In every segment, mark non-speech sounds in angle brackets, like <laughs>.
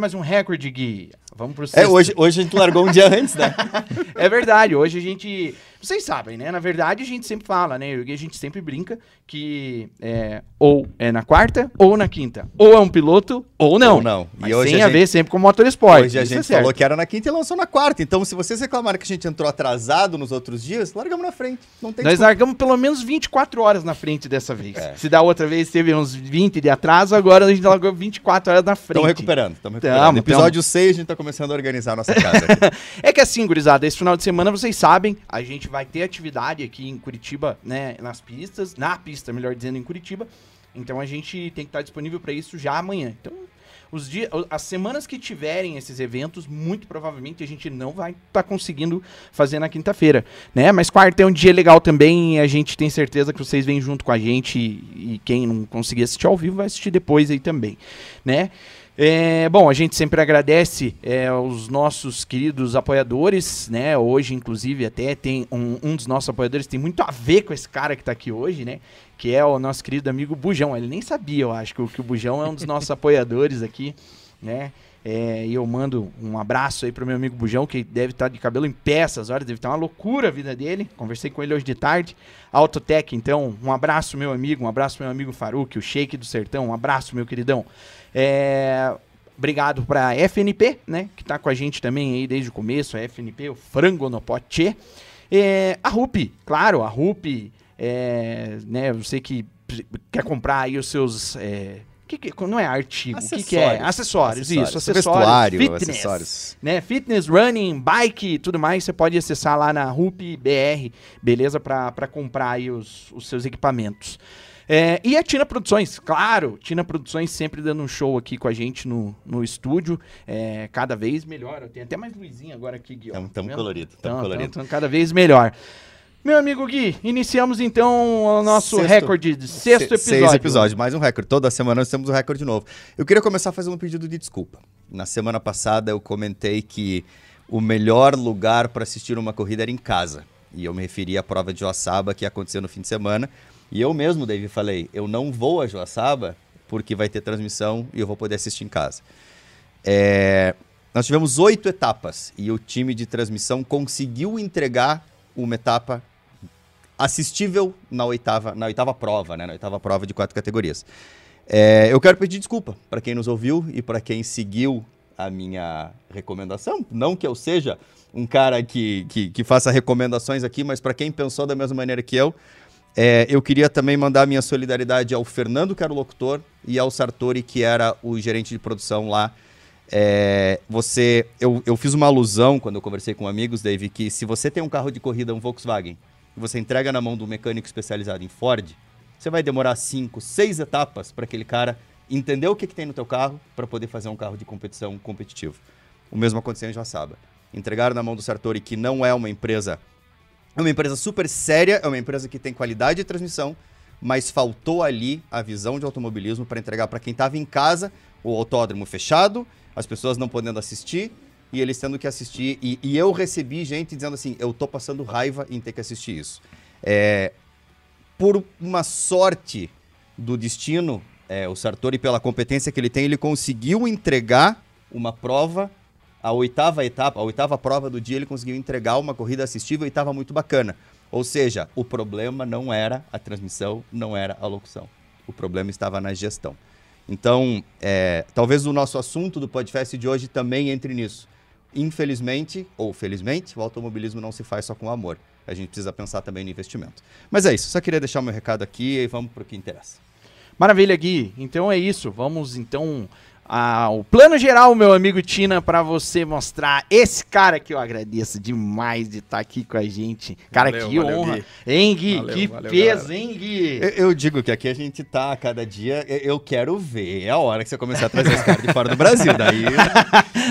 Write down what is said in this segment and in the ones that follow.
mais um recorde, Gui. Vamos pro É, sexto. hoje, hoje a gente largou um dia <laughs> antes, né? É verdade, hoje a gente. Vocês sabem, né? Na verdade, a gente sempre fala, né? Eu e a gente sempre brinca que é, ou é na quarta ou na quinta. Ou é um piloto ou não. Ou não. E Mas hoje tem a gente- ver sempre com motorsport. Hoje a é gente certo. falou que era na quinta e lançou na quarta. Então, se vocês reclamaram que a gente entrou atrasado nos outros dias, largamos na frente. Não tem Nós desculpa. largamos pelo menos 24 horas na frente dessa vez. É. Se da outra vez teve uns 20 de atraso, agora a gente largou 24 horas na frente. Estamos recuperando, estamos recuperando. Tamo, Episódio 6, a gente tá começando a organizar a nossa casa. aqui. <laughs> É que assim, gurizada, esse final de semana vocês sabem, a gente vai ter atividade aqui em Curitiba, né, nas pistas, na pista, melhor dizendo, em Curitiba. Então a gente tem que estar disponível para isso já amanhã. Então, os dias, as semanas que tiverem esses eventos, muito provavelmente a gente não vai estar conseguindo fazer na quinta-feira, né? Mas quarta é um dia legal também, a gente tem certeza que vocês vêm junto com a gente e, e quem não conseguir assistir ao vivo vai assistir depois aí também, né? É, bom, a gente sempre agradece é, nossos queridos apoiadores, né? Hoje, inclusive, até tem um, um dos nossos apoiadores tem muito a ver com esse cara que tá aqui hoje, né? Que é o nosso querido amigo Bujão. Ele nem sabia, eu acho, que, o- que o Bujão é um dos nossos <laughs> apoiadores aqui, né? É, e eu mando um abraço aí pro meu amigo Bujão, que deve estar de cabelo em pé essas horas, deve estar uma loucura a vida dele. Conversei com ele hoje de tarde. Autotec, então, um abraço, meu amigo, um abraço, meu amigo Faruk, o Shake do Sertão, um abraço, meu queridão. É, obrigado pra FNP, né, que tá com a gente também aí desde o começo, a FNP, o frango no pote. É, a RUP, claro, a RUP, é, né, você que quer comprar aí os seus... É, que que- não é artigo, o que, que é? Acessórios, isso, acessórios, Vestuário, fitness, acessórios. né? Fitness, running, bike tudo mais, você pode acessar lá na RUP BR, beleza? Pra pra comprar aí os, os seus equipamentos. É, e a Tina Produções, claro, Tina Produções sempre dando um show aqui com a gente no, no estúdio, é, cada vez melhor. Tem até mais luzinha agora aqui, Gui. ó. Tamo, Tá tamo vendo? colorido, tamo Tão, colorido. tão, tão cada vez melhor. Meu amigo Gui, iniciamos então o nosso Sexto- recorde de sexto Se- episódio. Seis episódios, mais um recorde. Toda semana nós temos um recorde novo. Eu queria começar fazendo um pedido de desculpa. Na semana passada eu comentei que o melhor lugar para assistir uma corrida era em casa. E eu me referi à prova de Joaçaba que aconteceu no fim de semana. E eu mesmo, David, falei, eu não vou a Joaçaba porque vai ter transmissão e eu vou poder assistir em casa. É, nós tivemos oito etapas e o time de transmissão conseguiu entregar uma etapa assistível na oitava, na oitava prova, né? Na oitava prova de quatro categorias. É, eu quero pedir desculpa para quem nos ouviu e para quem seguiu a minha recomendação. Não que eu seja um cara que, que, que faça recomendações aqui, mas para quem pensou da mesma maneira que eu, é, eu queria também mandar minha solidariedade ao Fernando, que era o locutor, e ao Sartori, que era o gerente de produção lá. É, você, eu, eu fiz uma alusão quando eu conversei com amigos, Dave, que se você tem um carro de corrida, um Volkswagen, e você entrega na mão um mecânico especializado em Ford, você vai demorar cinco, seis etapas para aquele cara entender o que, que tem no teu carro para poder fazer um carro de competição competitivo. O mesmo aconteceu em Joaçaba. Entregaram na mão do Sartori, que não é uma empresa é uma empresa super séria, é uma empresa que tem qualidade de transmissão, mas faltou ali a visão de automobilismo para entregar para quem estava em casa o autódromo fechado, as pessoas não podendo assistir e eles tendo que assistir. E, e eu recebi gente dizendo assim: eu tô passando raiva em ter que assistir isso. É, por uma sorte do destino, é, o Sartori, pela competência que ele tem, ele conseguiu entregar uma prova a oitava etapa, a oitava prova do dia, ele conseguiu entregar uma corrida assistível e estava muito bacana. Ou seja, o problema não era a transmissão, não era a locução. O problema estava na gestão. Então, é, talvez o nosso assunto do podcast de hoje também entre nisso. Infelizmente, ou felizmente, o automobilismo não se faz só com amor. A gente precisa pensar também no investimento. Mas é isso, só queria deixar o meu recado aqui e vamos para o que interessa. Maravilha, Gui. Então é isso. Vamos então ao plano geral, meu amigo Tina, para você mostrar esse cara que eu agradeço demais de estar aqui com a gente. Cara, Valeu, que valeu, honra. Gui. Hein, Gui? Valeu, que valeu, peso, galera. hein, Gui? Eu, eu digo que aqui a gente tá a cada dia. eu- Eu quero ver a hora que você começar a trazer os caras de fora do Brasil. Daí,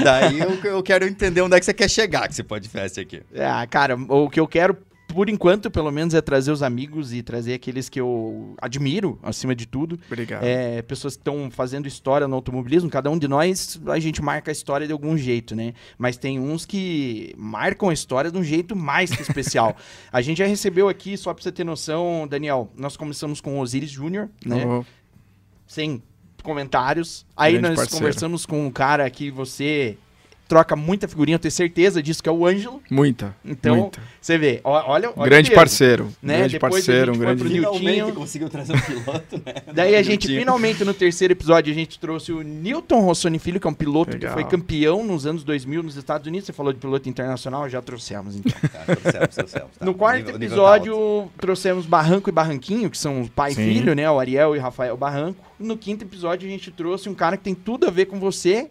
daí eu, eu quero entender onde é que você quer chegar com esse podcast aqui. Ah, cara, o que eu quero, por enquanto, pelo menos, é trazer os amigos e trazer aqueles que eu admiro, acima de tudo. Obrigado. É, pessoas que estão fazendo história no automobilismo, cada um de nós, a gente marca a história de algum jeito, né? Mas tem uns que marcam a história de um jeito mais que especial. <laughs> a gente já recebeu aqui, só pra você ter noção, Daniel, nós começamos com o Osiris Júnior, né? Uhum. Sem comentários. Aí Grande nós parceiro. conversamos com um cara que você troca muita figurinha, eu tenho certeza disso, que é o Ângelo. Muita. Então, muita. você vê, olha, olha grande o peso. parceiro. né? Grande Depois parceiro, um grande. Finalmente Niltinho. conseguiu trazer um piloto, né? <laughs> Daí a gente, Niltinho. finalmente, no terceiro episódio, a gente trouxe o Newton Rossoni Filho, que é um piloto Legal. que foi campeão nos anos 2000 nos Estados Unidos. Você falou de piloto internacional, já trouxemos, então. <laughs> Tá, trouxemos, trouxemos, tá. No quarto O nível- o nível alto. episódio, trouxemos Barranco e Barranquinho, que são pai e Sim. filho, né? O Ariel e o Rafael Barranco. No quinto episódio, a gente trouxe um cara que tem tudo a ver com você.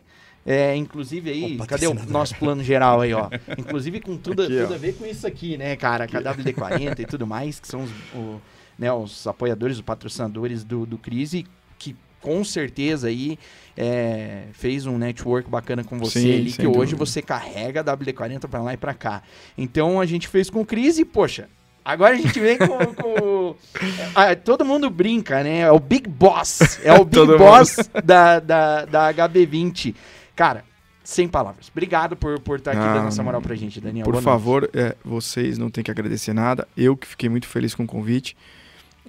É, inclusive aí, O cadê o nosso plano geral aí, ó? Inclusive com tudo, Aqui, tudo ó. a ver com isso aqui, né, cara? Com a WD-40 e tudo mais, que são os, o- né, os apoiadores, os patrocinadores do, do Crise, que com certeza aí é, fez um network bacana com você Sim, ali, que sem hoje dúvida. você carrega a WD-40 pra lá e pra cá. Então a gente fez com o Crise e, poxa, agora a gente vem com. com- ah, todo mundo brinca, né? É o Big Boss. É o <laughs> Big Boss da, da, da HB20. Cara, sem palavras. Obrigado por, por estar aqui Ah, dando essa moral pra gente, Daniel. Por favor, é, vocês não têm que agradecer nada. Eu que fiquei muito feliz com o convite.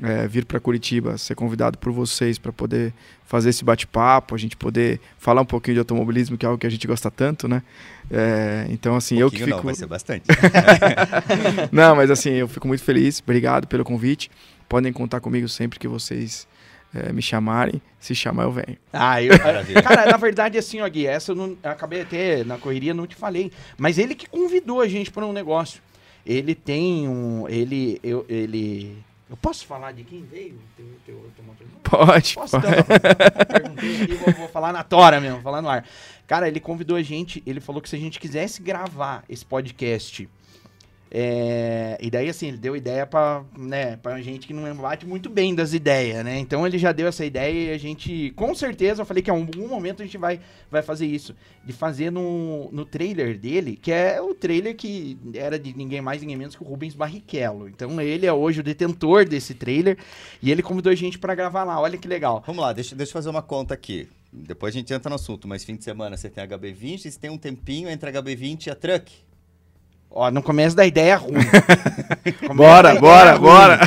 É, vir para Curitiba, ser convidado por vocês para poder fazer esse bate-papo, a gente poder falar um pouquinho de automobilismo, que é algo que a gente gosta tanto, né? É, então, assim, eu que fico. não, vai ser bastante. <laughs> Não, mas assim, eu fico muito feliz. Obrigado pelo convite. Podem contar comigo sempre que vocês eh, me chamarem. Se chamar, eu venho. Ah, eu, <laughs> cara, na verdade, assim, ó, Gui, essa eu, não, eu acabei até na correria, não te falei. Mas ele que convidou a gente para um negócio. Ele tem um. Ele. Eu, ele. Eu posso falar de quem veio? Teu, teu, teu motorista? Pode. Posso pode. então? Perguntei aqui, vou, vou falar na tora mesmo, falar no ar. Cara, ele convidou a gente, ele falou que se a gente quisesse gravar esse podcast. É, e daí, assim, ele deu ideia pra, né, pra gente que não bate muito bem das ideias, né? Então ele já deu essa ideia e a gente, com certeza, eu falei que em algum momento a gente vai, vai fazer isso. De fazer no, no trailer dele, que é o trailer que era de ninguém mais, ninguém menos que o Rubens Barrichello. Então ele é hoje o detentor desse trailer e ele convidou a gente pra gravar lá. Olha que legal. Vamos lá, deixa, deixa eu fazer uma conta aqui. Depois a gente entra no assunto, mas fim de semana você tem HB20 e você tem um tempinho entre HB20 e a Truck. Ó, não começa da ideia ruim. <laughs> Começa da Bora, ideia bora, ruim. bora.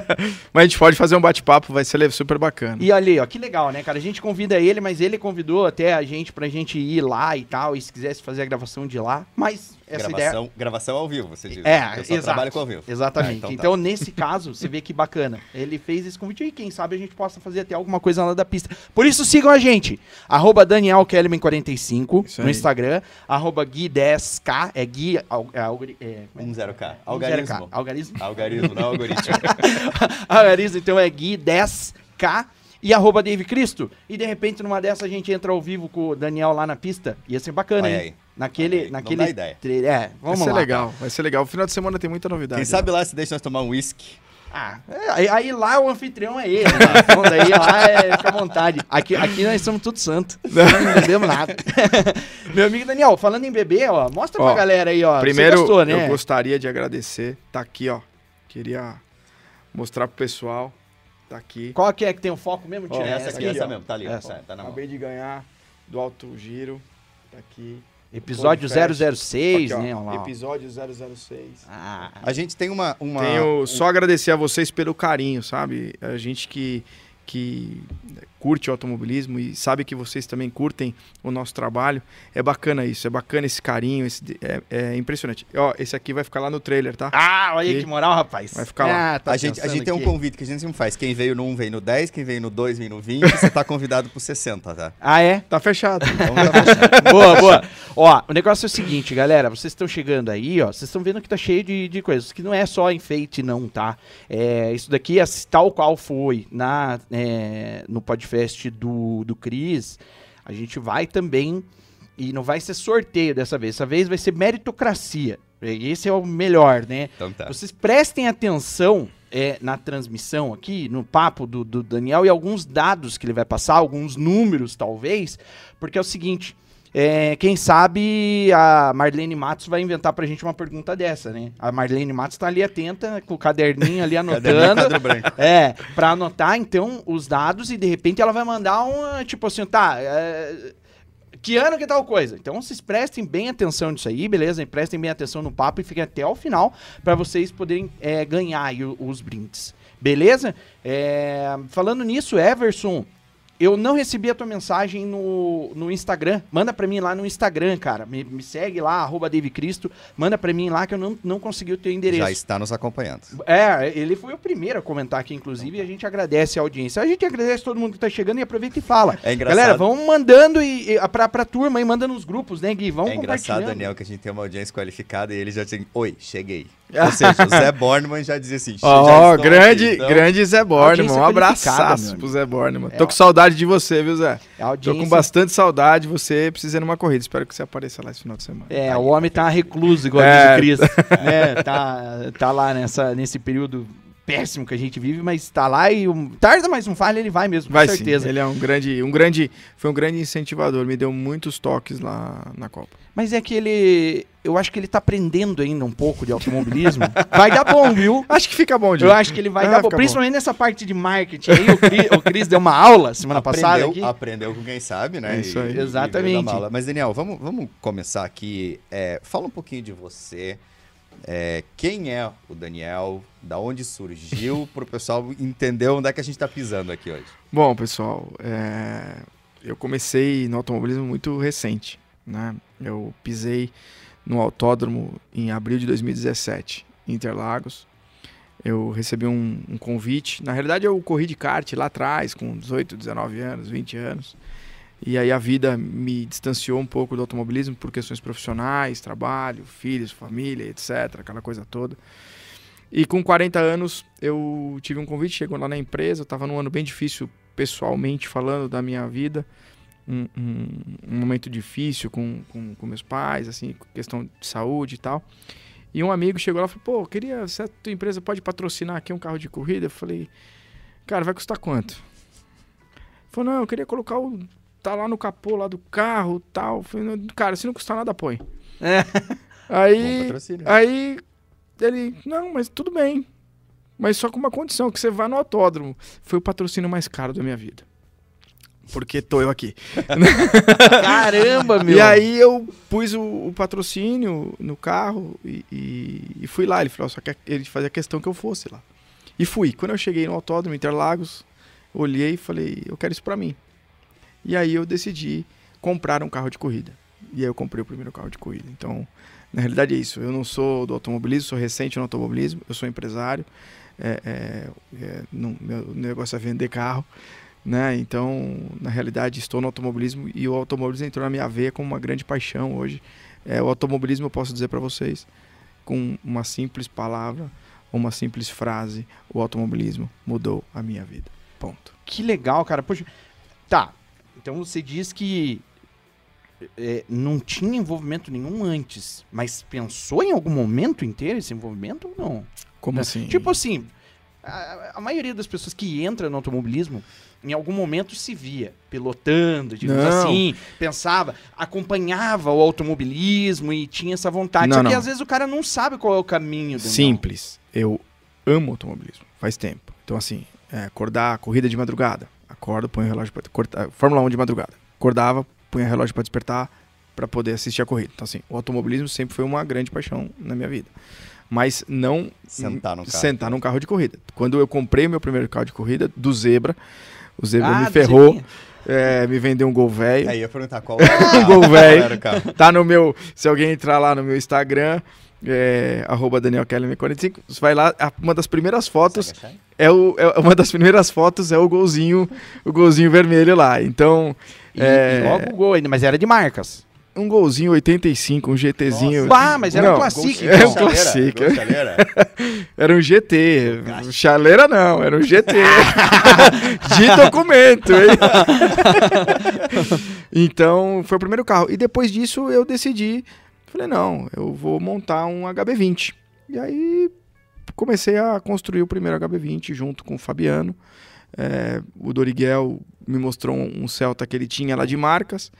<laughs> mas a gente pode fazer um bate-papo, vai ser super bacana. E olha aí, ó, que legal, né, cara? A gente convida ele, mas ele convidou até a gente pra gente ir lá e tal, e se quisesse fazer a gravação de lá. Mas essa ideia. gravação, gravação ao vivo, você diz. É, Eu só exato. trabalho com ao vivo. Exatamente. Ah, então então, tá. nesse caso, você vê que bacana. Ele fez esse convite e quem sabe a gente possa fazer até alguma coisa lá da pista. Por isso, sigam a gente. Arroba Daniel Kellerman45 Isso no aí. Instagram. Arroba Gui10K. É Gui. al- é, é, é? Um 0K. 10K. Algarismo. Algarismo. Algarismo, não algoritmo. <laughs> Algarismo, então é Gui10K. E arroba Dave Cristo. E de repente, numa dessa, a gente entra ao vivo com o Daniel lá na pista. Ia ser bacana, Olha hein? aí. Naquele. Aí, não naquele dá ideia. É, Vai vamos ser lá. legal, vai ser legal. O final de semana tem muita novidade. Quem sabe lá se deixa nós tomar um whisky. Ah, é, aí, aí lá o anfitrião é ele. Né? Então daí lá é, fica à vontade. Aqui, aqui nós somos tudo santo. <laughs> Não bebemos nada. <laughs> Meu amigo Daniel, falando em beber, ó, mostra Ó, pra galera aí, ó. Primeiro, Você gostou, né? eu gostaria de agradecer. Tá aqui, ó. Queria mostrar pro pessoal. Tá aqui. Qual que é que tem o foco mesmo? Ó, Tira essa aqui, essa ó. mesmo, tá ali. Essa. Tá, tá na mão. Acabei de ganhar do Alto Giro. Tá aqui. Episódio Podcast. 006, Aqui, né? Olha lá. Episódio 006. Ah, A gente tem uma. uma Tenho um- só agradecer a vocês pelo carinho, sabe? A gente que, que curte o automobilismo e sabe que vocês também curtem o nosso trabalho. É bacana isso, é bacana esse carinho, esse, é, é impressionante. Ó, esse aqui vai ficar lá no trailer, tá? Ah, olha Aqui. que moral, rapaz. Vai ficar lá. Ah, tá a gente, a gente tem um convite que a gente sempre faz. Quem veio no 1 vem no 10, quem veio no 2 vem no 20. você tá <laughs> convidado pro 60, tá? Ah, é? Tá fechado. Então tá fechado. boa, boa. Ó, o negócio é o seguinte, galera. Vocês estão chegando aí, ó. Vocês estão vendo que tá cheio de, de coisas. Que não é só enfeite, não, tá? É, isso daqui é tal qual foi na, é, no podcast do, do Cris. A gente vai também. E não vai ser sorteio dessa vez. Dessa vez vai ser meritocracia. Esse é o melhor, né? Então tá. Vocês prestem atenção é, na transmissão aqui, no papo do, do Daniel e alguns dados que ele vai passar, alguns números talvez, porque é o seguinte. É, quem sabe a Marlene Matos vai inventar pra gente uma pergunta dessa, né? A Marlene Matos tá ali atenta, com o caderninho ali <laughs> anotando. É, pra anotar, então, os dados e de repente ela vai mandar uma, tipo assim, tá, é, que ano que tal coisa? Então vocês prestem bem atenção nisso aí, beleza? E prestem bem atenção no papo e fiquem até o final pra vocês poderem é, ganhar os brindes, beleza? É, falando nisso, Everson, eu não recebi a tua mensagem no, no Instagram. Manda pra mim lá no Instagram, cara. Me, me segue lá, arroba Cristo. Manda pra mim lá que eu não, não consegui o teu endereço. Já está nos acompanhando. É, ele foi o primeiro a comentar aqui, inclusive, e a gente agradece a audiência. A gente agradece todo mundo que tá chegando e aproveita e fala. É engraçado. Galera, vão mandando e, e, pra, pra turma e manda nos grupos, né, Gui? Vão é engraçado. Daniel, que a gente tem uma audiência qualificada e ele já tinha. Oi, cheguei. <laughs> Ou seja, o Zé Bornemann já dizia assim. Ó, estou grande, aqui, então- grande Zé. Audiência Um abraço pro Zé Bornemann. É, Tô com saudade de você, viu, Zé? É Tô com bastante saudade. Você precisa ir numa corrida. Espero que você apareça lá esse final de semana. É, o homem tá recluso, igual É. diz o Cris. né? <laughs> tá, tá lá nessa, nesse período péssimo que a gente vive, mas tá lá e um, tarda, mas não falha, ele vai mesmo, Vai com sim. certeza. Ele é um grande, um grande, foi um grande incentivador. Me deu muitos toques lá na Copa. Mas é que ele. Eu acho que ele tá aprendendo ainda um pouco de automobilismo. <laughs> vai dar bom, viu? Acho que fica bom, Eu acho que ele vai Ah, dar bom. fica bom. Principalmente nessa parte de marketing. Aí o Cris, o Cris deu uma aula semana passada aprendeu, aqui. aprendeu com quem sabe, né? Isso aí. da Exatamente. mala. Mas, Daniel, vamos, vamos começar aqui. É, fala um pouquinho de você. É, quem é o Daniel? Da onde surgiu? Para o pessoal entender onde é que a gente está pisando aqui hoje. Bom, pessoal, é, eu comecei no automobilismo muito recente, né? Eu pisei no autódromo em abril de 2017, em Interlagos. Eu recebi um, um convite. Na realidade, eu corri de kart lá atrás, com 18, 19 anos, 20 anos. E aí a vida me distanciou um pouco do automobilismo por questões profissionais, trabalho, filhos, família, etc., aquela coisa toda. E com 40 anos eu tive um convite, chegou lá na empresa, eu estava num ano bem difícil pessoalmente falando da minha vida, um, um- um momento difícil com, com, com meus pais, assim, questão de saúde e tal. E um amigo chegou lá e falou, pô, queria, se a tua empresa pode patrocinar aqui um carro de corrida? Eu falei, cara, vai custar quanto? Ele falou, não, eu queria colocar o... tá lá no capô lá do carro tal. Falei, "Não, cara, se não custar nada, põe. É. Aí. Aí ele, não, mas tudo bem. Mas só com uma condição, que você vá no autódromo. Foi o patrocínio mais caro da minha vida. Porque tô eu aqui. <laughs> Caramba, meu. E aí eu pus o, o patrocínio no carro e, e- e fui lá. Ele falou, só que ele fazia questão que eu fosse lá. E fui. Quando eu cheguei no autódromo Interlagos, olhei e falei, eu quero isso pra mim. E aí eu decidi comprar um carro de corrida. E aí eu comprei o primeiro carro de corrida. Então, na realidade é isso. Eu não sou do automobilismo, sou recente no automobilismo, eu sou empresário. É, é, é, não- meu negócio é vender carro. Né? Então, na realidade, estou no automobilismo e o automobilismo entrou na minha veia como uma grande paixão hoje. É, o automobilismo, eu posso dizer para vocês, com uma simples palavra, uma simples frase, o automobilismo mudou a minha vida. Ponto. Que legal, cara. Poxa, tá. Então você diz que é, não tinha envolvimento nenhum antes, mas pensou em algum momento ter esse envolvimento ou não? Como Né? assim? Tipo assim, a, a maioria das pessoas que entra no automobilismo, em algum momento se via pilotando, digamos Não. assim, pensava, acompanhava o automobilismo e tinha essa vontade. Não, Só que não. às vezes o cara não sabe qual é o caminho. Daniel. Simples. Eu amo automobilismo. Faz tempo. Então, assim, é, acordar, corrida de madrugada. Acordo, ponho o relógio para cortar. Fórmula 1 de madrugada. Acordava, punha o relógio para despertar para poder assistir a corrida. Então, assim, o automobilismo sempre foi uma grande paixão na minha vida. Mas não Sentar no carro. sentar num carro de corrida. Quando eu comprei o meu primeiro carro de corrida, do Zebra, o Zebra Ah, me ferrou, é, me vendeu um Gol velho. Aí eu ia perguntar qual <laughs> era o carro, Gol velho. era o carro. Tá no meu. Se alguém entrar lá no meu Instagram, é, arroba Daniel Kelly 45, você vai lá, uma das primeiras fotos é o. é- uma das primeiras fotos é o golzinho, o golzinho vermelho lá. Então, E, É. e logo o gol ainda, mas era de marcas. um golzinho 85, um GTzinho. Ah, mas era Não, um classic. É então. um classic. Gol chaleira? <laughs> Era um GT. Chaleira não, era um GT. <laughs> de documento, hein? <laughs> então, foi o primeiro carro. E depois disso eu decidi, falei, não, eu vou montar um HB20. E aí comecei a construir o primeiro HB20 junto com o Fabiano. É, o Doriguel me mostrou um Celta que ele tinha lá de marcas.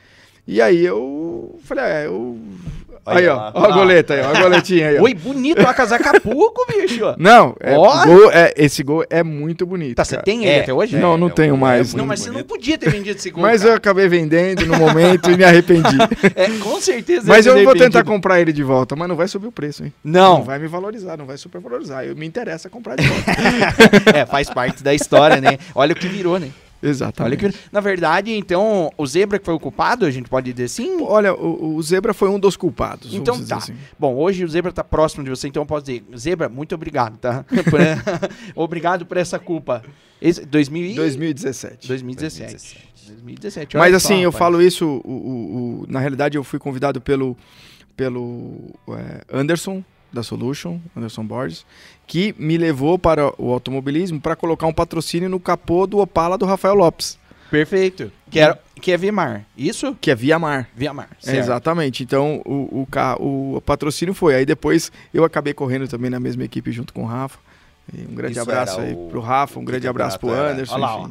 E aí eu falei, é, eu. Olha aí, ó, ó a goleta aí, ó, a goletinha aí. ó. Oi, bonito, a Casacapuco, bicho. <laughs> Não, é, Ó. gol é- esse gol é muito bonito. Tá, você cara. tem ele É, até hoje? Não, não é, tenho é mais. Não, mas você não podia ter vendido esse <laughs> gol. Mas eu cara. acabei vendendo no momento e me arrependi. <laughs> É, com certeza. mas eu vou tentar comprar ele de volta, mas não vai subir o preço, hein? Não, vai me valorizar, não vai supervalorizar. Eu me interessa comprar de volta. é, faz parte da história, né? Olha o que virou, né? Exatamente. Olha que, na verdade, então, o Zebra que foi o culpado, a gente pode dizer sim? Olha, o, o Zebra foi um dos culpados. Então tá. assim. Bom, hoje o Zebra tá próximo de você, então eu posso dizer, Zebra, muito obrigado, tá? <laughs> Por- obrigado por essa culpa. Esse, 2000 e- 2017. 2017. 2017. Mas olha só, assim, eu falo isso, o, o- o- na realidade eu fui convidado pelo, pelo é, Anderson, da Solution, Anderson Borges, que me levou para o automobilismo para colocar um patrocínio no capô do Opala do Rafael Lopes, Perfeito. Que, era, que é Vimar. Isso? que é Via Mar. Viamar. É, certo. exatamente. Então o, o, ca- o patrocínio foi. Aí depois eu acabei correndo também na mesma equipe junto com o Rafa. E um grande Isso abraço aí o- pro Rafa, um grande abraço pro? Anderson. Olha lá.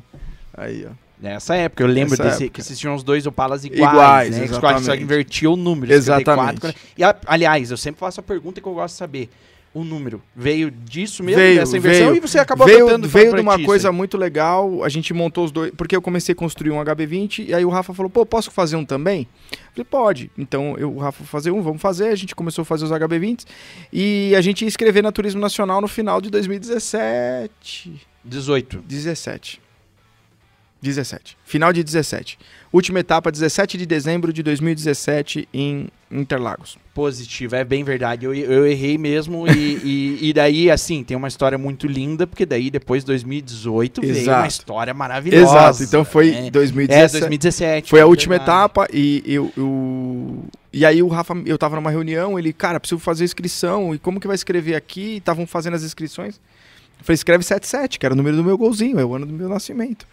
Aí, ó. Nessa época, eu lembro desse, época. que vocês tinham os dois Opalas iguais, Iguais, né? Exatamente. só invertia o número. Exatamente. 54, E, a- aliás, eu sempre faço a pergunta que eu gosto de saber. O número veio disso mesmo, Veio, dessa inversão, veio. e você acabou veio adotando veio de uma coisa isso muito legal. A gente montou os dois. Porque eu comecei a construir um HB20 e aí o Rafa falou: pô, posso fazer um também? Eu falei: pode. Então eu, o Rafa fazer um, vamos fazer. A gente começou a fazer os HB20 e a gente ia escrever na Turismo Nacional no final de 2017. aí. 18. 17. 17. Final de 17. Última etapa, 17 de dezembro de 2017 em Interlagos. Positivo, é bem verdade. Eu, eu errei mesmo. E, e, e daí, assim, tem uma história muito linda, porque daí depois, 2018, veio uma Exato. história maravilhosa. Exato. Então foi né? 2017. É, 2017. Foi a é última verdade. etapa e eu, eu- E aí o Rafa, eu tava numa reunião, ele, cara, preciso fazer inscrição. E como que vai escrever aqui? Estavam fazendo as inscrições. Eu falei, escreve 77, que era o número do meu golzinho, é o ano do meu nascimento.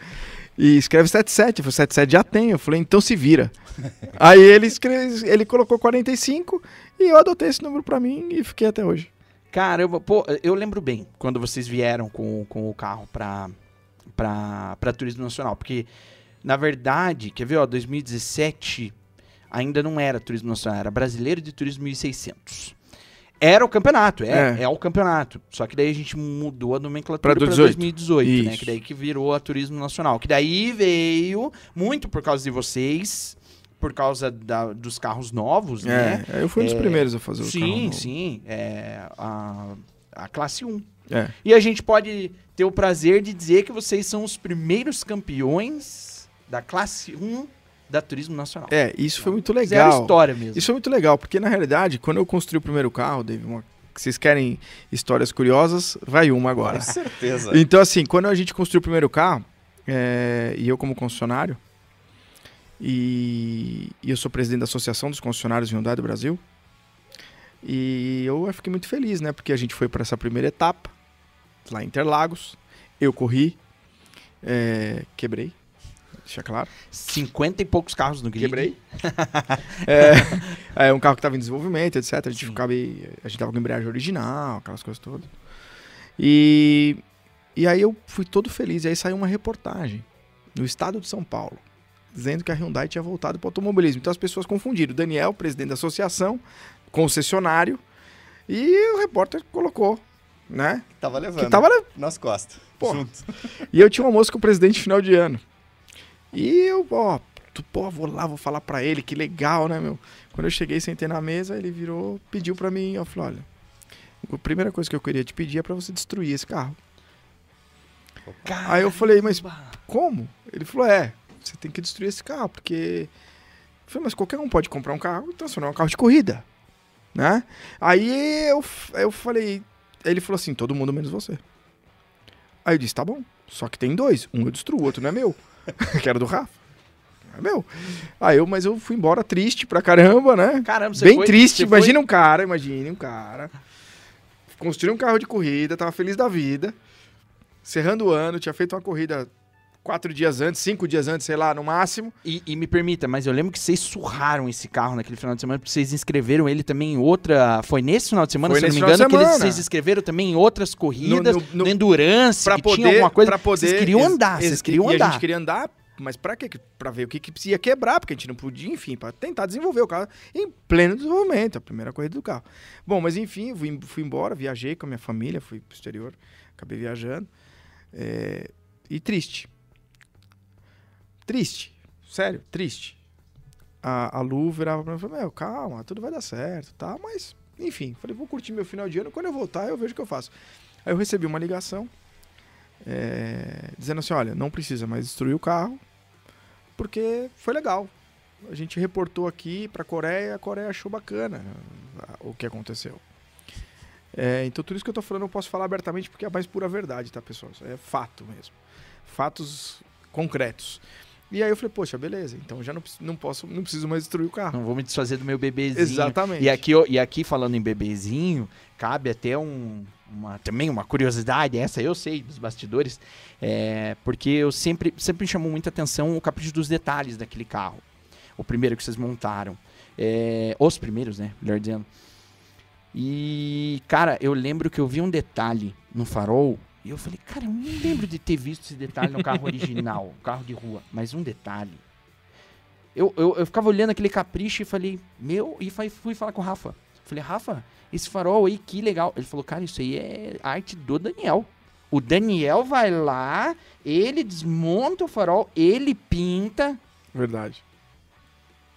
E escreve 77. Eu falei, 77 já tem. Eu falei, então se vira. <laughs> aí ele escreve, ele colocou 45 e eu adotei esse número pra mim e fiquei até hoje. Caramba, pô, eu lembro bem quando vocês vieram com, com o carro pra, pra, pra Turismo Nacional, porque, na verdade, quer ver, ó, 2017 ainda não era Turismo Nacional, era Brasileiro de Turismo 1600. Era o campeonato, é, É. é, o campeonato. Só que daí a gente mudou a nomenclatura para 18. 2018, né? Isso. Que daí que virou a Turismo Nacional. Que daí veio, muito por causa de vocês, por causa da- dos carros novos, né? É, eu fui um dos É, primeiros a fazer o carro Sim, sim. É a, a classe 1. É. E a gente pode ter o prazer de dizer que vocês são os primeiros campeões da classe 1 da Turismo Nacional. É, isso foi muito Zero legal. história mesmo. Isso é muito legal, porque na realidade, quando eu construí o primeiro carro, Dave, uma... vocês querem histórias curiosas, vai uma agora. Com certeza. <laughs> Então, assim, quando a gente construiu o primeiro carro, é, e eu como concessionário, e, e eu sou presidente da Associação dos Concessionários Hyundai do Brasil, e eu fiquei muito feliz, né? Porque a gente foi para essa primeira etapa, lá em Interlagos, eu corri, é, quebrei, deixa claro. 50 e poucos carros no grid. Quebrei. <laughs> é, é um carro que estava em desenvolvimento, etc. A gente Sim. ficava a gente tava com embreagem original, aquelas coisas todas. E e aí eu fui todo feliz. E aí saiu uma reportagem no estado de São Paulo dizendo que a Hyundai tinha voltado para o automobilismo. Então as pessoas confundiram. Daniel, presidente da associação, concessionário, e o repórter colocou, né? Tava levando. Que tava le- nas costas. Pô. Junto. E eu tinha um almoço com o presidente final de ano. E eu, ó, tu, pô, vou lá, vou falar pra ele, que legal, né, meu? Quando eu cheguei, sentei na mesa, ele virou, pediu pra mim, eu falei, olha, a primeira coisa que eu queria te pedir é pra você destruir esse carro. Aí eu falei, mas como? Ele falou, é, você tem que destruir esse carro, porque... Eu falei, mas qualquer um pode comprar um carro e transformar em um carro de corrida, né? Aí eu, eu falei, ele falou assim, todo mundo menos você. Aí eu disse, tá bom, só que tem dois, um eu destruo, o outro não é meu, <laughs> que era do Rafa. É meu. Aí eu, mas eu fui embora triste pra caramba, né? Caramba, você Bem foi- triste, você foi- imagina um cara, imagine um cara. Construiu um carro de corrida, tava feliz da vida. Cerrando o ano, tinha feito uma corrida quatro dias antes, cinco dias antes, sei lá, no máximo. E, e me permita, mas eu lembro que vocês surraram esse carro naquele final de semana, porque vocês inscreveram ele também em outra. Foi nesse final de semana, Foi se não me engano, que eles, vocês inscreveram também em outras corridas, No- no, no- no- Endurance, Pra que poder, tinha alguma coisa. pra poder, vocês queriam andar, ex- vocês queriam e andar. a gente queria andar, mas pra quê? Pra ver o que, que ia quebrar, porque a gente não podia, enfim, pra tentar desenvolver o carro em pleno desenvolvimento, a primeira corrida do carro. Bom, mas enfim, fui, fui embora, viajei com a minha família, fui pro exterior, acabei viajando. é, e triste. Triste. Sério, triste. A, a Lu virava pra mim e falou, meu, calma, tudo vai dar certo, tá? Mas, enfim, falei, vou curtir meu final de ano, quando eu voltar eu vejo o que eu faço. Aí eu recebi uma ligação é, dizendo assim, olha, não precisa mais destruir o carro, porque foi legal. A gente reportou aqui para a Coreia, a Coreia achou bacana o que aconteceu. É, então tudo isso que eu tô falando eu posso falar abertamente porque é a mais pura verdade, tá, pessoal? Isso é fato mesmo. Fatos concretos. E aí eu falei, poxa, beleza, então já não, preciso- não posso, não preciso mais destruir o carro. Não vou me desfazer do meu bebezinho. Exatamente. E aqui, e aqui falando em bebezinho, cabe até um, uma, também uma curiosidade, essa eu sei dos bastidores, é, porque eu sempre, sempre me chamou muita atenção o capricho dos detalhes daquele carro. O primeiro que vocês montaram. É, os primeiros, né? Melhor dizendo. E, cara, eu lembro que eu vi um detalhe no farol e eu falei, cara, eu não lembro de ter visto esse detalhe no carro original, <laughs> carro de rua, mas um detalhe. Eu, eu, eu ficava olhando aquele capricho e falei, meu, e fui falar com o Rafa. Falei, Rafa, esse farol aí, que legal. Ele falou, cara, isso aí é arte do Daniel. O Daniel vai lá, ele desmonta o farol, ele pinta. Verdade.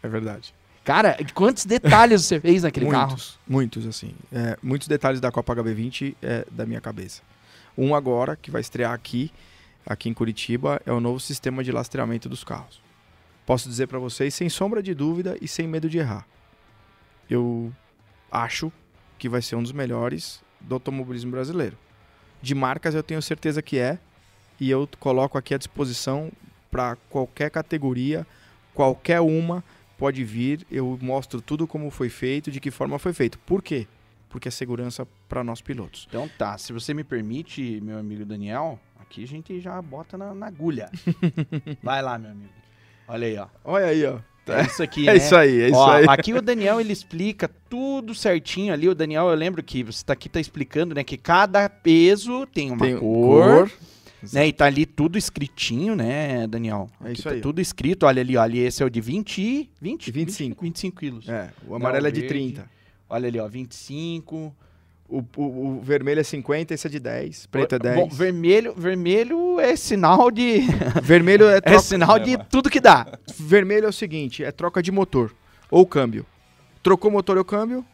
É verdade. Cara, quantos detalhes você fez naquele carro? muitos, muitos, assim. É, muitos detalhes da Copa HB20 é da minha cabeça. Um agora, que vai estrear aqui, aqui em Curitiba, é o novo sistema de lastreamento dos carros. Posso dizer para vocês, sem sombra de dúvida e sem medo de errar. Eu acho que vai ser um dos melhores do automobilismo brasileiro. De marcas eu tenho certeza que é, e eu coloco aqui à disposição para qualquer categoria, qualquer uma pode vir, eu mostro tudo como foi feito, de que forma foi feito. Por quê? Porque é segurança para nós pilotos. Então tá, se você me permite, meu amigo Daniel, aqui a gente já bota na, na agulha. <laughs> Vai lá, meu amigo. Olha aí, ó. Olha aí, ó. É isso aqui, <laughs> É né? isso aí, é isso Ó, aí. Aqui o Daniel ele explica tudo certinho ali. O Daniel, eu lembro que você tá aqui tá explicando, né, que cada peso tem uma Tem cor, né? E tá ali tudo escritinho, né, Daniel? É Aqui isso tá aí. tudo escrito. Olha ali, ó, ali esse é o de 20, e- 20, 25. 25 quilos. É, o amarelo Não, é de verde. 30. Olha ali, ó, 25. O, o, o vermelho é 50, esse é de 10. Preto é 10. Bom, vermelho, vermelho é sinal de <laughs> vermelho é <laughs> é troca. sinal de tudo que dá. Vermelho é o seguinte, é troca de motor ou câmbio. Trocou motor ou câmbio,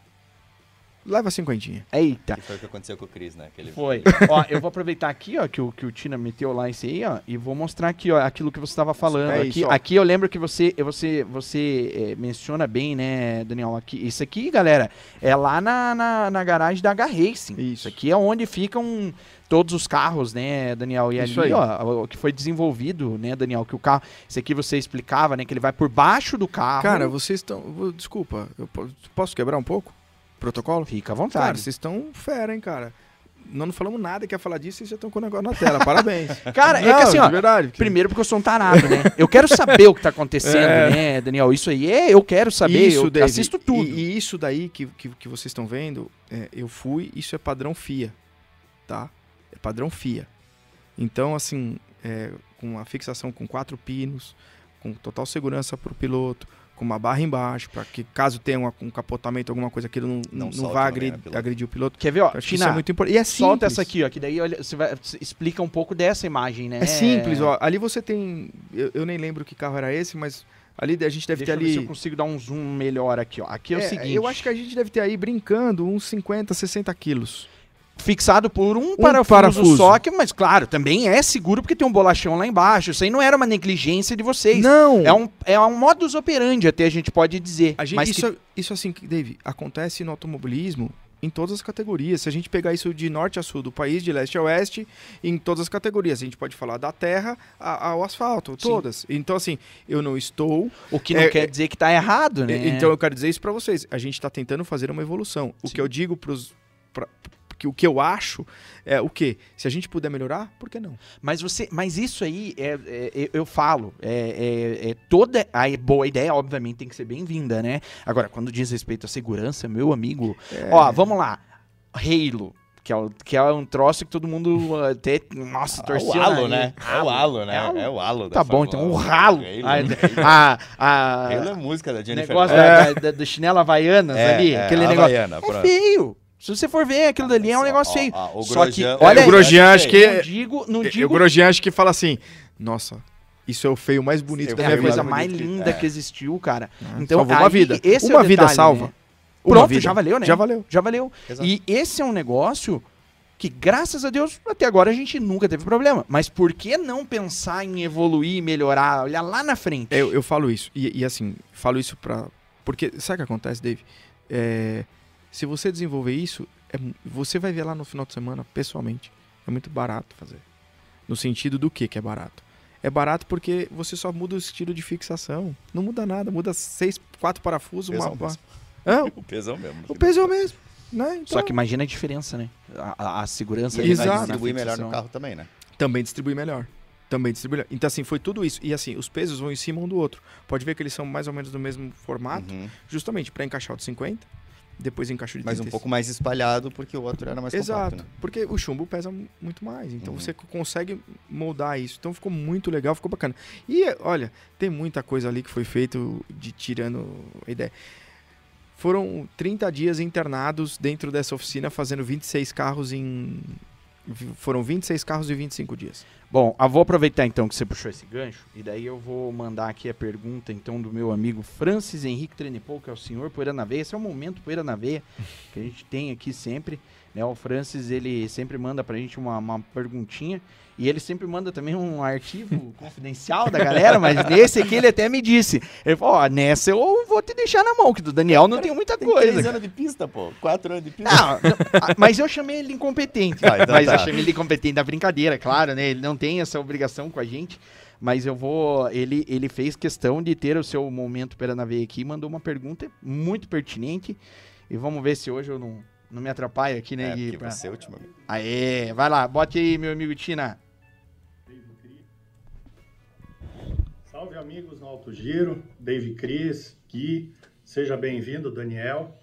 leva cinquentinha. Eita. Que foi o que aconteceu com o Cris, né? Aquele... Foi. ó, eu vou aproveitar aqui, ó, que o, que o Tina meteu lá esse aí, ó, e vou mostrar aqui, ó, aquilo que você estava falando. É aqui, isso, aqui eu lembro que você, você, você eh, menciona bem, né, Daniel? Aqui, isso aqui, galera, é lá na, na, na garagem da H-Racing. Isso. aqui é onde ficam todos os carros, né, Daniel? E Isso ali, aí. ó, o que foi desenvolvido, né, Daniel? Que o carro. Esse aqui você explicava, né? Que ele vai por baixo do carro. Cara, vocês estão. Desculpa, eu po- posso quebrar um pouco? Protocolo? Fica à Cara, vontade. vocês estão fera, hein, cara. Nós não falamos nada que ia falar disso e já estão com o negócio na tela. Parabéns. <laughs> Cara, é Não, que assim, ó, de verdade. porque- Primeiro porque eu sou um tarado, né? Eu quero saber o que tá acontecendo, É. né, Daniel? Isso aí é, eu quero saber, eu Dave, assisto tudo. E, e isso daí que, que, que vocês estão vendo, é, eu fui, isso é padrão FIA, tá? É padrão FIA. Então, assim, é, com a fixação com quatro pinos, com total segurança para o piloto, com uma barra embaixo, para que caso tenha um capotamento, alguma coisa, aquilo não, Não não, vá agredir, né, piloto? agredir o piloto. Quer ver, ó, acho Tina, é muito importante. E é solta simples. essa aqui, ó, que daí olha, você vai, explica um pouco dessa imagem, né? É simples, ó. Ali você tem. Eu, eu nem lembro que carro era esse, mas ali a gente deve Deixa eu ter ver se ali. eu consigo dar um zoom melhor aqui, ó. Aqui é, o É, seguinte, Eu acho que a gente deve ter aí brincando uns 50, 60 quilos. Fixado por um, parafuso, parafuso. só, que, mas claro, também é seguro porque tem um bolachão lá embaixo. Isso aí não era uma negligência de vocês. Não! É um, é um modus operandi, até a gente pode dizer. A gente, mas isso, que- isso assim, Dave, acontece no automobilismo em todas as categorias. Se a gente pegar isso de norte a sul, do país, de leste a oeste, em todas as categorias. A gente pode falar da terra ao asfalto, Sim. todas. Então, assim, eu não estou. o que não é- quer dizer que tá errado, né? Então, eu quero dizer isso pra vocês. A gente está tentando fazer uma evolução. O Sim. que eu digo pros. Que o que eu acho é o quê? Se a gente puder melhorar, por que não? Mas você, mas isso aí é, é- é- eu falo, é, é- é toda a boa ideia, obviamente, tem que ser bem-vinda, né? Agora, quando diz respeito à segurança, meu amigo, É, ó, vamos lá, Halo, que é, o- que é um troço que todo mundo até, nossa, É torcia o o halo, né? É o halo, né? É o- É o halo. da Tá bom, então o 1. ralo. Halo. <laughs> A, a, Halo é a música da Jennifer. negócio da, da, do chinelo Havaianas É, ali, é, aquele negócio. Havaiana, É pronto. feio. Se você for ver, aquilo dali é um negócio feio. Só que, olha É, o Grosjean acho que- Não digo, não E- digo O Grosjean acho que fala assim: Nossa, isso é o feio mais bonito Eu da É minha a coisa mais que- linda é. que existiu, cara. Então, salvou uma vida. esse é uma o vida detalhe, salva. né? Uma Pronto, vida. já valeu, né? Já valeu. Já valeu. Exato. E esse é um negócio que graças a Deus até agora a gente nunca teve problema. Mas por que não pensar em evoluir, melhorar, olhar lá na frente? Eu, eu falo isso. E, e, assim, falo isso pra. Porque, sabe o que acontece, Dave? É, se você desenvolver isso, é, você vai ver lá no final de semana, pessoalmente. É muito barato fazer. No sentido do que que é barato? É barato porque você só muda o estilo de fixação. Não muda nada, muda seis, quatro parafusos, uma. mesmo. Hã? <laughs> O pesão mesmo. O peso é o mesmo. Né? Então, Só que imagina a diferença, né? A, a- a segurança E ali ele Exato. vai distribuir melhor no carro também, né? também distribui melhor. Também distribui melhor. Então, assim, foi tudo isso. E assim, os pesos vão em cima um do outro. Pode ver que eles são mais ou menos do mesmo formato, Uhum. justamente para encaixar o de 50, depois encaixa o de Mas um 35. pouco mais espalhado, porque o outro era mais Exato, compacto, né? porque o chumbo pesa muito mais, então Uhum. você consegue moldar isso. Então ficou muito legal, ficou bacana. E olha, tem muita coisa ali que foi feito de tirando a ideia. Foram 30 dias internados dentro dessa oficina fazendo 26 carros em foram 26 carros em 25 dias. Bom, eu vou aproveitar então que você puxou esse gancho, e daí eu vou mandar aqui a pergunta então do meu amigo Francis Henrique Trenepol, que é o senhor Poeira na Veia. Esse é o momento Poeira na Veia que a gente tem aqui sempre. Né? O Francis, ele sempre manda pra gente uma, uma perguntinha, e ele sempre manda também um arquivo <laughs> confidencial da galera, mas nesse aqui ele até me disse. Ele falou, ó, nessa eu vou te deixar na mão, que do Daniel não tem muita coisa. anos de pista, pô. Quatro anos de pista. Não, não, mas eu chamei ele incompetente. Ah, então mas tá. eu chamei ele incompetente da brincadeira, claro, né? Ele não tem essa obrigação com a gente. Mas eu vou. Ele, ele fez questão de ter o seu momento pera na veia aqui e mandou uma pergunta muito pertinente. E vamos ver se hoje eu não, não me atrapalho aqui, né? É, porque pra- você ultimamente. Aê, vai lá, bote aí, meu amigo Tina. Salve amigos no Alto Giro, Dave Cris, Gui, seja bem-vindo, Daniel.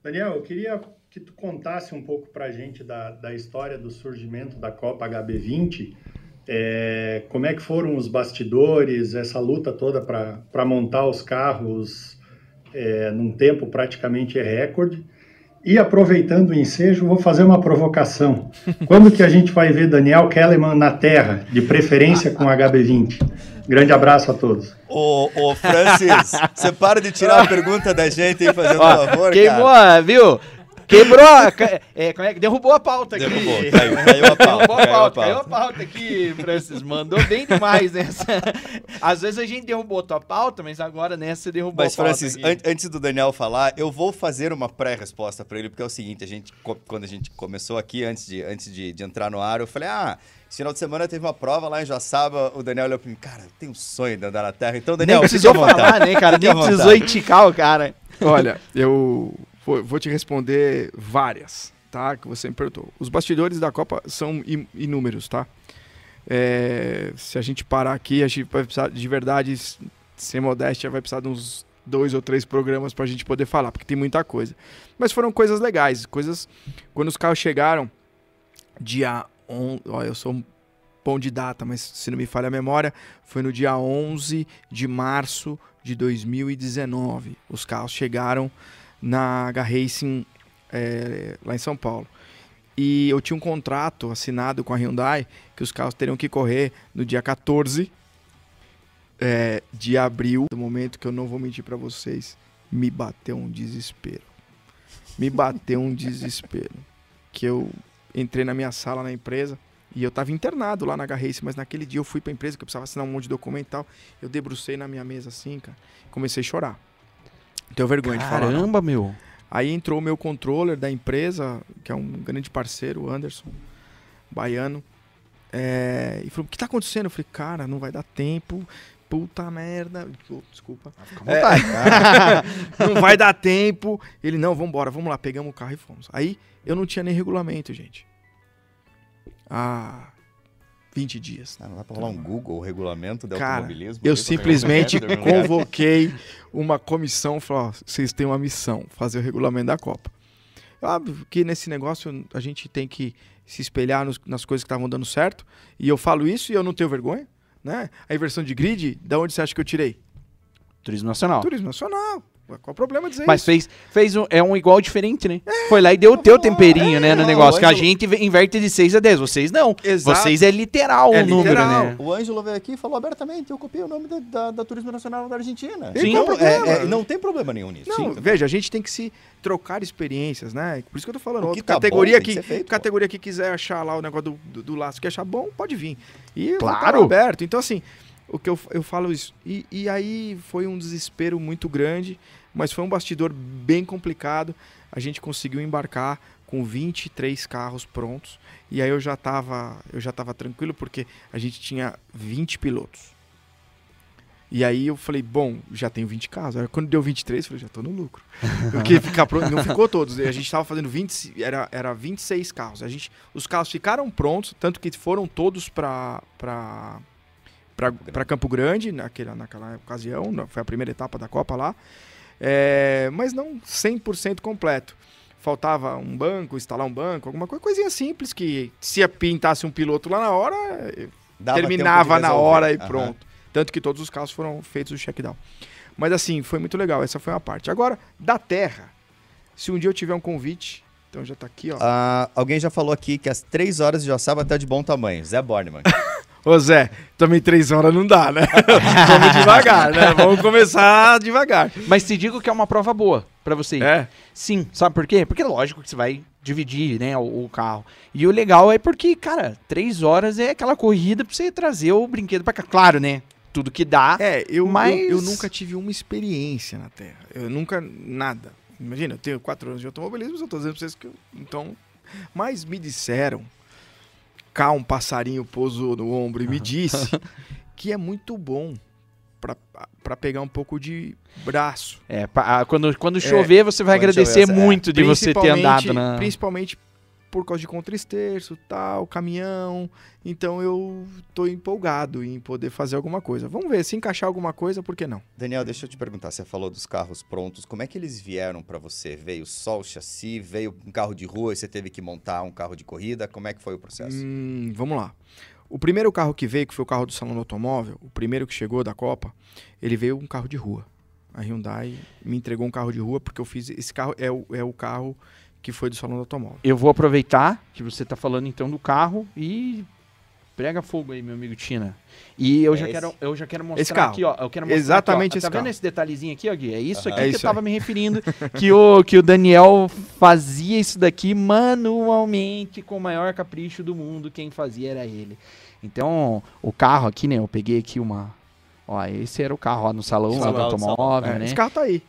Daniel, eu queria que tu contasse um pouco pra gente da, da história do surgimento da Copa HB20, é, como é que foram os bastidores, essa luta toda para montar os carros é, num tempo praticamente recorde. E aproveitando o ensejo, vou fazer uma provocação. <laughs> Quando que a gente vai ver Daniel Kellerman na Terra, de preferência com HB20? Grande abraço a todos. Ô, ô, Francis, você para de tirar a pergunta da gente e fazer um favor, queimou, cara. viu? Quebrou, é, como é que derrubou a pauta aqui. Derrubou, caiu, caiu a pauta, Derrubou a caiu a pauta, caiu a pauta. aqui, Francis. Mandou bem demais nessa. Às vezes a gente derrubou a tua pauta, mas agora nessa você derrubou Mas, a pauta. Francis, aqui. an- antes do Daniel falar, eu vou fazer uma pré-resposta pra ele, porque é o seguinte, a gente, quando a gente começou aqui, antes de, antes de, de entrar no ar, eu falei, ah, esse final de semana teve uma prova lá em Joaçaba, o Daniel olhou pra mim, cara, eu tenho um sonho de andar na Terra, então, Daniel, Nem fique precisou falar, né, cara? Nem precisou iticar o cara. Olha, eu vou, te responder várias, tá? Que você me perguntou. Os bastidores da Copa são in- inúmeros, tá? É, se a gente parar aqui, a gente vai precisar, de verdade, sem modéstia, vai precisar de uns dois ou três programas pra gente poder falar, porque tem muita coisa. Mas foram coisas legais, coisas... Quando os carros chegaram, dia... On, ó, eu sou bom de data, mas se não me falha a memória, foi no dia 11 de março de 2019. Os carros chegaram na H Racing é, lá em São Paulo. E eu tinha um contrato assinado com a Hyundai que os carros teriam que correr no dia 14 é, de abril. No momento que eu não vou mentir para vocês, me bateu um desespero. Me bateu um desespero. Que eu entrei na minha sala na empresa e eu tava internado lá na Racing, mas naquele dia eu fui pra empresa que eu precisava assinar um monte de documento e tal. Eu debrucei na minha mesa assim, cara, comecei a chorar. Tenho vergonha de falar. não. Caramba, meu. Aí entrou o meu controller da empresa, que é um grande parceiro, o Anderson, baiano, é, e falou: O que tá acontecendo? Eu falei: Cara, não vai dar tempo, puta merda. Oh, desculpa. Cara. <laughs> não vai dar tempo. Ele: Não, vambora, vamos lá. Pegamos o carro e fomos. Aí eu não tinha nem regulamento, gente. Ah, 20 dias. Ah, não dá pra rolar um Google, o regulamento de Cara, automobilismo? Eu simplesmente convoquei uma comissão, falei, ó, vocês têm uma missão, fazer o regulamento da Copa. Óbvio que nesse negócio a gente tem que se espelhar nos- nas coisas que estavam dando certo, e eu falo isso e eu não tenho vergonha, né? A inversão de grid, da onde você acha que eu tirei? Turismo Nacional. Turismo Nacional. Qual é o problema de dizer Mas isso? fez, fez um, é um igual diferente, né? Foi lá e deu o teu temperinho, né, no é, negócio. Que a gente inverte de 6 a 10. Vocês não. Exato. Vocês é literal É o número, literal. né? O Ângelo veio aqui e falou abertamente, eu copiei o nome da, da- da Turismo Nacional da Argentina. Sim, Então, não tem é- problema. é- não tem problema nenhum nisso. Não, Sim, veja, a gente tem que se trocar experiências, né? Por isso que eu tô falando. Outra tá categoria bom que que, feito, pô. categoria que quiser achar lá o negócio do, do, do laço, que achar bom, pode vir. E Claro. estar aberto. Então, assim, o que eu, eu falo isso. E, e aí foi um desespero muito grande, mas foi um bastidor bem complicado. A gente conseguiu embarcar com 23 carros prontos. E aí eu já tava, eu já tava tranquilo, porque a gente tinha 20 pilotos. E aí eu falei, bom, já tenho 20 carros. Aí quando deu 23, eu falei, já tô no lucro. <laughs> Porque ficar pronto, não ficou todos. A gente tava fazendo 20, era, era 26 carros. A gente, os carros ficaram prontos, tanto que foram todos para para Campo Grande naquela, naquela ocasião, foi a primeira etapa da Copa lá. É, mas não 100% completo. Faltava um banco, instalar um banco, alguma coisa, coisinha simples que se pintasse um piloto lá na hora, Dava tempo terminava na hora e Aham. pronto. Tanto que todos os carros foram feitos o check-down. Mas assim, foi muito legal. Essa foi uma parte. Agora, da Terra, se um dia eu tiver um convite, então já tá aqui, ó. Ah, alguém já falou aqui que às 3 horas de Joçaba tá de bom tamanho. Zé Bornemann. Ô Zé, também três horas não dá, né? <laughs> Vamos devagar, né? Vamos começar devagar. Mas te digo que é uma prova boa pra você. É. Sim, sabe por quê? Porque lógico que você vai dividir, né, o, o carro. E o legal é porque, cara, três horas é aquela corrida pra você trazer o brinquedo pra cá. Claro, né? Tudo que dá. É, eu, Mas- eu, eu nunca tive uma experiência na Terra. Eu nunca, nada. Imagina, eu tenho quatro anos de automobilismo, eu tô dizendo pra vocês que eu, então... Mas me disseram, cá um passarinho pousou no ombro e me disse <laughs> que é muito bom pra, pra pegar um pouco de braço. É, ah, quando, quando chover, você vai agradecer chover, é. muito de você ter andado na. Principalmente por causa de contraesterço, tal, caminhão. Então eu tô empolgado em poder fazer alguma coisa. Vamos ver, se encaixar alguma coisa, por que não? Daniel, deixa eu te perguntar, você falou dos carros prontos, como é que eles vieram pra você? Veio só o chassi, veio um carro de rua e você teve que montar um carro de corrida? Como é que foi o processo? Hum, vamos lá. O primeiro carro que veio, que foi o carro do Salão do Automóvel, o primeiro que chegou da Copa, ele veio um carro de rua. A Hyundai me entregou um carro de rua porque eu fiz. Esse carro é o, é o carro que foi do Salão do Automóvel. Eu vou aproveitar que você tá falando então do carro e prega fogo aí, meu amigo Tina. E eu É já esse? quero, eu já quero mostrar Esse carro. aqui, ó. Eu quero mostrar Exatamente aqui, ó. esse Tá vendo carro. esse detalhezinho aqui, ó, Gui? É isso aqui É que isso eu tava aí. me referindo, <laughs> que o que o Daniel fazia isso daqui manualmente com o maior capricho do mundo, quem fazia era ele. Então, o carro aqui, né, eu peguei aqui uma Ó, esse era o carro ó, no salão Salão, do automóvel, É, né? Esse carro tá aí.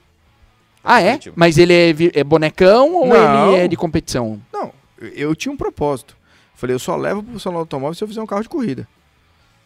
Ah, é? Definitivo. Mas ele é, é bonecão ou Não. ele é de competição? Não, eu tinha um propósito. Falei, eu só levo pro salão do automóvel se eu fizer um carro de corrida.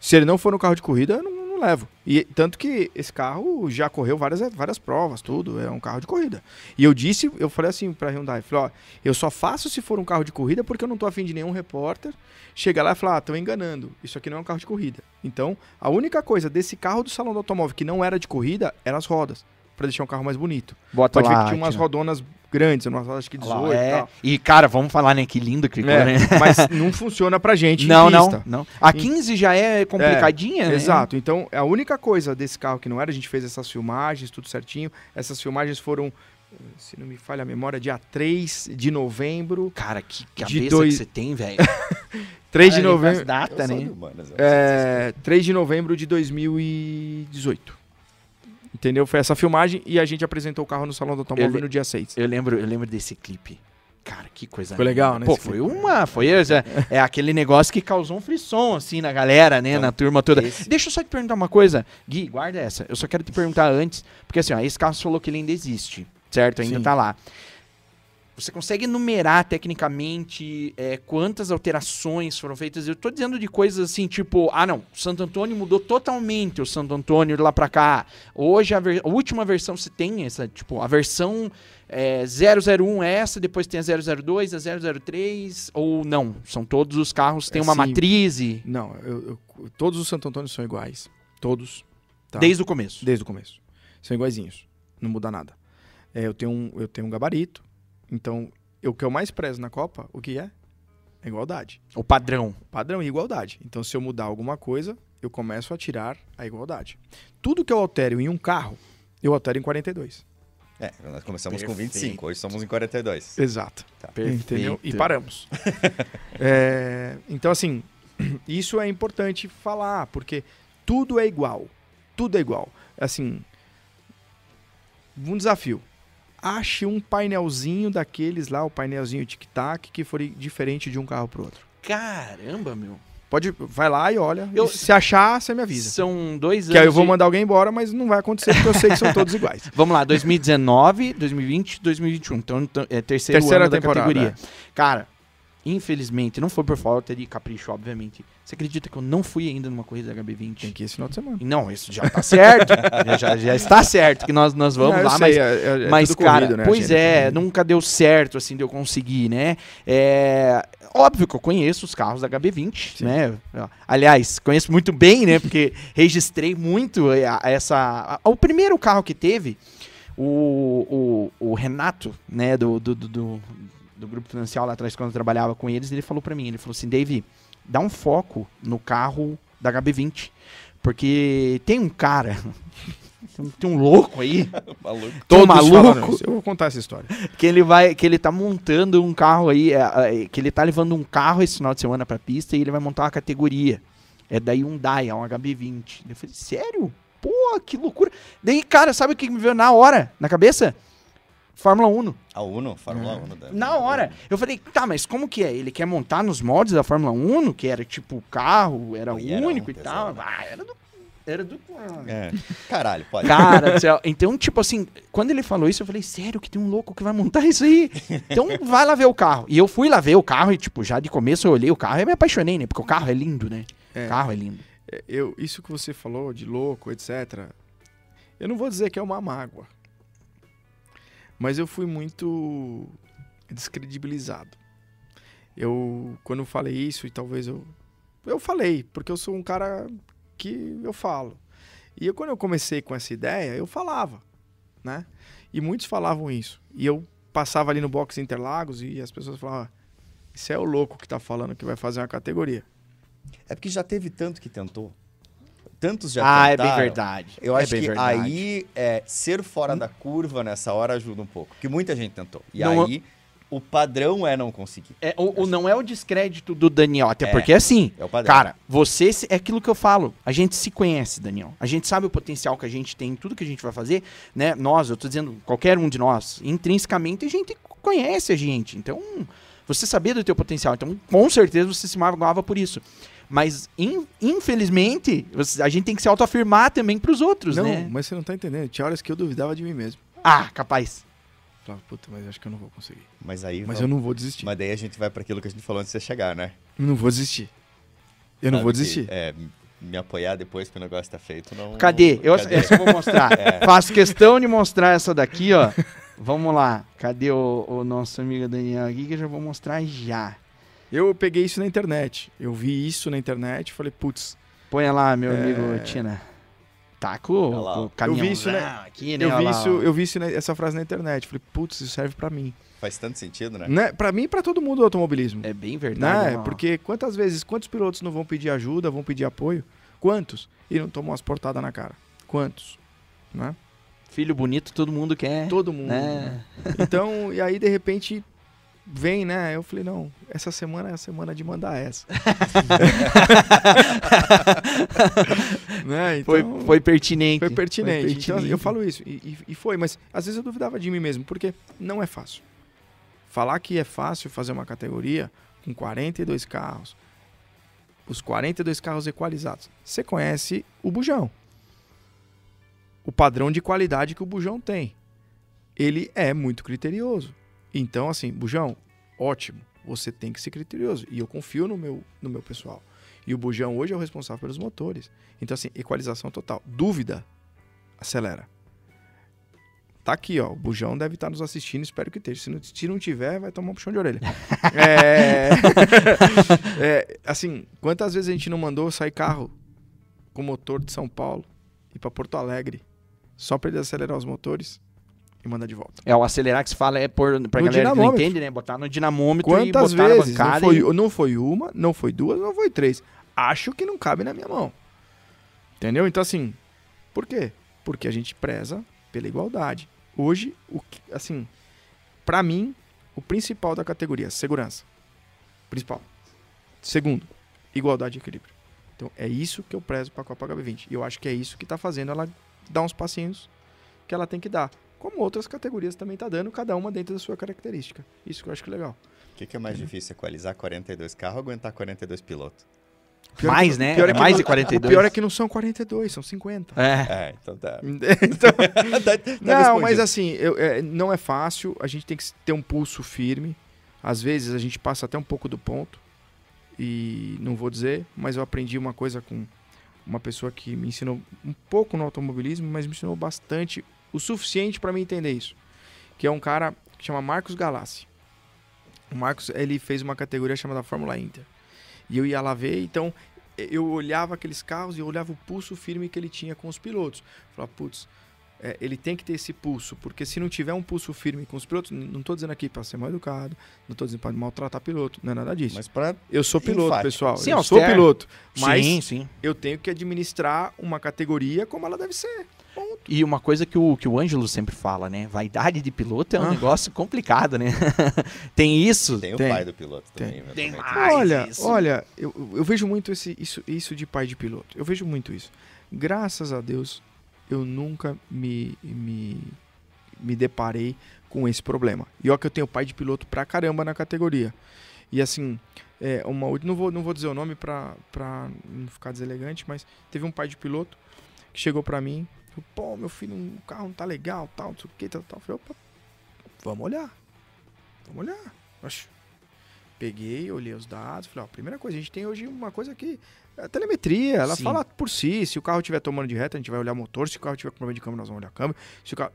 Se ele não for no carro de corrida, eu não, não levo. E tanto que esse carro já correu várias, várias provas, tudo. É um carro de corrida. E eu disse, eu falei assim pra Hyundai, falei, ó, eu só faço se for um carro de corrida porque eu não tô afim de nenhum repórter chegar lá e falar, ah, estão enganando. Isso aqui não é um carro de corrida. Então, a única coisa desse carro do salão do automóvel que não era de corrida eram as rodas. Pra deixar um carro mais bonito. Bota Pode ver lá, que tinha umas rodonas grandes, umas rodas acho que 18 Lá, e é. tal. E, cara, vamos falar, né? Que lindo que ficou, É, né? <laughs> mas <laughs> não funciona pra gente Não, em não, pista. não. A 15 já é complicadinha, né? Exato. Então, a única coisa desse carro que não era, a gente fez essas filmagens, tudo certinho. Essas filmagens foram, se não me falha a memória, dia 3 de novembro. Cara, que De cabeça dois- que você tem, velho. <laughs> 3 de Cara, faz novembro. data, né? de humanas, É, 3 de novembro de 2018. Entendeu? Foi essa filmagem e a gente apresentou o carro no Salão do Automóvel Ele- no dia 6. Eu lembro, eu lembro desse clipe. Cara, que coisa Foi legal, né, Pô, foi clipe? uma. Foi é, é aquele negócio que causou um frisson, assim, na galera, né? Então, na turma toda. esse- Deixa eu só te perguntar uma coisa. Gui, guarda essa. Eu só quero te perguntar antes, porque assim, ó, esse carro você falou que ele ainda existe, certo? Ainda Sim. tá lá. Você consegue enumerar tecnicamente é, quantas alterações foram feitas? Eu tô dizendo de coisas assim, tipo, ah não, Santo Antônio mudou totalmente o Santo Antônio de lá pra cá. Hoje a, a última versão você tem essa, tipo, a versão é, 001 é essa, depois tem a 002, a 003, ou não? São todos os carros, tem É uma sim. matriz e... Não, eu- eu- todos os Santo Antônio são iguais. Todos. Tá? Desde o começo. Desde o começo. São iguaizinhos. Não muda nada. É, eu, tenho um, eu tenho um gabarito. Então, eu- o que eu mais prezo na Copa, o que é? É igualdade. O padrão. Padrão e igualdade. Então, se eu mudar alguma coisa, eu começo a tirar a igualdade. Tudo que eu altero em um carro, eu altero em 42. É, nós começamos com Perfeito. 25, hoje somos em 42. Exato. Tá. Entendeu? E paramos. <laughs> É, então, assim, <clears throat> isso é importante falar, porque tudo é igual. Tudo é igual. Assim, um desafio. Ache um painelzinho daqueles lá, o painelzinho tic-tac, que for diferente de um carro pro outro. Caramba, meu. Pode, vai lá e olha. Eu- E se achar, você me avisa. São dois anos. Que aí eu vou mandar alguém embora, mas não vai acontecer porque eu sei que são todos <laughs> iguais. Vamos lá, 2019, 2020, 2021. Então, é terceiro Terceira ano da temporada, categoria. Cara, infelizmente, não foi por falta de capricho, obviamente. Você acredita que eu não fui ainda numa corrida da HB20? Tem que ir esse final de semana. Não, isso já tá certo. <laughs> já, já está certo que nós, nós vamos Não, lá, sei, mas é- é- é mas, cara, corrido, né, pois é, nunca deu certo, assim, de eu conseguir, né? É, óbvio que eu conheço os carros da HB20, Sim. né? Aliás, conheço muito bem, né? Porque registrei muito a essa... o primeiro carro que teve, o, o, o Renato, né, do, do, do, do- do Grupo Financial lá atrás, quando eu trabalhava com eles, ele falou pra mim, ele falou assim, Dave, dá um foco no carro da HB20, porque tem um cara... <laughs> tem um- Tem um louco aí, <laughs> Maluco. maluco. Eu vou contar essa história. <laughs> que ele vai, que ele tá montando um carro aí, é, é, que ele tá levando um carro esse final de semana pra pista e ele vai montar uma categoria. É da Hyundai, é um HB20. Eu falei, sério? Pô, que loucura. Daí, cara, sabe o que me veio na hora, na cabeça? Fórmula 1. A Uno, Fórmula 1. da- Na hora. Eu falei, tá, mas como que é? Ele quer montar nos moldes da Fórmula 1, que era tipo o carro, era E era único um e tal. né? Ah, era do. Era do. É. Caralho, pode. Cara do céu. <laughs> Então, tipo assim, quando ele falou isso, eu falei, sério que tem um louco que vai montar isso aí? Então vai lá ver o carro. E eu fui lá ver o carro e, tipo, já de começo eu olhei o carro e me apaixonei, né? Porque o carro é lindo, né? É. O carro é lindo. É, Eu, isso que você falou de louco, etc. Eu não vou dizer que é uma mágoa. Mas eu fui muito descredibilizado. Eu, quando falei isso, e talvez eu. Eu falei, porque eu sou um cara que eu falo. E eu, quando eu comecei com essa ideia, eu falava, né? E muitos falavam isso. E eu passava ali no box Interlagos e as pessoas falavam: Isso é o louco que tá falando que vai fazer uma categoria. É porque já teve tanto que tentou. Tantos já ah, é tentaram. bem verdade. Eu é acho que verdade. aí é, ser fora da curva nessa hora ajuda um pouco. Porque muita gente tentou. E Não- aí o padrão é não conseguir. É, o, o não é o descrédito do Daniel, até É. porque assim, É o padrão. cara, você é aquilo que eu falo. A gente se conhece, Daniel. A gente sabe o potencial que a gente tem, tudo que a gente vai fazer, né? Nós, eu tô dizendo, qualquer um de nós, intrinsecamente a gente conhece a gente. Então, você sabia do teu potencial. Então, com certeza você se magoava por isso. Mas, in- infelizmente, a gente tem que se autoafirmar também pros outros, não, né? mas você não tá entendendo. Tinha horas que eu duvidava de mim mesmo. Ah, capaz. Falava, puta, mas acho que eu não vou conseguir. Mas aí. Mas vamos- eu não vou desistir. Mas daí a gente vai para aquilo que a gente falou antes de você chegar, né? Não vou desistir. Eu não Sabe vou que, desistir. É, me apoiar depois que o negócio tá feito. Não, Cadê? Eu, Cadê? Essa eu vou mostrar. <laughs> É. Faço questão de mostrar essa daqui, ó. Vamos lá. Cadê o, o nosso amigo Daniel aqui que eu já vou mostrar já. Eu peguei isso na internet. Eu vi isso na internet e falei, putz, Põe lá, meu É. amigo Tina. Tá com ó. o caminhão Eu vi isso, né? aqui, né? eu vi lá, isso, eu vi isso essa frase na internet. Falei, putz, isso serve pra mim. Faz tanto sentido, né? Né? Pra mim e pra todo mundo do automobilismo. É bem verdade. né? Porque quantas vezes, quantos pilotos não vão pedir ajuda, vão pedir apoio? Quantos? E não tomam umas portadas na cara? Quantos? Né? Filho bonito, todo mundo quer. Todo mundo. né? né? Então, e aí de repente vem, né? Eu falei, não, essa semana é a semana de mandar essa. <laughs> né? Foi, Então, foi pertinente. foi pertinente. Foi Então, assim, eu pertinente. falo isso. E, e- e foi, mas às vezes eu duvidava de mim mesmo, porque não é fácil. Falar que é fácil fazer uma categoria com 42 carros, os 42 carros equalizados. Você conhece o bujão. O padrão de qualidade que o bujão tem. Ele é muito criterioso. Então, assim, bujão, ótimo. Você tem que ser criterioso. E eu confio no meu, no meu pessoal. E o bujão hoje é o responsável pelos motores. Então, assim, equalização total. Dúvida, acelera. Tá aqui, ó. O Bujão deve estar nos assistindo, espero que esteja. Se não, se não tiver, vai tomar um puxão de orelha. <laughs> é... <laughs> é, Assim, quantas vezes a gente não mandou sair carro com motor de São Paulo e para Porto Alegre só para ele acelerar os motores e mandar de volta? É, o acelerar que se fala é por, pra No galera que não entende, né? Botar no dinamômetro e Quantas botar vezes? na Não bancada foi, e- não foi uma, não foi duas, não foi três. Acho que não cabe na minha mão. Entendeu? Então, assim, por quê? Porque a gente preza pela igualdade. hoje, o que, assim, para mim, o principal da categoria, segurança. Principal. Segundo, igualdade e equilíbrio. Então é isso que eu prezo para a Copa HB20. E eu acho que é isso que está fazendo ela dar uns passinhos que ela tem que dar. Como outras categorias também tá dando, cada uma dentro da sua característica. Isso que eu acho que é legal. O que, que é mais difícil, equalizar 42 carros ou aguentar 42 pilotos? Pior mais, que- né? pior É que mais não- de 42. O pior é que não são 42, são 50. É. É, então tá. <laughs> então, <laughs> Tá- tá Não, respondido. mas assim, eu- é, não é fácil, a gente tem que ter um pulso firme. Às vezes a gente passa até um pouco do ponto. E não vou dizer, mas eu aprendi uma coisa com uma pessoa que me ensinou um pouco no automobilismo, mas me ensinou bastante, o suficiente para mim entender isso. Que é um cara que chama Marcos Galassi. O Marcos, ele fez uma categoria chamada Fórmula Inter. E eu ia lá ver, então eu olhava aqueles carros e eu olhava o pulso firme que ele tinha com os pilotos. Falava, putz, é, ele tem que ter esse pulso, porque se não tiver um pulso firme com os pilotos, não estou dizendo aqui para ser mal educado, não estou dizendo para maltratar piloto, não é nada disso. Mas pra... eu sou piloto, enfático. pessoal. Sim, eu sou piloto, mas Sim, sim. eu tenho que administrar uma categoria como ela deve ser. E uma coisa que o, que o Ângelo sempre fala, né? Vaidade de piloto é um Ah. negócio complicado, né? <laughs> Tem isso? Tem o Tem. pai do piloto Tem. também. Tem mais. olha, isso. olha, eu, eu vejo muito esse, isso, isso de pai de piloto. Eu vejo muito isso. Graças a Deus, eu nunca me, me, me deparei com esse problema. E olha que eu tenho pai de piloto pra caramba na categoria. E assim, é, uma, não, vou, não vou dizer o nome pra, pra não ficar deselegante, mas teve um pai de piloto que chegou pra mim. Pô, meu filho, o carro não tá legal, tal, não sei o que, tal, tal. Eu falei, opa, vamos olhar. Vamos olhar. Oxe. Peguei, olhei os dados, falei, ó, primeira coisa, a gente tem hoje uma coisa que é a telemetria, ela Sim. fala por si, se o carro estiver tomando de reta, a gente vai olhar motor, se o carro tiver com problema de câmbio, nós vamos olhar câmbio, se o carro...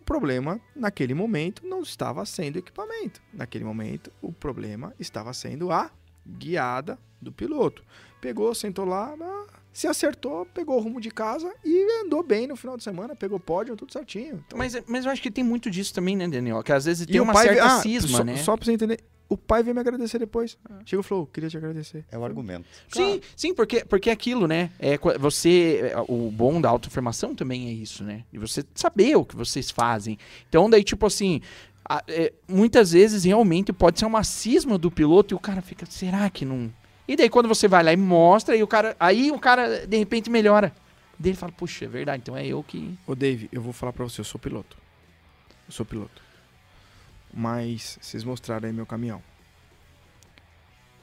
O problema, naquele momento, não estava sendo o equipamento. Naquele momento, o problema estava sendo a guiada do piloto. Pegou, sentou lá, ah, se acertou, pegou o rumo de casa e andou bem no final de semana, pegou pódio, tudo certinho. Então, Mas, mas eu acho que tem muito disso também, né, Daniel? Que às vezes e tem uma pai certa ah, cisma, só, né? Só pra você entender, o pai veio me agradecer depois. Chegou e falou, queria te agradecer. É o argumento. Sim, sim, porque, porque é aquilo, né? É, você, é, o bom da autoafirmação também é isso, né? E você saber o que vocês fazem. Então, daí, tipo assim, a- é, muitas vezes realmente pode ser uma cisma do piloto e o cara fica, será que não. E daí, quando você vai lá e mostra, e o cara, aí o cara de repente melhora. Daí ele fala, puxa, é verdade, então é eu que. Ô, Dave, eu vou falar pra você, eu sou piloto. Eu sou piloto. Mas vocês mostraram aí meu caminhão.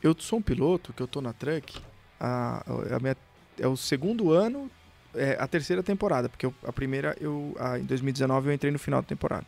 Eu sou um piloto que eu tô na truck. A, a minha- é o segundo ano, é a terceira temporada, porque eu- a primeira, eu, a- em 2019, eu entrei no final da temporada.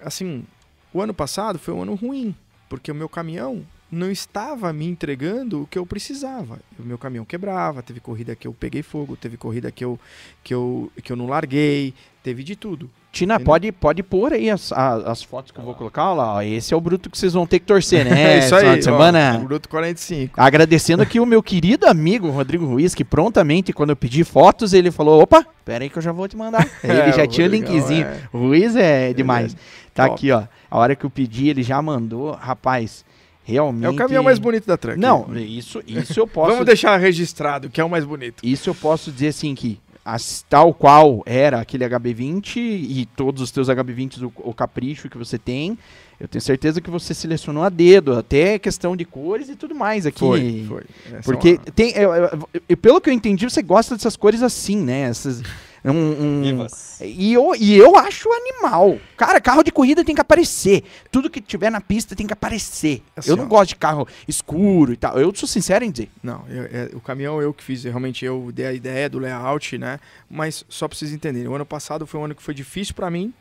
Assim, o ano passado foi um ano ruim, porque o meu caminhão não estava me entregando o que eu precisava. O meu caminhão quebrava, teve corrida que eu peguei fogo, teve corrida que eu, que eu, que eu não larguei, teve de tudo. Tina, Entendeu? pode, pode pôr aí as, a- as fotos que eu vou colocar. Olha lá, ó, esse é o bruto que vocês vão ter que torcer, né? <laughs> É isso Final aí, de semana. ó, Bruto 45. Agradecendo aqui o meu querido amigo Rodrigo Ruiz, que prontamente, quando eu pedi fotos, ele falou: opa, pera aí que eu já vou te mandar. <laughs> ele É, já o tinha o linkzinho. é. O Ruiz é demais. Tá top. aqui, ó. A hora que eu pedi, ele já mandou. Rapaz, realmente. É o caminhão mais bonito da truck. Não, isso, isso eu posso. Vamos deixar registrado que é o mais bonito. Isso eu posso dizer assim que as- tal qual era aquele HB20 e todos os teus HB20 o, o capricho que você tem, eu tenho certeza que você selecionou a dedo, até questão de cores e tudo mais aqui. Foi, foi. Essa Porque é uma- tem, eu- eu- eu- pelo que eu entendi, você gosta dessas cores assim, né? Essas, um, um- e, eu, e eu acho animal. Cara, carro de corrida tem que aparecer. Tudo que tiver na pista tem que aparecer. Assim, eu não ó. gosto de carro escuro e tal. Eu sou sincero em dizer. Não, eu- é, o caminhão eu que fiz, realmente eu dei a ideia do layout, né? Mas só pra vocês entenderem, o ano passado foi um ano que foi difícil pra mim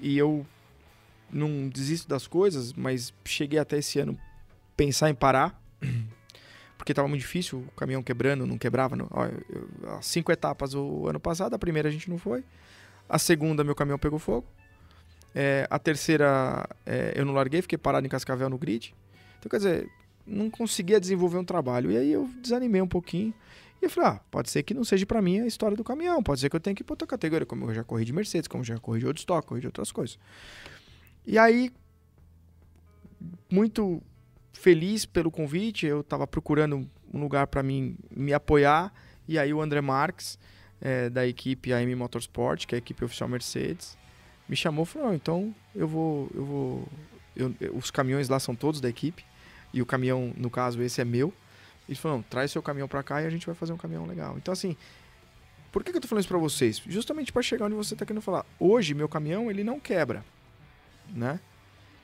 e eu não desisto das coisas, mas cheguei até esse ano pensar em parar, <clears throat> porque tava muito difícil, o caminhão quebrando, não quebrava. Não, ó, eu- cinco etapas o ano passado, a primeira a gente não foi, a segunda meu caminhão pegou fogo, é, a terceira é, eu não larguei, fiquei parado em Cascavel no grid. Então, quer dizer, não conseguia desenvolver um trabalho. E aí eu desanimei um pouquinho. E eu falei, ah, pode ser que não seja pra mim a história do caminhão. Pode ser que eu tenha que ir pra outra categoria, como eu já corri de Mercedes, como eu já corri de outro estoque, corri de outras coisas. E aí, muito feliz pelo convite, eu tava procurando um lugar pra mim me apoiar. E aí o André Marques é, da equipe AM Motorsport, que é a equipe oficial Mercedes, me chamou e falou: "Não, então eu vou. Eu vou eu- os caminhões lá são todos da equipe, e o caminhão, no caso, esse é meu. Ele falou: "Não, traz seu caminhão pra cá e a gente vai fazer um caminhão legal. Então, assim, por que, que eu tô falando isso pra vocês? Justamente para chegar onde você tá querendo falar. Hoje, meu caminhão, ele não quebra, né?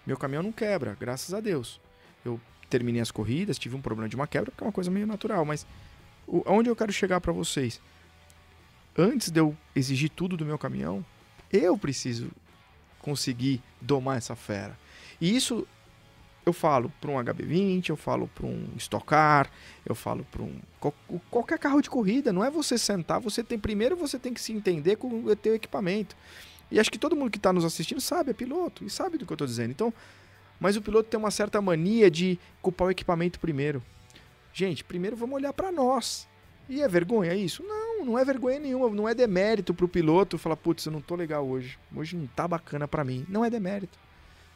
Meu caminhão não quebra, graças a Deus. Eu terminei as corridas, tive um problema de uma quebra, que é uma coisa meio natural, mas o, onde eu quero chegar para vocês? Antes de eu exigir tudo do meu caminhão, eu preciso conseguir domar essa fera. E isso eu falo para um HB20, eu falo para um Stock Car, eu falo para um qual- qualquer carro de corrida. Não é você sentar, você tem primeiro você tem que se entender com o teu equipamento. E acho que todo mundo que está nos assistindo sabe, é piloto e sabe do que eu estou dizendo. Então, mas o piloto tem uma certa mania de culpar o equipamento primeiro. Gente, primeiro vamos olhar para nós. E é vergonha isso? Não, não é vergonha nenhuma, não é demérito pro piloto falar, putz, eu não tô legal hoje. Hoje não tá bacana para mim. Não é demérito.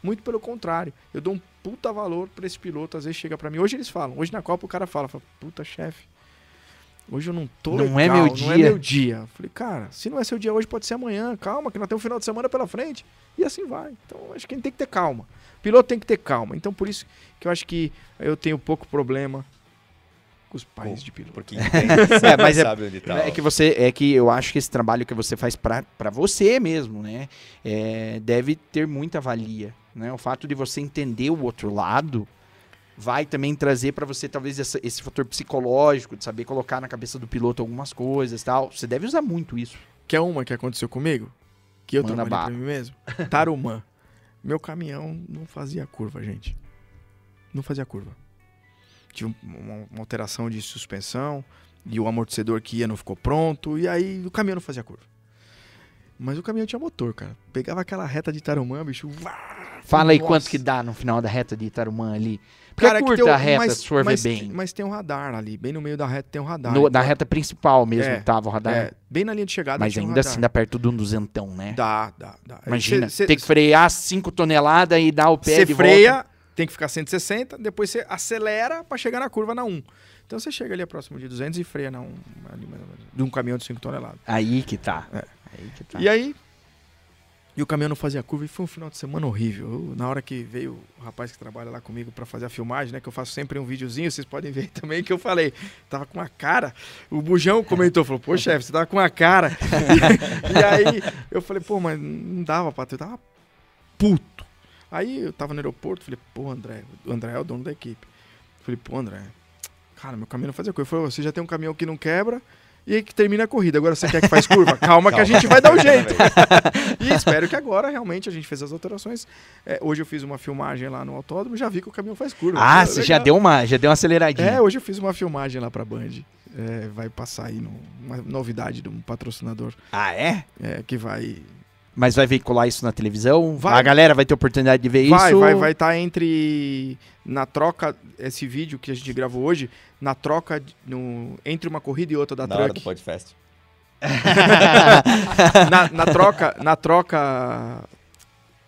Muito pelo contrário. Eu dou um puta valor pra esse piloto, às vezes chega para mim. Hoje eles falam, hoje na Copa o cara fala, fala puta chefe, hoje eu não tô Não legal, é meu não é dia." meu dia. Eu falei, cara, se não é seu dia hoje, pode ser amanhã. Calma, que nós temos um final de semana pela frente. E assim vai. Então, acho que a gente tem que ter calma. Piloto tem que ter calma. Então, por isso que eu acho que eu tenho pouco problema com os pais Pô, de piloto. Porque entende, <laughs> É, mas é- sabe onde tá. É que você, é que eu acho que esse trabalho que você faz pra pra você mesmo, né, é, deve ter muita valia, né? O fato de você entender o outro lado vai também trazer pra você talvez essa- esse fator psicológico de saber colocar na cabeça do piloto algumas coisas, e tal. Você deve usar muito isso. Quer uma que aconteceu comigo? Que eu Manda trabalhei bala. pra mim mesmo? Tarumã. Meu caminhão não fazia curva, gente. Não fazia curva. Tive um- uma, uma alteração de suspensão e o amortecedor que ia não ficou pronto e aí o caminhão não fazia curva. Mas o caminhão tinha motor, cara. Pegava aquela reta de Tarumã, bicho. vá, Fala aí nossa. quanto que dá no final da reta de Itarumã ali. Porque Cara, é curta a reta, mas, se for mas, bem. Mas tem um radar ali. Bem no meio da reta tem um radar. No- então- na reta principal mesmo É, tava o radar. É, bem na linha de chegada mas um ainda radar. assim dá perto de um duzentão, né? Dá, dá, dá. Imagina, Cê- cê- tem que frear 5 toneladas e dar o pé Você de freia, volta. tem que ficar 160, depois você acelera pra chegar na curva na 1. Então você chega ali próximo de 200 e freia na 1, ali mais ou menos, de um caminhão de 5 toneladas. Aí que tá. É. Aí que tá. E aí, e o caminhão não fazia curva e foi um final de semana horrível. Eu, na hora que veio o rapaz que trabalha lá comigo pra fazer a filmagem, né, que eu faço sempre um videozinho, vocês podem ver <laughs> também que eu falei, tava com uma cara, o Bujão comentou, falou, pô chefe, você tava com uma cara. <laughs> e aí eu falei, pô, mas não dava pra ter, eu tava puto. Aí eu tava no aeroporto, falei, pô, André, o André é o dono da equipe. Falei, pô, André, cara, meu caminhão não fazia curva. Ele falou, você já tem um caminhão que não quebra e que termina a corrida. Agora você quer que faz curva? <laughs> Calma, que a gente vai dar o jeito. e espero que agora realmente a gente fez as alterações. É, hoje eu fiz uma filmagem lá no autódromo, já vi que o caminhão faz curva. Ah, você já deu uma, já deu uma aceleradinha. É, hoje eu fiz uma filmagem lá pra Band. É, vai passar aí no- uma novidade de um patrocinador Ah, é? é, que vai Mas vai veicular isso na televisão? Vai. A galera vai ter oportunidade de ver Vai, isso? vai, vai estar entre. Na troca, esse vídeo que a gente gravou hoje, na troca, de- no, entre uma corrida e outra da Na hora do truck. podcast. <laughs> na, na troca, na troca.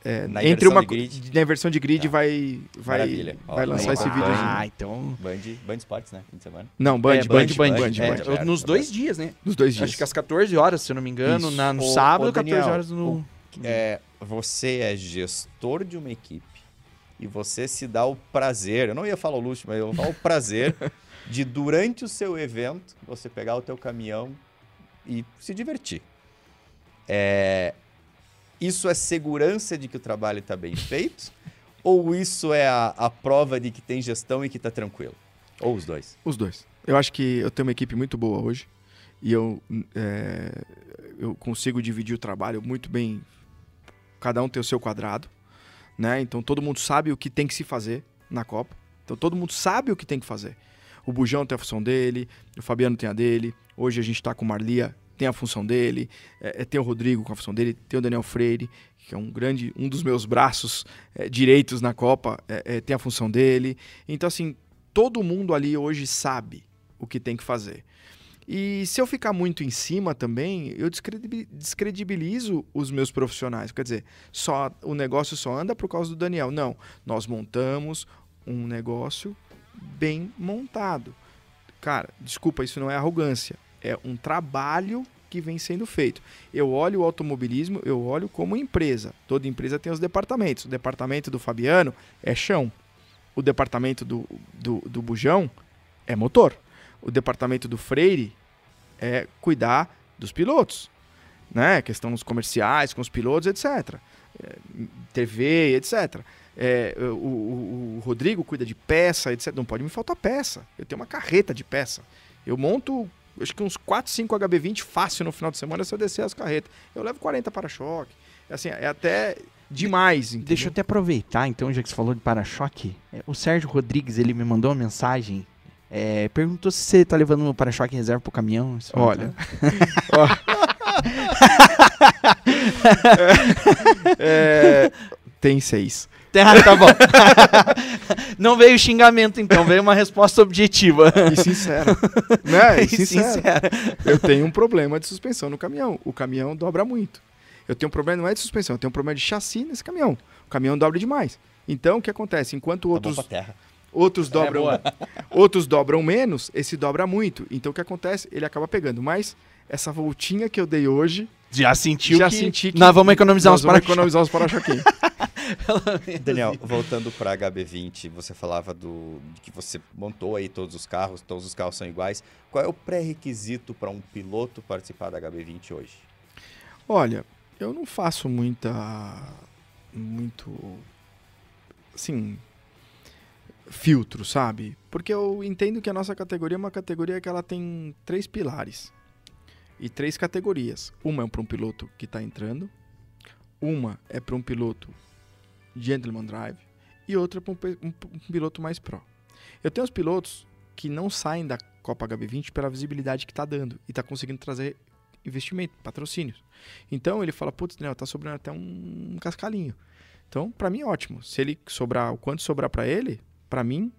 É, Na entre inversão uma de grid. na versão de grid Tá. vai vai Maravilha. Ó, vai lançar aí, esse Band. vídeo. Ah, então... Band, Band Sports, né? Fim de semana. Não, Band, É, Band, Band, Band, Band, Band, é, Band. nos dois dias, né? Nos dois dias. Acho que às 14 horas, se eu não me engano, Isso. na, no Ô, sábado, 14 Daniel, horas no... É, você é gestor de uma equipe e você se dá o prazer, eu não ia falar o luxo, mas eu vou falar o prazer <laughs> de durante o seu evento você pegar o teu caminhão e se divertir. É, isso é segurança de que o trabalho está bem feito <laughs> ou isso é a, a prova de que tem gestão e que está tranquilo? Ou os dois? Os dois. Eu acho que eu tenho uma equipe muito boa hoje e eu, é, eu consigo dividir o trabalho muito bem. Cada um tem o seu quadrado, né? Então todo mundo sabe o que tem que se fazer na Copa. Então todo mundo sabe o que tem que fazer. O Bujão tem a função dele, o Fabiano tem a dele. Hoje a gente está com o Marlia, tem a função dele. É, é, tem o Rodrigo com a função dele, tem o Daniel Freire, que é um grande, um dos meus braços é, direitos na Copa, é, é, tem a função dele. Então assim, todo mundo ali hoje sabe o que tem que fazer. E se eu ficar muito em cima também, eu descredibi- descredibilizo os meus profissionais. Quer dizer, só o negócio só anda por causa do Daniel. Não, nós montamos um negócio bem montado. Cara, desculpa, isso não é arrogância. É um trabalho que vem sendo feito. Eu olho o automobilismo, eu olho como empresa. Toda empresa tem os departamentos. O departamento do Fabiano é chão. O departamento do, do, do Bujão é motor. O departamento do Freire é cuidar dos pilotos. Né? Questão dos comerciais, com os pilotos, etc. É, TV, etc. É, o, o, o Rodrigo cuida de peça, etc. Não pode me faltar peça. Eu tenho uma carreta de peça. Eu monto acho que uns 4, 5 HB20 fácil no final de semana se eu descer as carretas. Eu levo 40 para-choque. Assim, é até demais. Entendeu? Deixa eu até aproveitar, então, já que você falou de para-choque. É, o Sérgio Rodrigues, ele me mandou uma mensagem. É, perguntou se você tá levando o para-choque em reserva pro caminhão. Olha. <laughs> <laughs> é, tem seis. Ah, tá bom. <laughs> Não veio xingamento, então, veio uma resposta objetiva. E sincera. Né? E <laughs> sincera. sincera. Eu tenho um problema de suspensão no caminhão. O caminhão dobra muito. Eu tenho um problema, não é de suspensão, eu tenho um problema de chassi nesse caminhão. O caminhão dobra demais. Então, o que acontece? Enquanto tá outros. Outros é dobram, é <laughs> outros dobram menos, esse dobra muito. Então o que acontece? Ele acaba pegando. Mas essa voltinha que eu dei hoje. Já sentiu já que, senti que nós vamos economizar nós os para economizar os para-choquinhos. <laughs> Daniel, voltando para a HB20, você falava do que você montou aí todos os carros, todos os carros são iguais. Qual é o pré-requisito para um piloto participar da HB20 hoje? Olha, eu não faço muita muito assim filtro, sabe? Porque eu entendo que a nossa categoria é uma categoria que ela tem três pilares e três categorias. Uma é para um piloto que está entrando, uma é para um piloto gentleman drive e outra para um, um, um, piloto mais pro. Eu tenho os pilotos que não saem da Copa HB20 pela visibilidade que está dando e está conseguindo trazer investimento, patrocínios. Então ele fala, putz, Daniel, tá sobrando até um cascalinho. Então, para mim, ótimo. Se ele sobrar, o quanto sobrar para ele, para mim,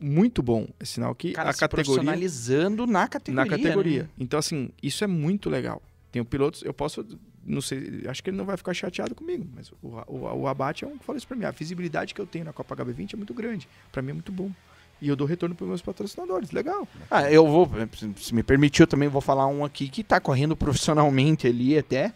muito bom. É sinal que Cara, a categoria. Profissionalizando na categoria. Na categoria. Né? Então, assim, isso é muito legal. Tenho pilotos, eu posso. Não sei, acho que ele não vai ficar chateado comigo, mas o, o, o Abate é um que falou isso pra mim. A visibilidade que eu tenho na Copa HB20 é muito grande. Para mim é muito bom. E eu dou retorno para meus patrocinadores. Legal. Ah, eu vou, se me permitir, eu também vou falar um aqui que tá correndo profissionalmente ali até.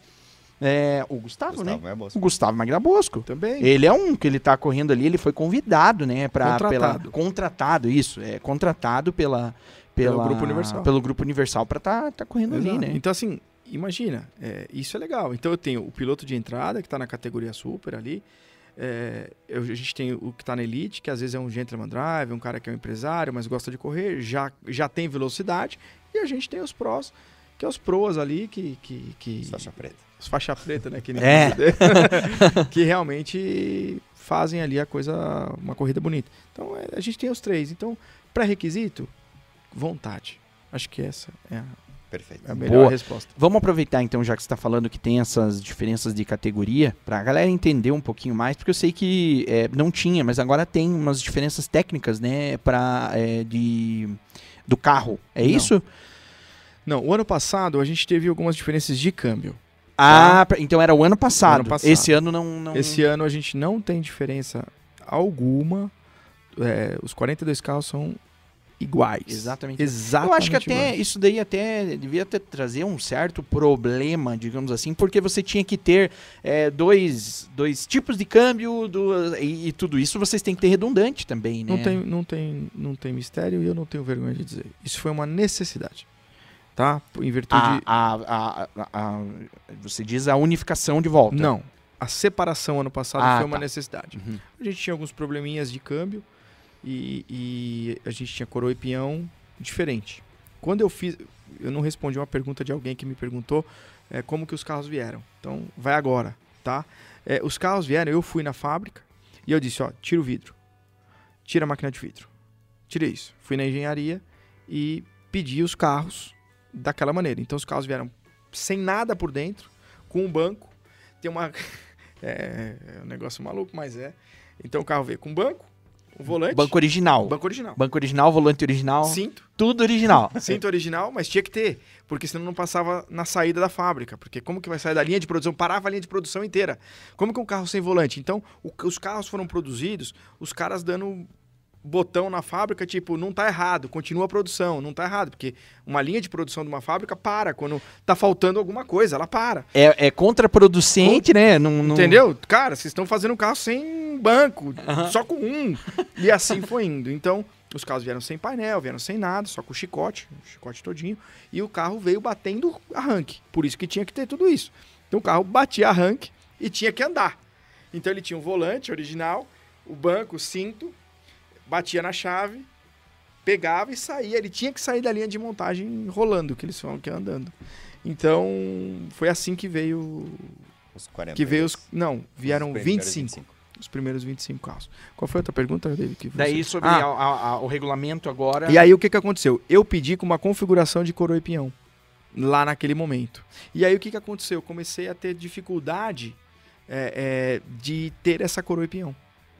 É, o Gustavo, Gustavo né? O Gustavo Magna Bosco. Também. Ele é um que ele tá correndo ali, ele foi convidado, né? Pra, contratado. Pela, contratado, isso. É contratado pela, pela, pelo Grupo Universal. Pelo Grupo Universal pra tá, tá correndo Exato. ali, né? Então, assim, imagina, é, isso é legal. Então eu tenho o piloto de entrada, que tá na categoria super ali. É, eu, a gente tem o que está na elite, que às vezes é um gentleman drive, um cara que é um empresário, mas gosta de correr, já, já tem velocidade. E a gente tem os prós, que é os proas ali, que. que, que faixa preta. Os faixa preta, né? Que, é. <laughs> que realmente fazem ali a coisa, uma corrida bonita. Então é, a gente tem os três. Então, pré-requisito, vontade. Acho que essa é a Perfeito. É a melhor Boa. resposta. Vamos aproveitar então, já que você está falando que tem essas diferenças de categoria, para a galera entender um pouquinho mais, porque eu sei que é, não tinha, mas agora tem umas diferenças técnicas, né, para é, de do carro. É não. isso? Não, o ano passado a gente teve algumas diferenças de câmbio. Ah, tá? então era o ano passado. ano passado. Esse ano não, não, Esse ano a gente não tem diferença alguma. É, os 42 carros são iguais. Exatamente. Exatamente. Eu acho que até iguais. isso daí até devia até trazer um certo problema, digamos assim, porque você tinha que ter é, dois, dois tipos de câmbio do, e, e, tudo isso vocês têm que ter redundante também, né? Não tem, não tem, não tem mistério e eu não tenho vergonha de dizer. Isso foi uma necessidade. Tá? Em virtude. A, a, a, a você diz a unificação de volta. Não. A separação ano passado Ah, foi uma tá. necessidade. Uhum. A gente tinha alguns probleminhas de câmbio e, e a gente tinha coroa e pinhão diferente. Quando eu fiz, eu não respondi uma pergunta de alguém que me perguntou é, como que os carros vieram. Então, vai agora, tá? É, os carros vieram, eu fui na fábrica e eu disse, ó, tira o vidro, tira a máquina de vidro, tira isso. Fui na engenharia e pedi os carros daquela maneira. Então, os carros vieram sem nada por dentro, com um banco, tem uma... <laughs> é, é um negócio maluco, mas é. Então, o carro veio com banco, o volante... Banco original. Banco original. Banco original, volante original. Cinto. Tudo original. <laughs> Cinto original, mas tinha que ter. Porque senão não passava na saída da fábrica. Porque como que vai sair da linha de produção? Parava a linha de produção inteira. Como que um carro sem volante? Então, o- os carros foram produzidos, os caras dando botão na fábrica, tipo, não tá errado, continua a produção, não tá errado, porque uma linha de produção de uma fábrica para quando tá faltando alguma coisa, ela para. É, é contraproducente, né? Não, não- Entendeu? Cara, vocês estão fazendo um carro sem banco, só com um. E assim foi indo. Então, os carros vieram sem painel, vieram sem nada, só com o chicote, o chicote todinho, e o carro veio batendo arranque. Por isso que tinha que ter tudo isso. Então o carro batia arranque e tinha que andar. Então ele tinha um volante original, o banco, o cinto, batia na chave, pegava e saía. Ele tinha que sair da linha de montagem rolando, que eles falam que é andando. Então, foi assim que veio Os 40. que veio os. Não, vieram Os primeiros 25, Os primeiros 25 carros. Qual foi a outra pergunta, David? que você- Daí sobre Ah, a- a- a- o regulamento agora. E aí o que, que aconteceu? Eu pedi com uma configuração de coroa e pinhão. Lá naquele momento. E aí o que, que aconteceu? Eu comecei a ter dificuldade é, é, de ter essa coroa e pinhão.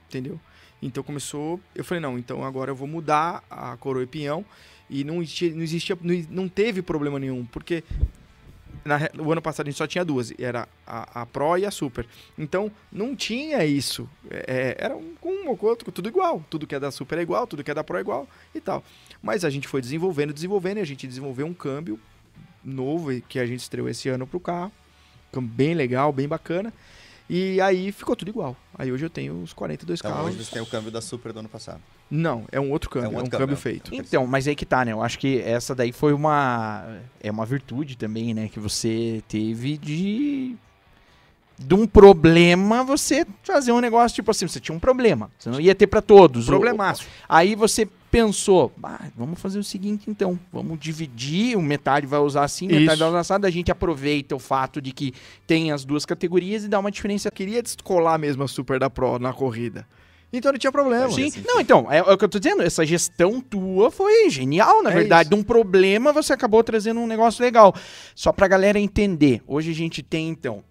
Entendeu? Então começou. Eu falei, não, então agora eu vou mudar a coroa e pinhão. E não existia, não, existia, não, teve problema nenhum. Porque na o ano passado a gente só tinha duas, era a, a Pro e a Super. Então não tinha isso. É, era um com um ou outro, tudo igual. Tudo que é da Super é igual, tudo que é da Pro é igual e tal. Mas a gente foi desenvolvendo, desenvolvendo, e a gente desenvolveu um câmbio novo que a gente estreou esse ano pro carro. Câmbio bem legal, bem bacana. E aí ficou tudo igual. Aí hoje eu tenho os 42 Então carros. hoje você tem o câmbio da Super do ano passado. Não, é um outro câmbio, é um, outro câmbio, câmbio. feito. Então, mas aí que tá, né? Eu acho que essa daí foi uma. É uma virtude também, né? Que você teve de. De um problema, você fazer um negócio tipo assim, você tinha um problema. Você não ia ter pra todos. Problemaço. Aí você pensou, ah, vamos fazer o seguinte então, vamos dividir, o metade vai usar assim, metade Isso. vai usar assado, a gente aproveita o fato de que tem as duas categorias e dá uma diferença. Eu queria descolar mesmo a Super da Pro na corrida. Então não tinha problema. Sim. Não, então, é, é o que eu tô dizendo, essa gestão tua foi genial, na É verdade. isso. De um problema, você acabou trazendo um negócio legal. Só pra galera entender, hoje a gente tem, então,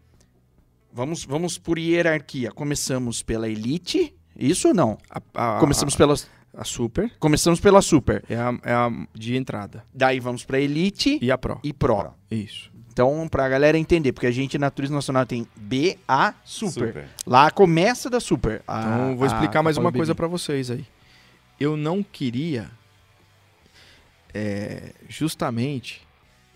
vamos, vamos por hierarquia. Começamos pela Elite, isso ou não? A, a- Começamos pela, a Super começamos pela Super. é a, é a de entrada. Daí vamos pra Elite E a Pro. e Pro. Pro. Isso. Então, pra galera entender, porque a gente na Turismo Nacional tem B, A, Super. Super. Lá começa da Super. a- Então, vou a- explicar mais a uma Power coisa pra vocês aí. Eu não queria é, justamente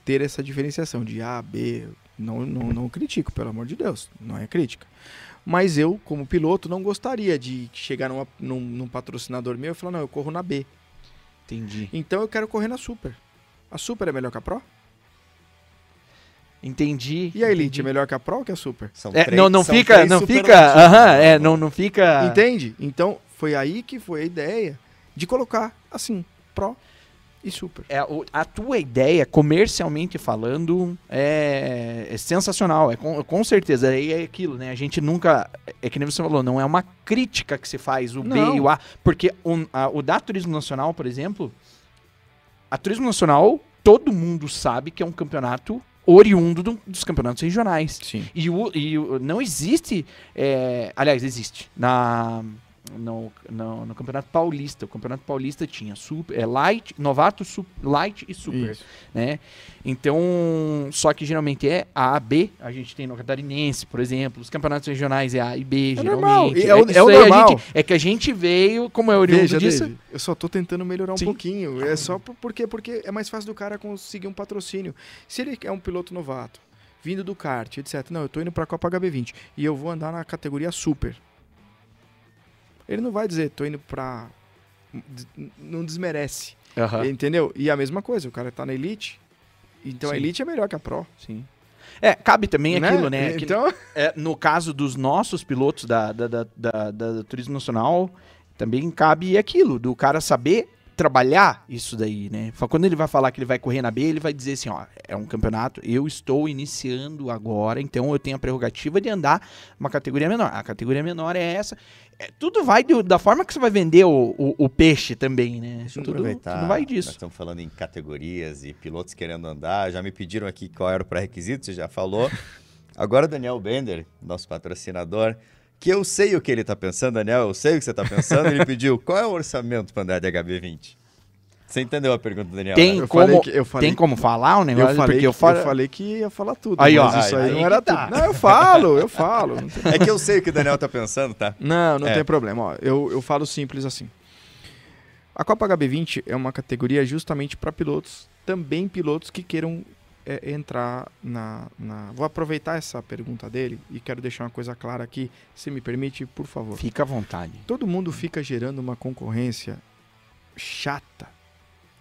ter essa diferenciação de A, B. Não, não, não critico, pelo amor de Deus. Não é crítica. Mas eu, como piloto, não gostaria de chegar numa- num, num patrocinador meu e falar, não, eu corro na B. Entendi. Então eu quero correr na Super. A Super é melhor que a Pro? Entendi. E a Elite entendi. é melhor que a Pro ou que a Super? São É, três- não, não são fica, três não fica, aham, é, não, não fica... Entende? Então, foi aí que foi a ideia de colocar, assim, Pro e Super. É, a tua ideia, comercialmente falando, é, é sensacional, é com, com certeza, aí é aquilo, né, a gente nunca, é que nem você falou, não é uma crítica que se faz, o B Não. e o A, porque o, a- o da Turismo Nacional, por exemplo, a Turismo Nacional, todo mundo sabe que é um campeonato oriundo do- dos campeonatos regionais. Sim. E, o, e o- não existe. é, aliás, existe. Na, no, no, no Campeonato Paulista. O Campeonato Paulista tinha super, é, light, novato, su- light e super. Isso. Né? Então, só que geralmente é A, B. A gente tem no Catarinense, por exemplo. Os campeonatos regionais é A e B, É geralmente. normal, é o- isso é o aí a normal. gente- é que a gente veio, como é oriundo Veja, disso. Dave, eu só tô tentando melhorar um Sim. pouquinho. É só por, por quê? Porque é mais fácil do cara conseguir um patrocínio. Se ele é um piloto novato, vindo do kart, etc. Não, eu tô indo pra Copa HB20 e eu vou andar na categoria Super. Ele não vai dizer, tô indo pra. Não desmerece. Aham. Entendeu? E a mesma coisa, o cara tá na Elite. Então a Sim. Elite é melhor que a Pro. Sim. É, cabe também aquilo, né? que- Então, É, no caso dos nossos pilotos da, da, da, da- da Turismo Nacional, também cabe aquilo, do cara saber trabalhar isso daí, né? Quando ele vai falar que ele vai correr na B, ele vai dizer assim, ó, é um campeonato, eu estou iniciando agora, então eu tenho a prerrogativa de andar uma categoria menor. A categoria menor é essa. É, tudo vai do- da forma que você vai vender o, o, o peixe também, né? Deixa tudo, aproveitar. tudo vai Nós disso. estamos falando em categorias e pilotos querendo andar. Já me pediram aqui qual era o pré-requisito, você já falou. <laughs> Agora Daniel Bender, nosso patrocinador, que eu sei o que ele está pensando, Daniel, eu sei o que você está pensando. Ele pediu <laughs> qual é o orçamento para andar de HB20? Você entendeu a pergunta do Daniel? Tem né? eu como, falei que- eu falei tem como falar um negócio? eu falei, porque eu que- falo... eu falei que ia falar tudo. Aí, ó. mas isso Aí- aí, não que era tá. tudo. Não, eu falo, eu falo. <laughs> É que eu sei o que o Daniel está pensando, tá? Não, não É. tem problema. Ó, eu, eu falo simples assim. A Copa HB20 é uma categoria justamente para pilotos, também pilotos que queiram é, entrar na, na. Vou aproveitar essa pergunta dele e quero deixar uma coisa clara aqui, se me permite, por favor. Fica à vontade. Todo mundo fica gerando uma concorrência chata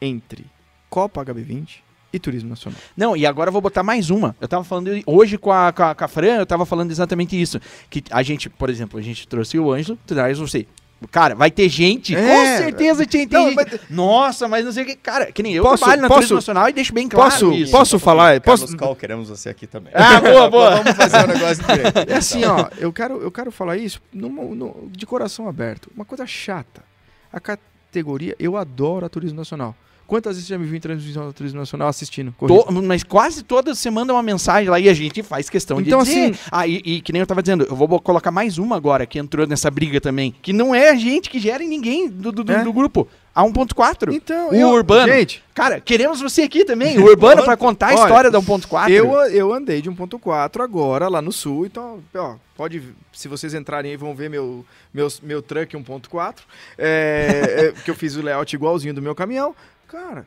entre Copa HB20 e Turismo Nacional. Não, e agora eu vou botar mais uma. Eu tava falando hoje com a, com a, com a Fran, eu tava falando exatamente isso. Que a gente, por exemplo, a gente trouxe o Ângelo, traz você. Cara, vai ter gente, É. com certeza tem, tem Não, gente. mas- Nossa, mas não sei o que. Cara, que nem eu Posso- trabalho na posso- Turismo Nacional e deixo bem claro posso- isso. posso falar? Carlos Posso- Cal, queremos você aqui também. Ah, boa, boa. Vamos fazer um negócio direito. É assim, ó, eu quero, eu quero falar isso numa- no- de coração aberto. Uma coisa chata. A categoria, eu adoro a Turismo Nacional. Quantas vezes você já me viu em transmissão da Turismo Nacional assistindo? To- mas quase todas você manda uma mensagem lá e a gente faz questão Então, de dizer. assim- Ah, e, e que nem eu tava dizendo, eu vou colocar mais uma agora que entrou nessa briga também. Que não é a gente que gera em ninguém do, do, É? do grupo. A 1.4. Então, o eu- Urbano. Gente, Cara, queremos você aqui também, o Urbano, pra contar a Olha, história da 1.4. eu, eu andei de 1.4 agora lá no sul, então, ó, pode, se vocês entrarem aí vão ver meu, meu, meu truck 1.4, é, é, que eu fiz o layout igualzinho do meu caminhão. Cara,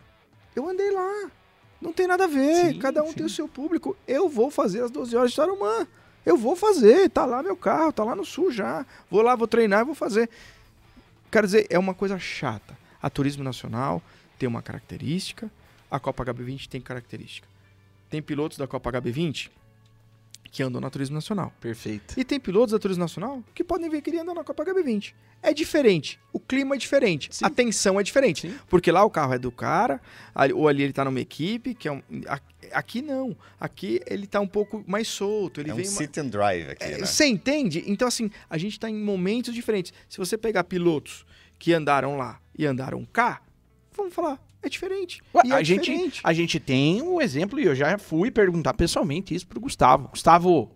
eu andei lá, não tem nada a ver, Sim, cada um sim. tem o seu público. Eu vou fazer as 12 horas de Tarumã, eu vou fazer, tá lá meu carro, tá lá no sul já, vou lá, vou treinar e vou fazer. Quero dizer, é uma coisa chata. A Turismo Nacional tem uma característica, a Copa HB20 tem característica. Tem pilotos da Copa HB20 que andam na Turismo Nacional. Perfeito. E tem pilotos da Turismo Nacional que podem vir querer andar na Copa HB20. É diferente. O clima é diferente. Sim. A tensão é diferente. Sim. Porque lá o carro é do cara, ali- ou ali ele tá numa equipe, que é um. a- Aqui não. Aqui ele tá um pouco mais solto. Ele É um uma- sit and drive aqui, é, né? Você entende? Então, assim, a gente está em momentos diferentes. Se você pegar pilotos que andaram lá e andaram cá, vamos falar, é diferente. Ué, E é a, gente, diferente. a gente tem um exemplo, e eu já fui perguntar pessoalmente isso pro Gustavo. Gustavo,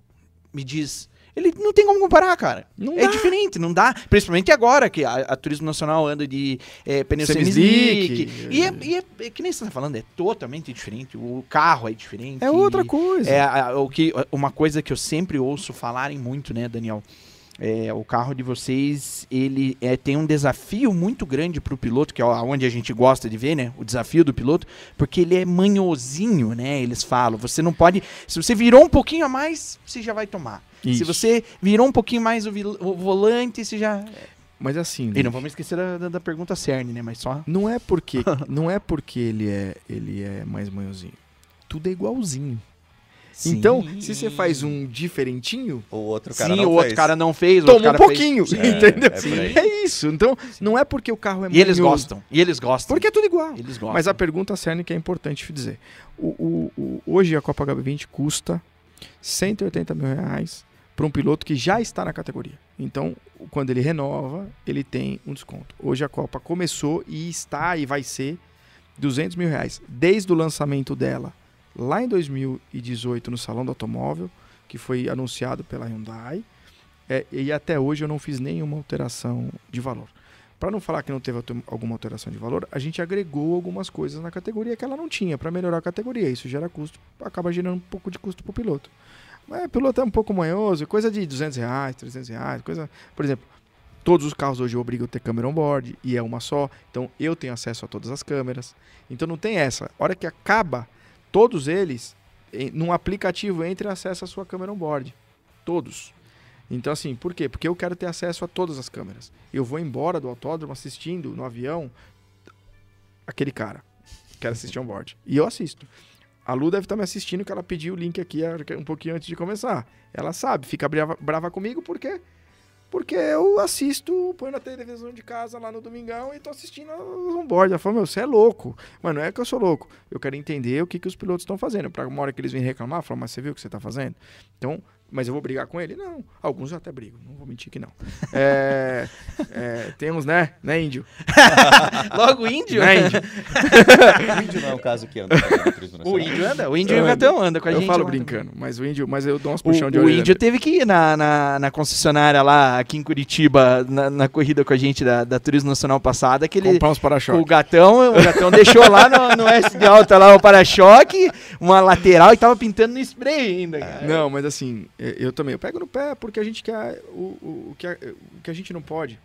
me diz. Ele não tem como comparar, cara. Não é dá. diferente, não dá. Principalmente agora, que a, a Turismo Nacional anda de é, pneu Semi-slick. E, é, e é- é que nem você tá falando, é totalmente diferente. O carro é diferente. É outra coisa. É a- o que, uma coisa que eu sempre ouço falarem muito, né, Daniel? É, o carro de vocês, ele é, tem um desafio muito grande pro piloto, que é onde a gente gosta de ver, né? O desafio do piloto, porque ele é manhosinho, né? Eles falam. Você não pode. Se você virou um pouquinho a mais, você já vai tomar. Se Isso. você virou um pouquinho mais o, vil- o volante, você já. Mas assim, E não vamos esquecer da, da- da pergunta cerne, né? Mas só. não é porque <laughs> não é porque ele é ele é mais manhozinho. Tudo é igualzinho. Então, se você faz um diferentinho, O outro cara Sim, não o outro fez. cara não fez, o toma um cara fez. pouquinho, É, <laughs> entendeu? é aí. É isso. Então, não é porque o carro é E eles gostam. E eles gostam. Porque é tudo igual. Eles gostam. Mas a pergunta cerne que é importante dizer. O, o- o- hoje a Copa HB20 custa 180 mil reais para um piloto que já está na categoria. Então, quando ele renova, ele tem um desconto. Hoje a Copa começou e está e vai ser 200 mil reais. Desde o lançamento dela, lá em 2018, no Salão do Automóvel, que foi anunciado pela Hyundai, é, e até hoje eu não fiz nenhuma alteração de valor. Para não falar que não teve alguma alteração de valor, a gente agregou algumas coisas na categoria que ela não tinha para melhorar a categoria. Isso gera custo, acaba gerando um pouco de custo para o piloto. Mas o piloto é um pouco manhoso, coisa de 200 reais, 300 reais, coisa. Por exemplo, todos os carros hoje obrigam a ter câmera on-board e é uma só. Então eu tenho acesso a todas as câmeras. Então não tem essa. A hora que acaba, todos eles, num aplicativo, entre e acessa a sua câmera on-board. Todos. Então, assim, por quê? Porque eu quero ter acesso a todas as câmeras. Eu vou embora do autódromo assistindo no avião aquele cara. Quero assistir on-board. E eu assisto. A Lu deve estar me assistindo, que ela pediu o link aqui um pouquinho antes de começar. Ela sabe, fica brava, brava comigo, por quê? Porque eu assisto, põe na televisão de casa lá no domingão e tô assistindo os on-board. Ela falou, meu, você é louco. Mas não é que eu sou louco. Eu quero entender o que, que os pilotos estão fazendo. Pra uma hora que eles vêm reclamar, falar, mas você viu o que você tá fazendo? Então, mas eu vou brigar com ele? Não. Alguns eu até brigo, não vou mentir que não. É, é, temos, né? Né, índio? <laughs> Logo o índio. Né, índio? O índio não é um caso que anda O índio anda. O índio e Eu o gatão anda com a eu gente. falo lá brincando, mas o índio, mas eu dou umas O, puxão de o índio teve que ir na, na, na concessionária lá, aqui em Curitiba, na, na corrida com a gente da, da Turismo Nacional passada, que ele, comprar uns o para-choques. gatão, o gatão deixou lá no, no S de alta lá o para-choque, uma lateral e tava pintando no spray ainda, cara. Não, mas assim, eu também. Eu pego no pé porque a gente quer. O, o, o que, a, o que a gente não pode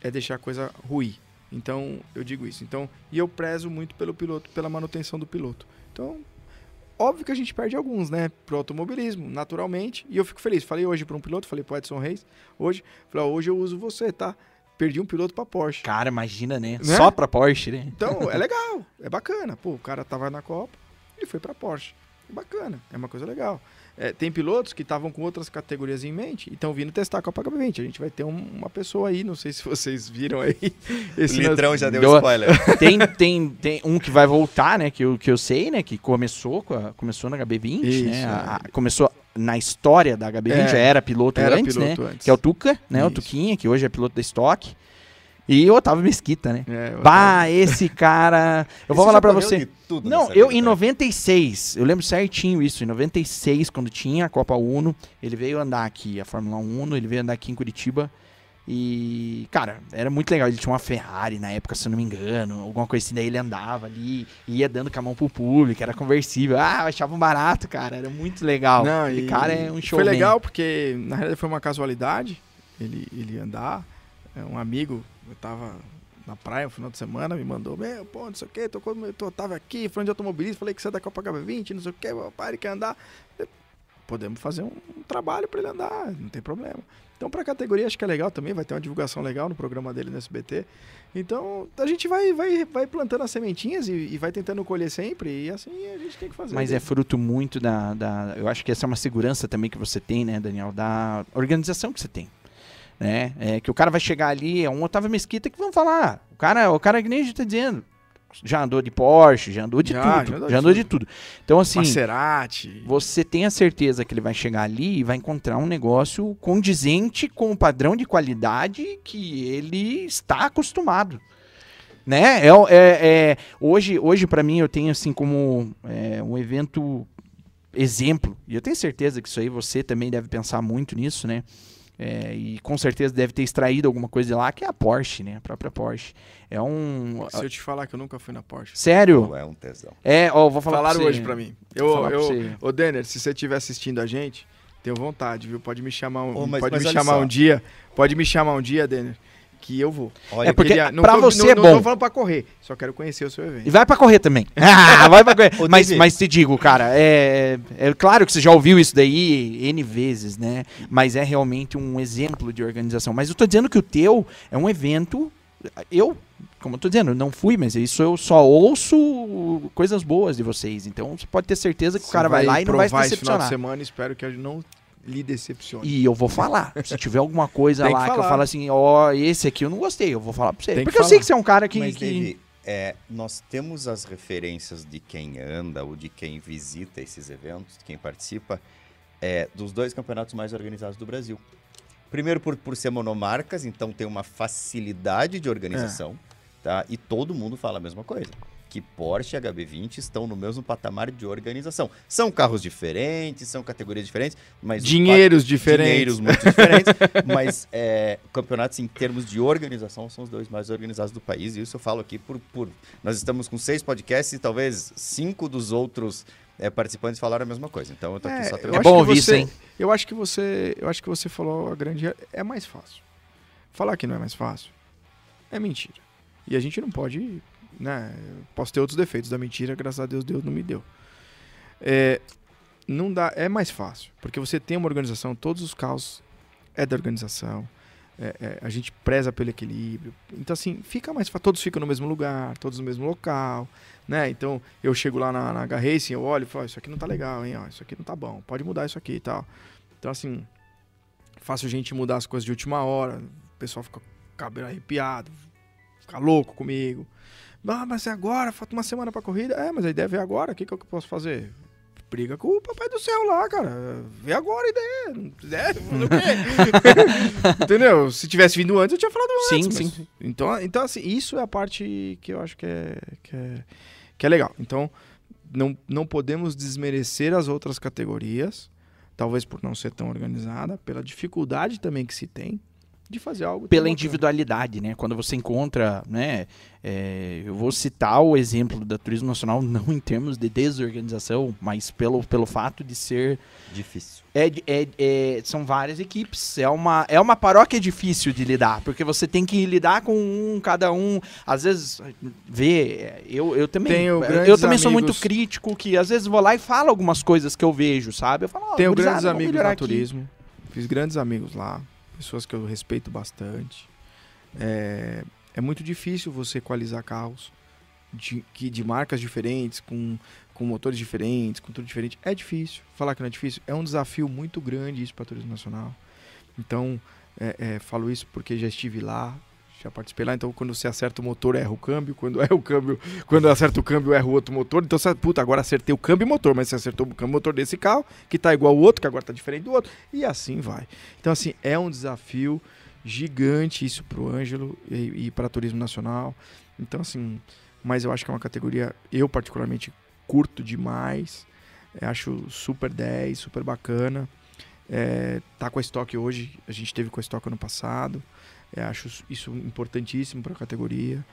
é deixar a coisa ruir. Então, eu digo isso. Então, e eu prezo muito pelo piloto, pela manutenção do piloto. Então, óbvio que a gente perde alguns, né? Pro automobilismo, naturalmente. E eu fico feliz. Falei hoje para um piloto, falei pro Edson Reis, hoje, falei, ó, hoje eu uso você, tá? Perdi um piloto pra Porsche. Cara, imagina, né? Né? Só pra Porsche, né? Então, é <laughs> legal, é bacana. Pô, o cara tava na Copa e foi pra Porsche. É bacana, é uma coisa legal. É, tem pilotos que estavam com outras categorias em mente e estão vindo testar a Copa HB20. A gente vai ter um- uma pessoa aí, não sei se vocês viram aí. <laughs> O Esse Litrão já deu Deu- spoiler. <laughs> tem, tem, tem um que vai voltar, né? Que eu, que eu sei, né? Que começou, com a- começou na HB20, Isso, né? é. A- a- começou na história da HB20, É, já era piloto era antes, piloto né? antes. Que é o Tuca, né? O Isso. Tuquinha, que hoje é piloto da Stock. E o Otávio Mesquita, né? É, Bah, esse cara. Eu vou falar correu você. Não, eu vida, em né? 96, eu lembro certinho isso, em 96, quando tinha a Copa Uno, ele veio andar aqui, a Fórmula 1 Uno, ele veio andar aqui em Curitiba. E, cara, era muito legal. Ele tinha uma Ferrari na época, se eu não me engano, alguma coisa assim. Daí ele andava ali, ia dando com a mão pro público, era conversível. Ah, eu achava um barato, cara, era muito legal. Não, Aquele e cara é um show. Foi legal porque, na realidade, foi uma casualidade. Ele, ele andar. é, Um amigo, eu tava na praia no final de semana, me mandou: Meu, pô, não sei o que, tô, eu tava aqui, falando de automobilismo, falei que você é da Copa HB20, não sei o que, meu pai quer andar. Podemos fazer um, um trabalho para ele andar, não tem problema. Então, para a categoria, acho que é legal também, vai ter uma divulgação legal no programa dele no SBT. Então, a gente vai, vai, vai plantando as sementinhas e, e vai tentando colher sempre, e assim a gente tem que fazer. Mas é fruto muito da, da. Eu acho que essa é uma segurança também que você tem, né, Daniel? Da organização que você tem. Né? É que o cara vai chegar ali, é um Otávio Mesquita que vão falar. O cara, o cara que nem a gente tá dizendo. Já andou de Porsche, já andou de Já, tudo. já andou Já de andou de tudo. tudo. Então, assim, Maserati. você tem a certeza que ele vai chegar ali e vai encontrar um negócio condizente com o padrão de qualidade que ele está acostumado. Né? É, é- é- hoje, hoje para mim, eu tenho assim como é, um evento exemplo, e eu tenho certeza que isso aí você também deve pensar muito nisso, né? É, e com certeza deve ter extraído alguma coisa de lá, que é a Porsche, né? A própria Porsche. É um. Se eu te falar que eu nunca fui na Porsche. Sério? Não é um tesão. É, ó, vou falar Falaram hoje pra mim. Vou Eu, pra eu, você. ô Denner, se você estiver assistindo a gente, tenho vontade, viu? Pode me chamar um, Ô, mas- pode mas me chamar só. um dia. Pode me chamar um dia, Denner, que eu vou. Olha, É porque Queria- não pra tô- você não, é não bom. tô falando pra correr, só quero conhecer o seu E evento. vai pra correr também. <laughs> Ah, vai pra correr. Mas, mas te digo, cara, é, é claro que você já ouviu isso daí N vezes, né? Mas é realmente um exemplo de organização. Mas eu tô dizendo que o teu é um evento. Eu, como eu tô dizendo, eu não fui, mas isso eu só ouço coisas boas de vocês. Então você pode ter certeza que o Você cara vai, lá e não vai se esse final de decepcionar. semana, espero que eu não lhe decepcione. E eu vou falar. <laughs> Se tiver alguma coisa Tem que lá que, eu falo assim, ó, esse aqui eu não gostei, eu vou falar pra você. Porque eu sei que você é um cara que. Mas, que- é, nós temos as referências de quem anda ou de quem visita esses eventos, de quem participa, é, dos dois campeonatos mais organizados do Brasil. Primeiro por, por ser monomarcas, então tem uma facilidade de organização, tá? E todo mundo fala a mesma coisa. Que Porsche e HB20 estão no mesmo patamar de organização. São carros diferentes, são categorias diferentes, mas Dinheiros diferentes. dinheiros muito diferentes, <laughs> mas é, campeonatos em termos de organização são os dois mais organizados do país, e isso eu falo aqui por, por nós estamos com seis podcasts e talvez cinco dos outros é, participantes falaram a mesma coisa, então eu tô aqui É, só eu É bom acho que ouvir isso, você- hein? Eu acho que você, eu acho que você falou a grande é mais fácil. Falar que não é mais fácil é mentira. E a gente não pode, né? Posso ter outros defeitos da mentira, graças a Deus Deus não me deu. É, não dá, é mais fácil, porque você tem uma organização, todos os carros é da organização. é- é, a gente preza pelo equilíbrio. Então, assim, fica mais fácil. Todos ficam no mesmo lugar, todos no mesmo local, né? Então, eu chego lá na, na H-Racing, eu olho e falo, "Ó, isso aqui não tá legal, hein? Ó, isso aqui não tá bom, pode mudar isso aqui e tal. Então, assim, a gente mudar as coisas de última hora, o pessoal fica cabelo arrepiado, fica louco comigo. Ah, mas é agora, falta uma semana pra corrida. É, mas a ideia é ver agora, o que, que eu posso fazer? Briga com o papai do céu lá, cara. Vê agora a ideia. <laughs> Fazer o quê? <laughs> Entendeu? Se tivesse vindo antes, eu tinha falado Sim, antes. sim. mas- Então, então, assim, isso é a parte que eu acho que é, que é, que é legal. Então, não, não podemos desmerecer as outras categorias, talvez por não ser tão organizada, pela dificuldade também que se tem. De fazer algo. pela bacana. individualidade, né? Quando você encontra, né? é, eu vou citar o exemplo da Turismo Nacional, não em termos de desorganização, mas pelo, pelo fato de ser. Difícil. É, é- é- são várias equipes. É uma, é uma paróquia difícil de lidar, porque você tem que lidar com um, cada um. Às vezes, vê. é, Eu, eu também. Tenho eu também sou muito amigos- crítico, que às vezes vou lá e falo algumas coisas que eu vejo, sabe? Eu falo, ó, Tenho gurizada, grandes amigos no aqui. turismo. Fiz grandes amigos lá. Pessoas que eu respeito bastante. É, é muito difícil você equalizar carros de, que, de marcas diferentes, com, com motores diferentes, com tudo diferente. É difícil. Falar que não é difícil é um desafio muito grande isso para turismo nacional. Então, é, é, falo isso porque já estive lá, já participei lá. Então, quando você acerta o motor, erra o câmbio. Quando erra o câmbio, quando acerta o câmbio, erra o outro motor. Então, você, puta, agora acertei o câmbio e motor, mas você acertou o câmbio e motor desse carro, que tá igual ao outro, que agora tá diferente do outro. E assim vai. Então, assim, é um desafio gigante isso pro Ângelo e, e para turismo nacional. Então, assim, mas eu acho que é uma categoria, eu particularmente curto demais. É, acho super 10, super bacana. É, tá com a estoque hoje, a gente teve com a estoque ano passado. É, acho isso importantíssimo para a categoria.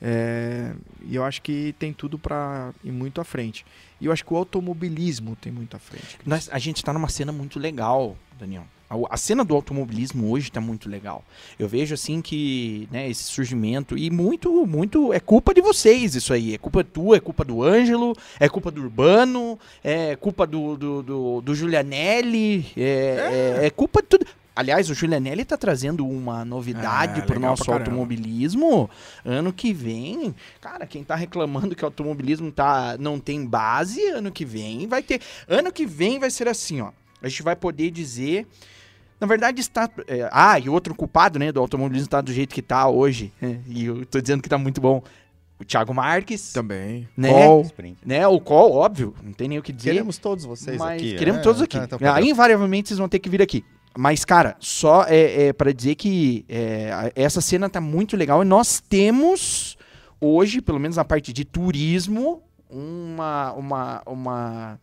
É, e eu acho que tem tudo para ir muito à frente. E eu acho que o automobilismo tem muito à frente. Nós- a gente tá numa cena muito legal, Daniel. A, a cena do automobilismo hoje tá muito legal. Eu vejo assim que, né, esse surgimento e muito, muito é culpa de vocês isso aí. É culpa tua, é culpa do Ângelo, é culpa do Urbano, é culpa do, do, do, do Giulianelli, é, é- é culpa de tudo. Aliás, o Giulianelli tá trazendo uma novidade É, pro legal nosso automobilismo. Ano que vem, cara, quem tá reclamando que o automobilismo tá, não tem base, ano que vem vai ter. Ano que vem vai ser assim, ó. A gente vai poder dizer. Na verdade, está. é, ah, e o outro culpado, né, do automobilismo tá do jeito que tá hoje. né, e eu tô dizendo que tá muito bom. O Thiago Marques. Também. Né? Col. Né, o Col, óbvio, não tem nem o que dizer. Queremos todos vocês mas aqui. queremos é, todos aqui. tá- tá padrão. Aí, invariavelmente, vocês vão ter que vir aqui. Mas, cara, só é, é para dizer que é, essa cena tá muito legal e nós temos hoje, pelo menos na parte de turismo, uma, uma, uma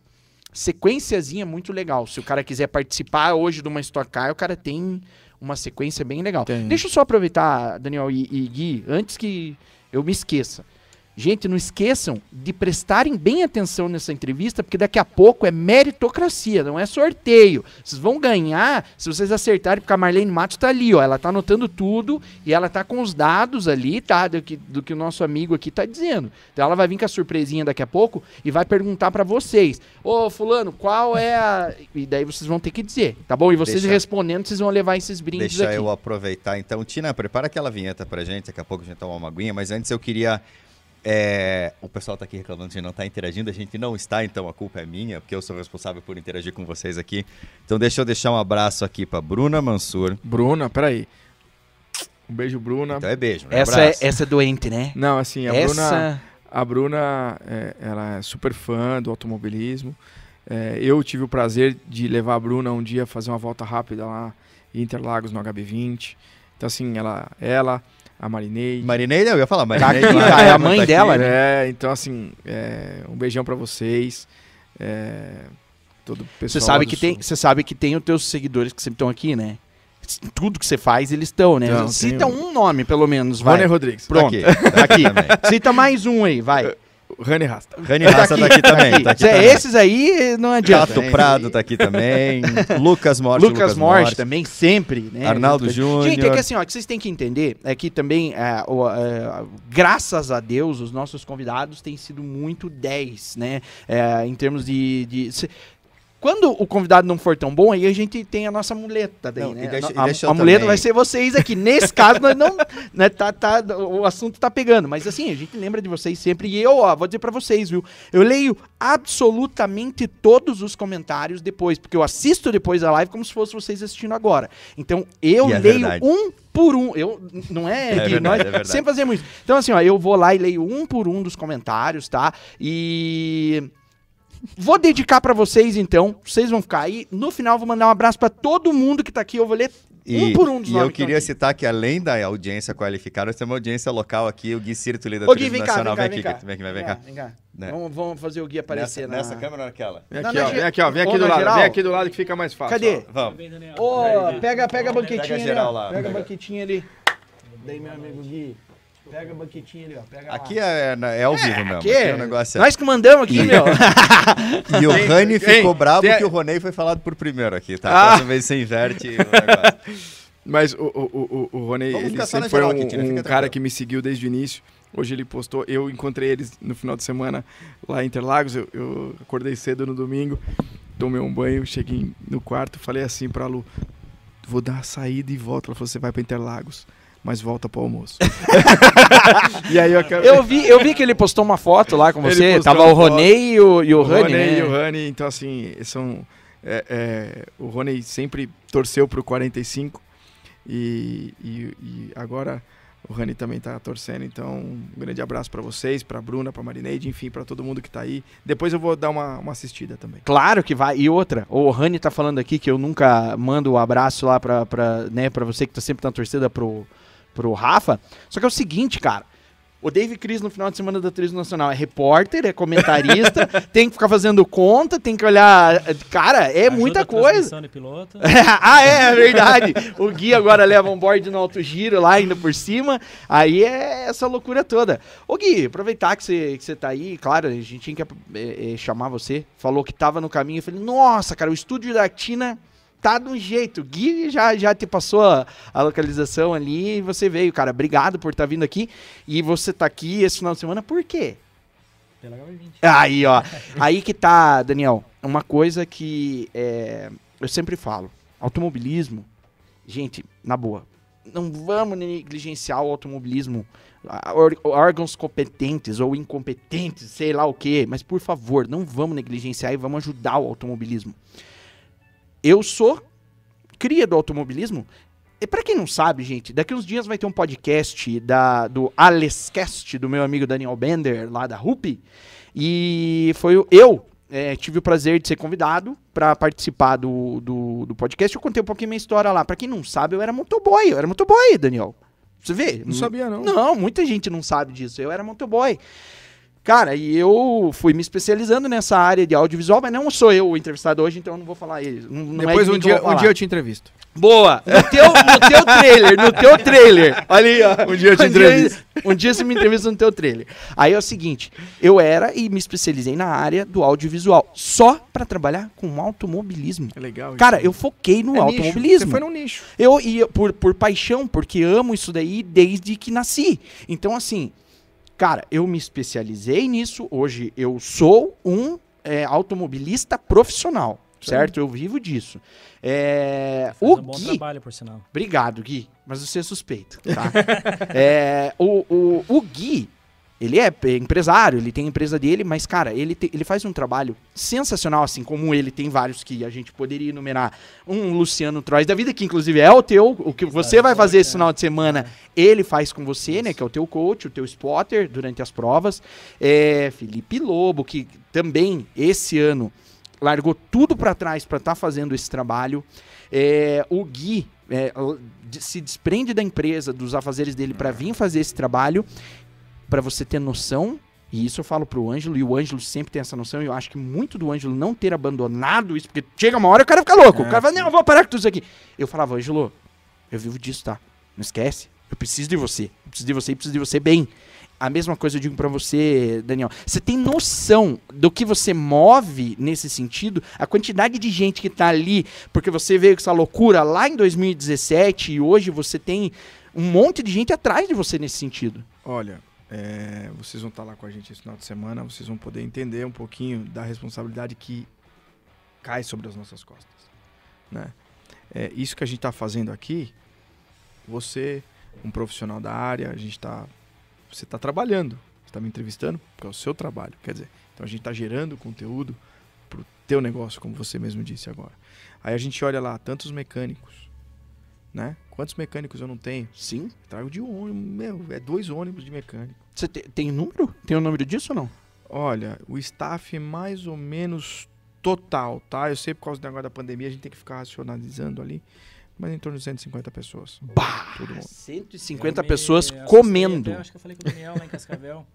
sequenciazinha muito legal. Se o cara quiser participar hoje de uma Stock Car, o cara tem uma sequência bem legal. Tem. Deixa eu só aproveitar, Daniel e, e Gui, antes que eu me esqueça. Gente, não esqueçam de prestarem bem atenção nessa entrevista, porque daqui a pouco é meritocracia, não é sorteio. Vocês vão ganhar se vocês acertarem, porque a Marlene Matos tá ali, ó. Ela tá anotando tudo e ela tá com os dados ali, tá? Do que, do que o nosso amigo aqui tá dizendo. Então ela vai vir com a surpresinha daqui a pouco e vai perguntar pra vocês: Ô, Fulano, qual é a. E daí vocês vão ter que dizer, tá bom? E vocês Deixa- respondendo, vocês vão levar esses brindes Deixa aqui. eu aproveitar. Então, Tina, prepara aquela vinheta pra gente. Daqui a pouco a gente toma uma aguinha. Mas antes eu queria. É, O pessoal tá aqui reclamando de não estar interagindo. A gente não está, então a culpa é minha, porque eu sou responsável por interagir com vocês aqui. Então, deixa eu deixar um abraço aqui pra Bruna Mansur. Bruna, peraí. Um beijo, Bruna. Então é beijo, né? Essa é, essa é doente, né? Não, assim, a Bruna. essa. A Bruna, é, ela é super fã do automobilismo. É, eu tive o prazer de levar a Bruna um dia fazer uma volta rápida lá em Interlagos no HB20. Então, assim, ela, ela a Marineide. Marinei, eu ia falar Tá Marinei. aqui, claro, tá, é a mãe tá aqui. dela, né? É, então, assim, é, um beijão pra vocês. É, todo o Você pessoal. sabe lá que tem, você sabe que tem os teus seguidores que sempre estão aqui, né? Tudo que você faz, eles estão, né? Então, Cita um nome, pelo menos, vai. Rony Rodrigues. Pronto. Tá aqui, tá aqui também. <laughs> Cita mais um aí, vai. Rani Rasta. Rani Raça tá aqui também. Tá aqui Zé, também. esses aí não adianta. Tato Prado tá aqui também. Lucas Morte. Lucas Morte também, sempre, né? Arnaldo Júnior. Gente, é que assim, ó, que vocês têm que entender é que também, é, o- é, graças a Deus, os nossos convidados têm sido muito 10, né? É, em termos de. de- se- quando o convidado não for tão bom, aí a gente tem a nossa muleta daí, Não, né? deixa- a eu a muleta vai ser vocês aqui. Nesse <laughs> caso, nós não. Né, tá, tá, o assunto tá pegando. Mas assim, a gente lembra de vocês sempre. E eu, ó, vou dizer pra vocês, viu? Eu leio absolutamente todos os comentários depois, porque eu assisto depois a live como se fosse vocês assistindo agora. Então, eu é leio verdade. um por um. Eu, não é, É verdade, nós é sempre fazemos isso. Então, assim, ó, eu vou lá e leio um por um dos comentários, tá? E. Vou dedicar pra vocês, então. Vocês vão ficar aí. No final, vou mandar um abraço pra todo mundo que tá aqui. Eu vou ler E, Um por um dos e nomes eu queria aqui. citar que além da audiência qualificada, nós temos uma audiência local aqui, o Gui Cirto, líder Ô, da Gui, Turismo vem cá, vem Nacional. cá, Vem vem aqui, cá. Gui, vem aqui, vem cá. Vem cá. Né? Vamos, vamos fazer o Gui aparecer Nessa, na... nessa câmera ou naquela? Vem Não, aqui, na ó. Vem aqui, ó. Vem aqui do lado. geral. Vem aqui do lado que fica mais fácil. Cadê? ó. Vamos. Ô, pega, pega a banquetinha Pega ali, geral lá, Pega a pega. banquetinha ali. Daí, meu amigo Gui. Pega a banquetinha ali, ó. Pega lá. Aqui é, é ao vivo mesmo. Aqui Aqui é- o negócio é... Nós que mandamos aqui, meu. <laughs> E o Rani ficou bravo tem- que o Ronei foi falado por primeiro aqui, tá? Ah. Próxima vez você inverte o negócio. <laughs> Mas o, o, o, o Rony, Vamos ele sempre foi um, aqui, um cara que me seguiu desde o início. Hoje ele postou, eu encontrei eles no final de semana lá em Interlagos. Eu, eu acordei cedo no domingo, tomei um banho, cheguei no quarto, falei assim pra Lu: vou dar a saída e volto. Ela falou: você vai pra Interlagos, mas volta pro almoço. <laughs> e aí eu acabei. Eu vi, eu vi que ele postou uma foto lá com você. Tava o Ronei e o, e o, o Rani, Rony né? e o Rani, então assim, são. é, é, o Rony sempre torceu pro 45 e, e, e agora o Rani também tá torcendo. Então, um grande abraço pra vocês, pra Bruna, pra Marineide, enfim, pra todo mundo que tá aí. Depois eu vou dar uma, uma assistida também. Claro que vai. E outra, o Rani tá falando aqui que eu nunca mando o abraço lá pra, né, pra você que tá sempre na torcida pro, pro Rafa. Só que é o seguinte, cara. O Dave Cris no final de semana da Turismo Nacional é repórter, é comentarista, <laughs> tem que ficar fazendo conta, tem que olhar. Cara, é Ajuda muita coisa. piloto. <laughs> ah, é, é verdade. O Gui agora leva um board no alto giro lá, indo por cima. Aí é essa loucura toda. Ô Gui, aproveitar que você que você tá aí, claro, a gente tinha que é, é, chamar você. Falou que tava no caminho. Eu falei, nossa, cara, o estúdio da Tina tá de um jeito. O Gui já, já te passou a, a localização ali e você veio, cara. Obrigado por estar vindo aqui. E você tá aqui esse final de semana, por quê? Pela HB20. Aí, ó. <laughs> Aí que tá, Daniel. Uma coisa que é, eu sempre falo. Automobilismo, gente, na boa. Não vamos negligenciar o automobilismo. órgãos competentes ou incompetentes, sei lá o quê. Mas, por favor, não vamos negligenciar e vamos ajudar o automobilismo. Eu sou cria do automobilismo. E pra quem não sabe, gente, daqui uns dias vai ter um podcast da, do Alescast, do meu amigo Daniel Bender, lá da RUP. E foi eu é, tive o prazer de ser convidado pra participar do, do, do podcast. Eu contei um pouquinho minha história lá. Pra quem não sabe, eu era motoboy. Eu era motoboy, Daniel. Você vê? Não sabia, não. Não, muita gente não sabe disso. Eu era motoboy. Cara, e eu fui me especializando nessa área de audiovisual, mas não sou eu o entrevistado hoje, então eu não vou falar é Depois de um dia, um dia eu te entrevisto. Boa! No teu, no teu trailer, no teu trailer. Olha aí, ó. Um dia eu te entrevisto. um dia você me entrevista no teu trailer. Aí é o seguinte, eu era e me especializei na área do audiovisual, só pra trabalhar com automobilismo. É legal. Cara, isso. eu foquei no É nicho. automobilismo. Você foi num nicho. Eu ia por, por paixão, porque amo isso daí desde que nasci. Então, assim, cara, eu me especializei nisso. Hoje eu sou um é, automobilista profissional, certo? Eu vivo disso. É, Faz o um bom Gui, trabalho, por sinal. Obrigado, Gui. Mas você é suspeito, tá? <laughs> É, o, o, o Gui, ele é empresário, ele tem a empresa dele, mas, cara, ele, te- ele faz um trabalho sensacional, assim como ele tem vários que a gente poderia enumerar. Um Luciano Trois da vida, que inclusive é o teu, o que você vai fazer esse final de semana, ele faz com você, né? Que é o teu coach, o teu spotter durante as provas. É, Felipe Lobo, que também esse ano largou tudo pra trás pra estar fazendo esse trabalho. É, o Gui é, se desprende da empresa, dos afazeres dele pra vir fazer esse trabalho, pra você ter noção. E isso eu falo pro Ângelo, e o Ângelo sempre tem essa noção, e eu acho que muito do Ângelo não ter abandonado isso, porque chega uma hora e o cara fica louco. o É, cara fala, não, eu vou parar com tudo isso aqui. Eu falava, Ângelo, eu vivo disso, tá? Não esquece. Eu preciso de você. Eu preciso de você e preciso de você bem. A mesma coisa eu digo pra você, Daniel. Você tem noção do que você move nesse sentido? A quantidade de gente que tá ali, porque você veio com essa loucura lá em 2017 e hoje você tem um monte de gente atrás de você nesse sentido. Olha, é, vocês vão estar lá com a gente esse final de semana, vocês vão poder entender um pouquinho da responsabilidade que cai sobre as nossas costas. Né? É, isso que a gente está fazendo aqui, você, um profissional da área, a gente está. Você está trabalhando, está me entrevistando, porque é o seu trabalho. Quer dizer, então a gente está gerando conteúdo para o teu negócio, como você mesmo disse agora. Aí a gente olha lá, tantos mecânicos, né? Quantos mecânicos eu não tenho? Sim. Trago de ônibus, meu, é dois ônibus de mecânico. Você te- tem número? Tem o número disso ou não? Olha, o staff é mais ou menos total, tá? Eu sei por causa do negócio da pandemia a gente tem que ficar racionalizando ali, mas em torno de 150 pessoas. Bah, Todo mundo. 150 Eu me pessoas comendo. até, acho que eu falei com o Daniel lá em Cascavel.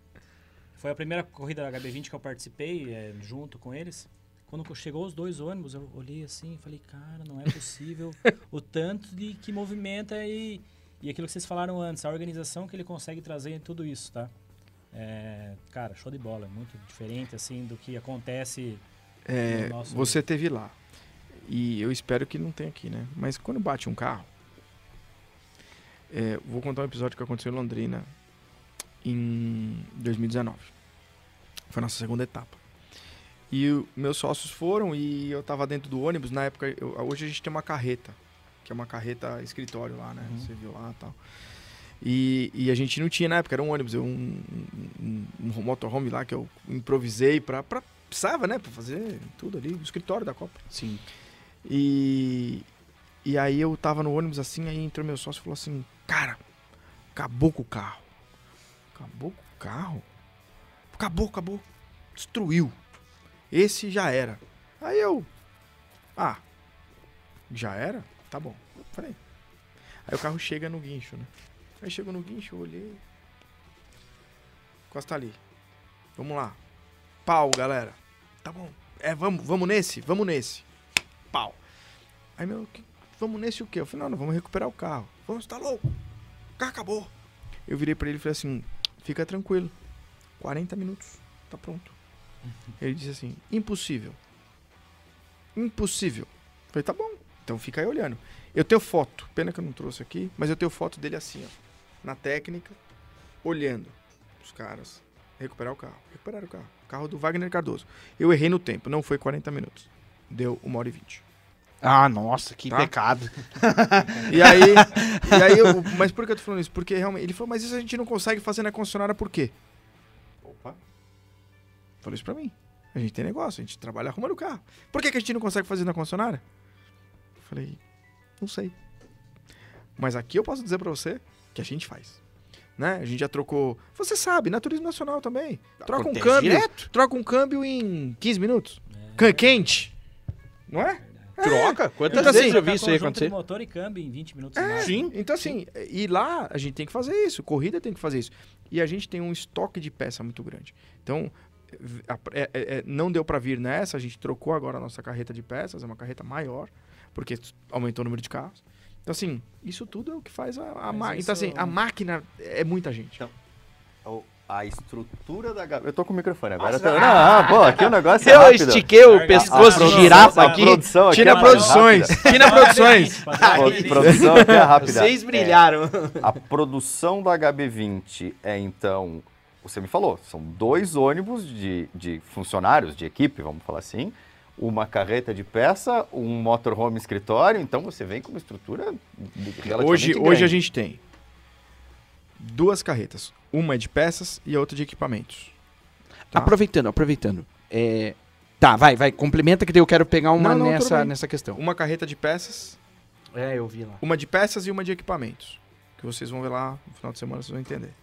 Foi a primeira corrida da HB20 que eu participei é, junto com eles. Quando chegou os dois ônibus, eu olhei assim e falei, cara, não é possível <laughs> o tanto de que movimenta e, e aquilo que vocês falaram antes, a organização que ele consegue trazer em tudo isso, tá? É, cara, show de bola, é muito diferente assim do que acontece É, no nosso você teve lá. E eu espero que não tenha aqui, né? Mas quando bate um carro. é, vou contar um episódio que aconteceu em Londrina em 2019. Foi a nossa segunda etapa. E o- meus sócios foram e eu tava dentro do ônibus. Na época, eu- hoje a gente tem uma carreta, que é uma carreta escritório lá, né? Você viu lá e tal. E, e a gente não tinha na época, era um ônibus, eu- um, um, um motorhome lá que eu improvisei pra, pra precisava, né, pra fazer tudo ali, o escritório da Copa. Sim. E, e aí eu tava no ônibus assim, aí entrou meu sócio e falou assim, cara, acabou com o carro. Acabou com o carro? Acabou, acabou. Destruiu. Esse já era. Aí eu, ah, já era? Tá bom. Falei. Aí o carro chega no guincho, né? Aí chegou no guincho, eu olhei. Costa ali. Vamos lá. Pau, galera. Tá bom. É, vamos, vamos nesse? Vamos nesse. Pau. Aí, meu, que- vamos nesse o quê? Eu falei, não, não, vamos recuperar o carro. Vamos, tá louco? O carro acabou. Eu virei pra ele e falei assim, fica tranquilo. 40 minutos, tá pronto. Ele disse assim, impossível. Impossível. Eu falei, tá bom. Então fica aí olhando. Eu tenho foto, pena que eu não trouxe aqui, mas eu tenho foto dele assim, ó. Na técnica, olhando os caras recuperar o carro. Recuperaram o carro. Carro do Wagner Cardoso. Eu errei no tempo, não foi 40 minutos. Deu 1 hora e 20. Ah, nossa, que Tá? pecado. <laughs> E aí, e aí eu, mas por que eu tô falando isso? Porque realmente, ele falou, mas isso a gente não consegue fazer na concessionária por quê? Opa. Falou isso pra mim. A gente tem negócio, a gente trabalha arrumando o carro. Por que, que a gente não consegue fazer na concessionária? Eu falei, não sei. Mas aqui eu posso dizer pra você que a gente faz. Né? A gente já trocou. Você sabe, na Turismo Nacional também. Troca um Acontece câmbio. direto. Troca um câmbio em 15 minutos. É, Quente. Não é? Troca? Quantas Então, vezes assim, eu vi isso aí acontecer? motor e câmbio em 20 minutos. É, sim. Então, assim, e lá a gente tem que fazer isso, corrida tem que fazer isso. E a gente tem um estoque de peça muito grande. Então, é- é- é, não deu para vir nessa, a gente trocou agora a nossa carreta de peças, é uma carreta maior, porque aumentou o número de carros. Então, assim, isso tudo é o que faz a, a máquina. Então, assim, a máquina é muita gente. Então, O- A estrutura da Gabi. Eu tô com o microfone agora. eu tô- Não, ah, pô, aqui o negócio é Eu estiquei o pescoço de girafa a aqui. produção aqui Tira é produções. Tira <laughs> produções. Padrão Pro- HB20. produção aqui é rápida. Vocês brilharam. A produção do HB20 é então. Você me falou, são dois ônibus de, de funcionários, de equipe, vamos falar assim. Uma carreta de peça, um motorhome escritório. Então você vem com uma estrutura de- relativamente Hoje, grande. hoje a gente tem duas carretas. Uma é de peças e a outra de equipamentos. Tá? Aproveitando, aproveitando. É, Tá, vai, vai, complementa que daí eu quero pegar uma Não, não, nessa, nessa questão. Uma carreta de peças É, eu vi lá. Uma de peças e uma de equipamentos. Que vocês vão ver lá no final de semana, vocês vão entender.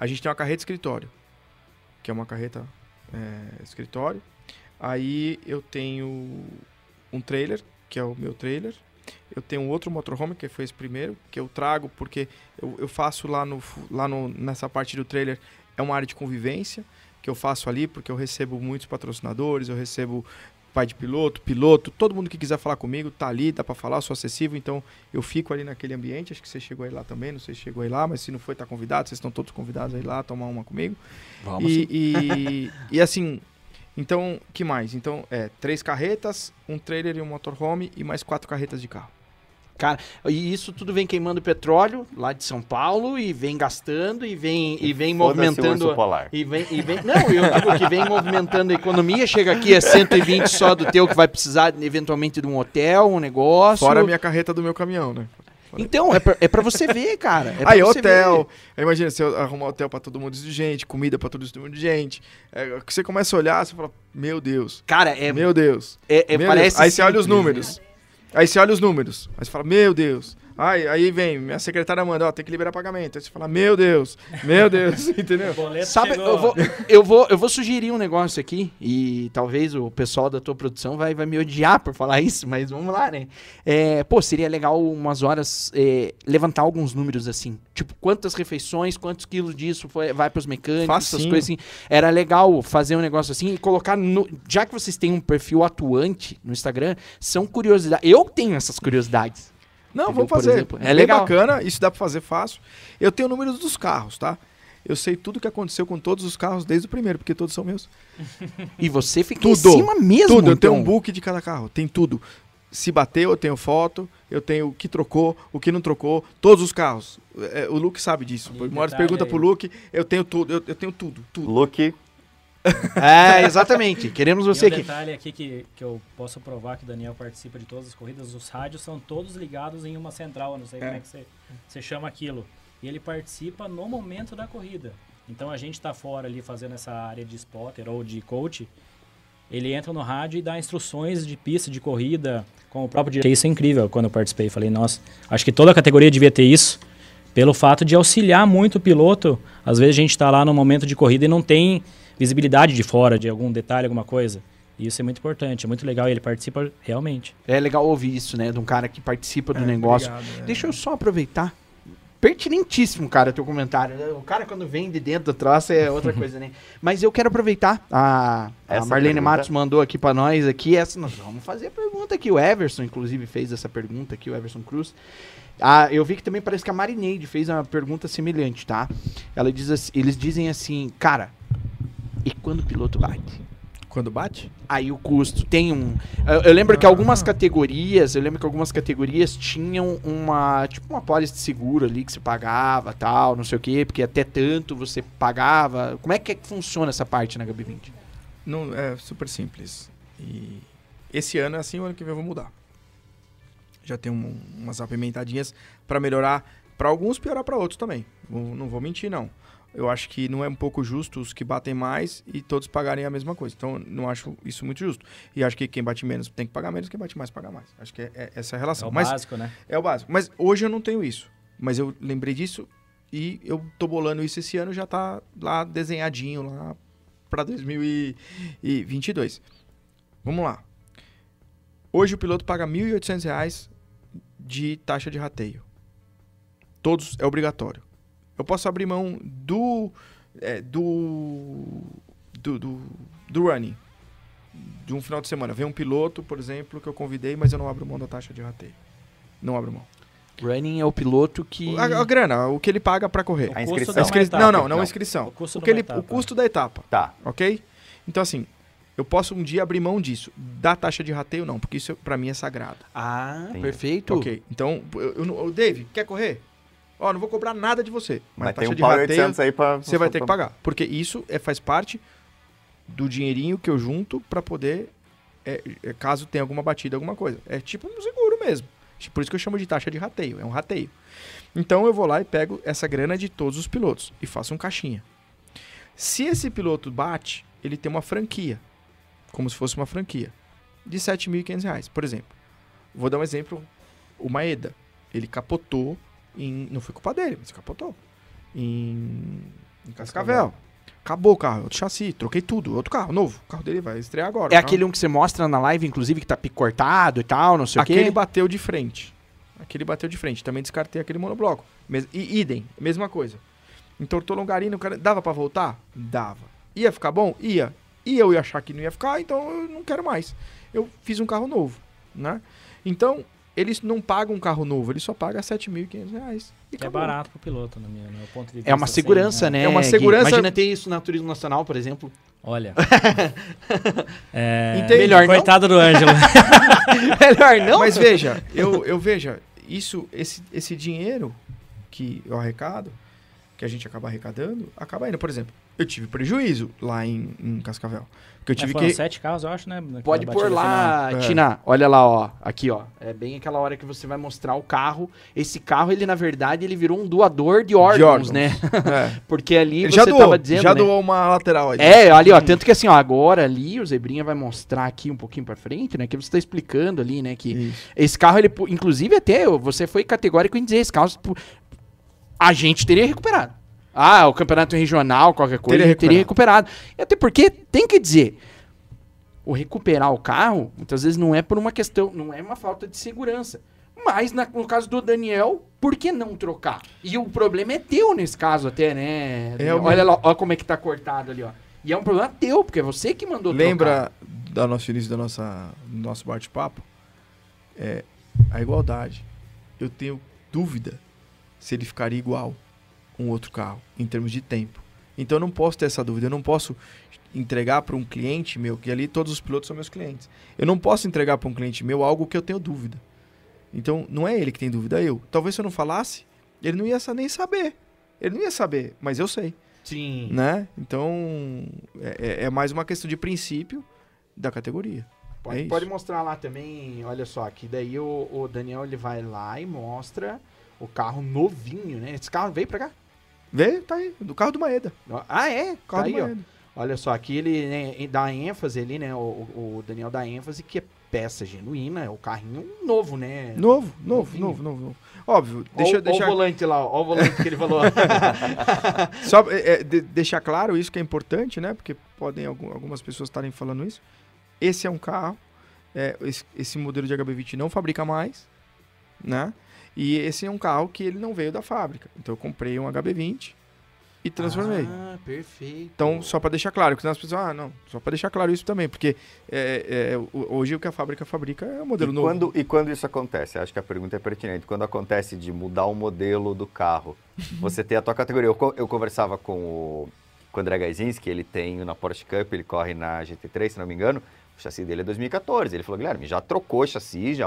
A gente tem uma carreta escritório, que é uma carreta é, escritório. Aí eu tenho um trailer, que é o meu trailer. Eu tenho outro motorhome, que foi esse primeiro, que eu trago porque eu, eu faço lá, no, lá no, nessa parte do trailer, é uma área de convivência, que eu faço ali porque eu recebo muitos patrocinadores, eu recebo pai de piloto, piloto, todo mundo que quiser falar comigo tá ali, dá para falar, sou acessível, então eu fico ali naquele ambiente. Acho que você chegou aí lá também, não sei se chegou aí lá, mas se não foi, tá convidado, vocês estão todos convidados aí lá, tomar uma comigo. Vamos E, e, e assim, então, que mais? Então, é, três carretas, um trailer e um motorhome e mais quatro carretas de carro. E isso tudo vem queimando petróleo lá de São Paulo e vem gastando e vem, e vem movimentando. urso polar. E vem, e vem, não, eu digo que vem movimentando a economia, chega aqui é 120 só do teu que vai precisar eventualmente de um hotel, um negócio. Fora a minha carreta do meu caminhão, né? Então, é pra, é pra você ver, cara. É aí, hotel. Aí Imagina, você arrumar hotel pra todo mundo de gente, comida pra todo mundo de gente. É, que você começa a olhar, você fala, meu Deus, Cara, é, meu Deus. é, é- Meu parece Deus. Aí você olha os simples, números. Aí você olha os números. Aí você fala, meu Deus. Aí, aí vem, minha secretária manda, ó, tem que liberar pagamento. Aí você fala, meu Deus, meu Deus, <laughs> entendeu? Sabe, chegou. eu vou, eu, vou, eu vou sugerir um negócio aqui, e talvez o pessoal da tua produção vai, vai me odiar por falar <laughs> isso, mas vamos lá, né? É, pô, seria legal umas horas é, levantar alguns números assim. Tipo, quantas refeições, quantos quilos disso foi, vai pros mecânicos, essas Facinho. coisas assim. Era legal fazer um negócio assim e colocar no. Já que vocês têm um perfil atuante no Instagram, são curiosidades. Eu tenho essas curiosidades. Não, Entendeu? vamos fazer. exemplo, é Bem legal. bacana, isso dá pra fazer fácil. Eu tenho números dos carros, tá? Eu sei tudo que aconteceu com todos os carros desde o primeiro, porque todos são meus. E você fica Tudo. em cima mesmo. tudo, eu tenho então. um book de cada carro, tem tudo. Se bateu, eu tenho foto, eu tenho o que trocou, o que não trocou, todos os carros. É, o Luke sabe disso. O Morris detalhe pergunta aí. pro Luke, eu tenho tudo, eu, eu tenho tudo, tudo. Luke, É, exatamente. Queremos você e um aqui. detalhe aqui que, que eu posso provar que o Daniel participa de todas as corridas, os rádios são todos ligados em uma central, eu não sei como é que você, você chama aquilo. E ele participa no momento da corrida. Então a gente está fora ali fazendo essa área de spotter ou de coach, ele entra no rádio e dá instruções de pista, de corrida, com o próprio diretor. Isso é incrível quando eu participei. Falei, nossa, acho que toda a categoria devia ter isso, pelo fato de auxiliar muito o piloto. Às vezes a gente está lá no momento de corrida e não tem visibilidade de fora, de algum detalhe, alguma coisa. E isso é muito importante, é muito legal e ele participa realmente. É legal ouvir isso, né? De um cara que participa do É, negócio. obrigado, é. Deixa eu só aproveitar. Pertinentíssimo, cara, teu comentário. O cara, quando vem de dentro do troço, é outra <laughs> coisa, né? Mas eu quero aproveitar. A, a Marlene pergunta? Matos mandou aqui pra nós aqui. Essa, nós vamos fazer a pergunta aqui. O Everson, inclusive, fez essa pergunta aqui, o Everson Cruz. Ah, eu vi que também parece que a Marineide fez uma pergunta semelhante, tá? Ela diz assim- eles dizem assim, cara, e quando o piloto bate? Quando bate? aí o custo tem um. Eu, eu lembro que algumas categorias, eu lembro que algumas categorias tinham uma tipo uma pólice de seguro ali que você pagava, tal, não sei o quê, porque até tanto você pagava. Como é que, é que funciona essa parte na Gabi 20? Não, é super simples. E esse ano é assim, o ano que vem eu vou mudar. Já tem um- umas apimentadinhas para melhorar para alguns, piorar para outros também. Vou- não vou mentir, não. Eu acho que não é um pouco justo os que batem mais e todos pagarem a mesma coisa. Então, não acho isso muito justo. E acho que quem bate menos tem que pagar menos, quem bate mais paga mais. Acho que é, é essa a É relação. o Mas básico, né? é o básico. Mas hoje eu não tenho isso. Mas eu lembrei disso e eu tô bolando isso esse ano já tá lá desenhadinho lá para 2022. Vamos lá. Hoje o piloto paga 1.800 reais de taxa de rateio. Todos é obrigatório. Eu posso abrir mão do é, do, do do do running de um final de semana. Vem um piloto, por exemplo, que eu convidei, mas eu não abro mão da taxa de rateio. Não abro mão. Running é o piloto que. A, a grana, o que ele paga para correr. O A inscrição. A inscri- etapa. Não, não, não, Não. a inscrição. O custo O, que ele, etapa. o custo da etapa, Tá. ok? Então, assim, eu posso um dia abrir mão disso. Da taxa de rateio, não, porque isso para mim é sagrado. Ah, Entendi. perfeito. Ok, então, eu, eu, não- ô, Dave, quer correr? Ó, não vou cobrar nada de você. Mas, Mas tem um de Power rateio 800 aí pra... você vai ter que pagar. Porque isso é, faz parte do dinheirinho que eu junto para poder, é, é, caso tenha alguma batida, alguma coisa. É tipo um seguro mesmo. Por isso que eu chamo de taxa de rateio. É um rateio. Então eu vou lá e pego essa grana de todos os pilotos e faço um caixinha. Se esse piloto bate, ele tem uma franquia, como se fosse uma franquia, de 7.500 reais, por exemplo. Vou dar um exemplo, o Maeda, ele capotou em, não foi culpa dele, mas capotou em, em Cascavel. Acabou o carro, outro chassi, troquei tudo, outro carro, novo. O carro dele vai estrear agora. É o carro- aquele um que você mostra na live, inclusive, que tá picortado e tal, não sei o Aquele quê. bateu de frente. Aquele bateu de frente. Também descartei aquele monobloco. Mes e idem, mesma coisa. Entortou longarina, o cara. Dava pra voltar? Dava. Ia ficar bom? Ia. E eu ia achar que não ia ficar, então eu não quero mais. Eu fiz um carro novo, né? Então, eles não pagam um carro novo, eles só pagam 7.500 reais. E Que é barato pro piloto, no meu, no meu ponto de vista. É uma assim, segurança, né? É uma segurança- Imagina ter isso na Turismo Nacional, por exemplo. Olha. <laughs> é? Melhor não? Coitado do Ângelo. <laughs> Melhor não? Mas veja, eu, eu veja, isso, esse, esse dinheiro que eu arrecado, que a gente acaba arrecadando, acaba indo. Por exemplo, eu tive prejuízo lá em, em Cascavel. Porque eu tive É, foram que. sete carros, eu acho, né? naquela Pode batida pôr lá, final. É. Tina. Olha lá, ó. Aqui, ó. É bem aquela hora que você vai mostrar o carro. Esse carro, ele, na verdade, ele virou um doador de órgãos, de órgãos, né? É. <laughs> Porque ali Ele você já doou, tava dizendo, já né? doou uma lateral aí. É, ali, ó, tanto que assim, ó, agora ali o Zebrinha vai mostrar aqui um pouquinho pra frente, né, que você tá explicando ali, né, que Isso. esse carro, ele, inclusive até você foi categórico em dizer, esse carro, pu- a gente teria recuperado. Ah, o campeonato regional, qualquer coisa, Teria gente teria recuperado. E até porque, tem que dizer, o recuperar o carro, muitas vezes não é por uma questão, não é uma falta de segurança. Mas na- no caso do Daniel, por que não trocar? E o problema é teu nesse caso até, né? O olha lá, olha como é que tá cortado ali, ó. E é um problema teu, porque é você que mandou trocar. Lembra do nosso início da nossa, do nosso bate-papo? É a igualdade. Eu tenho dúvida se ele ficaria igual um outro carro em termos de tempo. Então eu não posso ter essa dúvida. Eu não posso entregar para um cliente meu, que ali todos os pilotos são meus clientes. Eu não posso entregar para um cliente meu algo que eu tenho dúvida. Então não é ele que tem dúvida, é eu. Talvez se eu não falasse, ele não ia nem saber. Ele não ia saber, mas eu sei Sim. né? Então é, é- é mais uma questão de princípio da categoria. Pode, É pode mostrar lá também, olha só, que daí o, o Daniel ele vai lá e mostra o carro novinho, né? Esse carro veio pra cá? Vê, tá aí, do carro do Maeda. Ah, é? Carro Tá do aí, ó. Maeda. Olha só, aqui ele né, dá ênfase ali, né? O, o Daniel dá ênfase que é peça genuína, é o carrinho novo, né? Novo, novo, novo, novo, novo. Óbvio, deixa, Ó, ó deixa, o volante lá, ó o volante que ele falou. <laughs> só é, é, de- deixar claro isso que é importante, né? Porque podem algum- algumas pessoas estarem falando isso. Esse é um carro, é, esse, esse modelo de HB20 não fabrica mais, né? E esse é um carro que ele não veio da fábrica. Então eu comprei um HB20 e transformei. Ah, perfeito. Então, só para deixar claro, senão as pessoas, ah, não, só para deixar claro isso também, porque é, é, hoje o que a fábrica fabrica é o modelo e novo. Quando, e quando isso acontece? Acho que a pergunta é pertinente. Quando acontece de mudar o modelo do carro, <laughs> você tem a tua categoria. Eu, eu conversava com o, com o André Gaizinski, ele tem na Porsche Cup, ele corre na GT3, se não me engano. O chassi dele é 2014. Ele falou, Guilherme, já trocou chassi, já,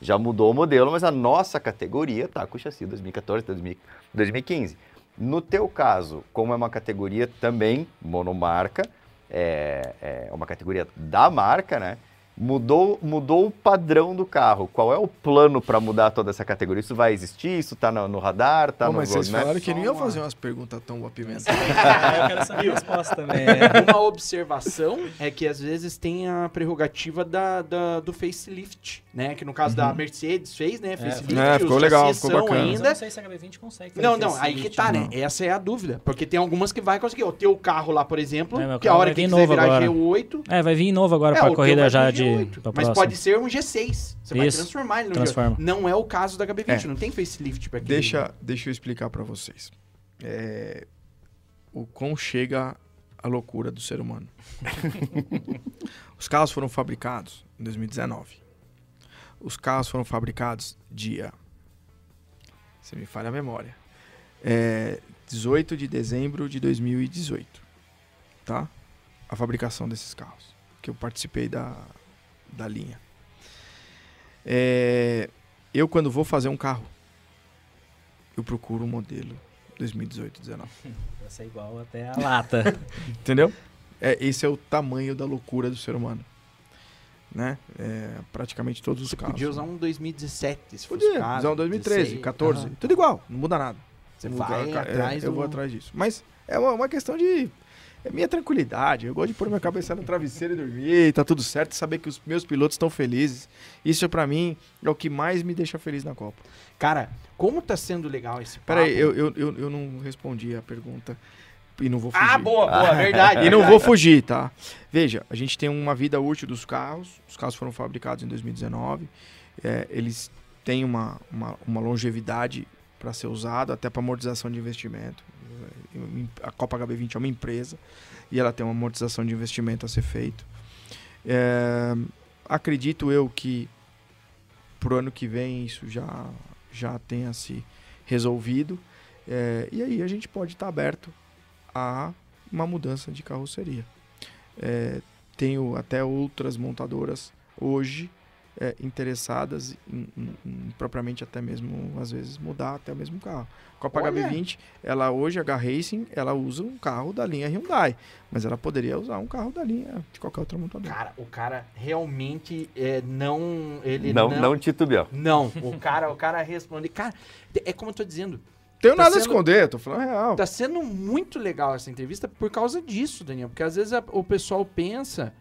já mudou o modelo, mas a nossa categoria tá com o chassi 2014 até 2000 2015. No teu caso, como é uma categoria também monomarca, é, é uma categoria da marca, né? Mudou, mudou o padrão do carro. Qual é o plano para mudar toda essa categoria? Isso vai existir? Isso tá no, no radar? Tá Pô, no mas vocês roadmap? falaram que não iam fazer umas perguntas tão apimentadas. <laughs> eu quero saber a resposta também. é. Uma observação é que às vezes tem a prerrogativa da, da- do facelift, né? Que no caso da Mercedes fez, né? Facelift, É, ficou legal, ficou bacana. Ainda. não sei se a HB20 consegue Não, não, aí que tá, né? não. Essa é a dúvida. Porque tem algumas que vai conseguir. O teu carro lá, por exemplo, É, que a hora que quiser novo virar agora. G8. É, vai vir novo agora é, o teu corrida já de. G8, pra Mas próxima. pode ser um G6. Você vai Isso. transformar ele no Transforma. G8. Não é o caso da HB20, É. não tem facelift pra aquele. deixa, deixa eu explicar para vocês. É, o quão chega a loucura do ser humano. <laughs> Os carros foram fabricados em 2019. Os carros foram fabricados dia. Você me falha a memória. É, 18 de dezembro de 2018. Tá? A fabricação desses carros. Que eu participei da, da linha. É, eu, quando vou fazer um carro, eu procuro um modelo 2018, 19. Vai ser igual até a lata. <laughs> Entendeu? É, esse é o tamanho da loucura do ser humano. Né? É, praticamente todos os Você carros. podia usar um 2017, se fosse Podia, o caso. usar um 2013, 16, 14. aham. Tudo igual, não muda nada. Você vai é, atrás Eu do- vou atrás disso. Mas é uma, uma questão de. É minha tranquilidade. Eu gosto de pôr minha cabeça no travesseiro e dormir, e tá tudo certo, saber que os meus pilotos estão felizes. Isso pra mim é o que mais me deixa feliz na Copa. Cara, como tá sendo legal esse papo? Peraí, eu, eu, eu, eu não respondi a pergunta e não vou fugir. Ah, boa, boa, <laughs> verdade. E não vou fugir, tá? Veja, a gente tem uma vida útil dos carros. Os carros foram fabricados em 2019. É, eles têm uma, uma, uma longevidade para ser usado, até para amortização de investimento. A Copa HB20 é uma empresa e ela tem uma amortização de investimento a ser feito. É, acredito eu que pro ano que vem isso já, já tenha se resolvido. É, e aí a gente pode estar aberto a uma mudança de carroceria. É, tenho até outras montadoras hoje é, interessadas em, em- em propriamente até mesmo, às vezes, mudar até o mesmo carro. A Copa Olha. HB20, ela hoje, a H Racing, ela usa um carro da linha Hyundai, mas ela poderia usar um carro da linha de qualquer outra montadora. Cara, o cara realmente é, não. Ele Não, não. não titubeou. Não, o cara, o cara responde. Cara, é como eu tô dizendo. Tenho Tá nada a sendo- esconder, tô falando real. Tá sendo muito legal essa entrevista por causa disso, Daniel. Porque às vezes a- o pessoal pensa,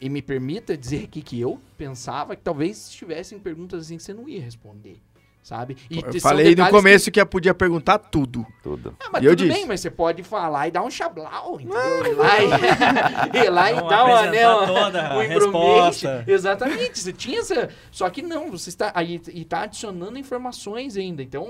e me permita dizer aqui que eu pensava que talvez tivessem perguntas assim que você não ia responder. Sabe? E Eu falei no detalhes que- começo que... eu podia perguntar tudo. Tudo. Ah, mas E eu tudo disse. bem, mas você pode falar e dar um chablau, entendeu? ir lá e, ir <laughs> lá e dar né, toda <laughs> um embromate. resposta. Exatamente, você tinha essa... Só que não, você está aí e tá adicionando informações ainda. Então,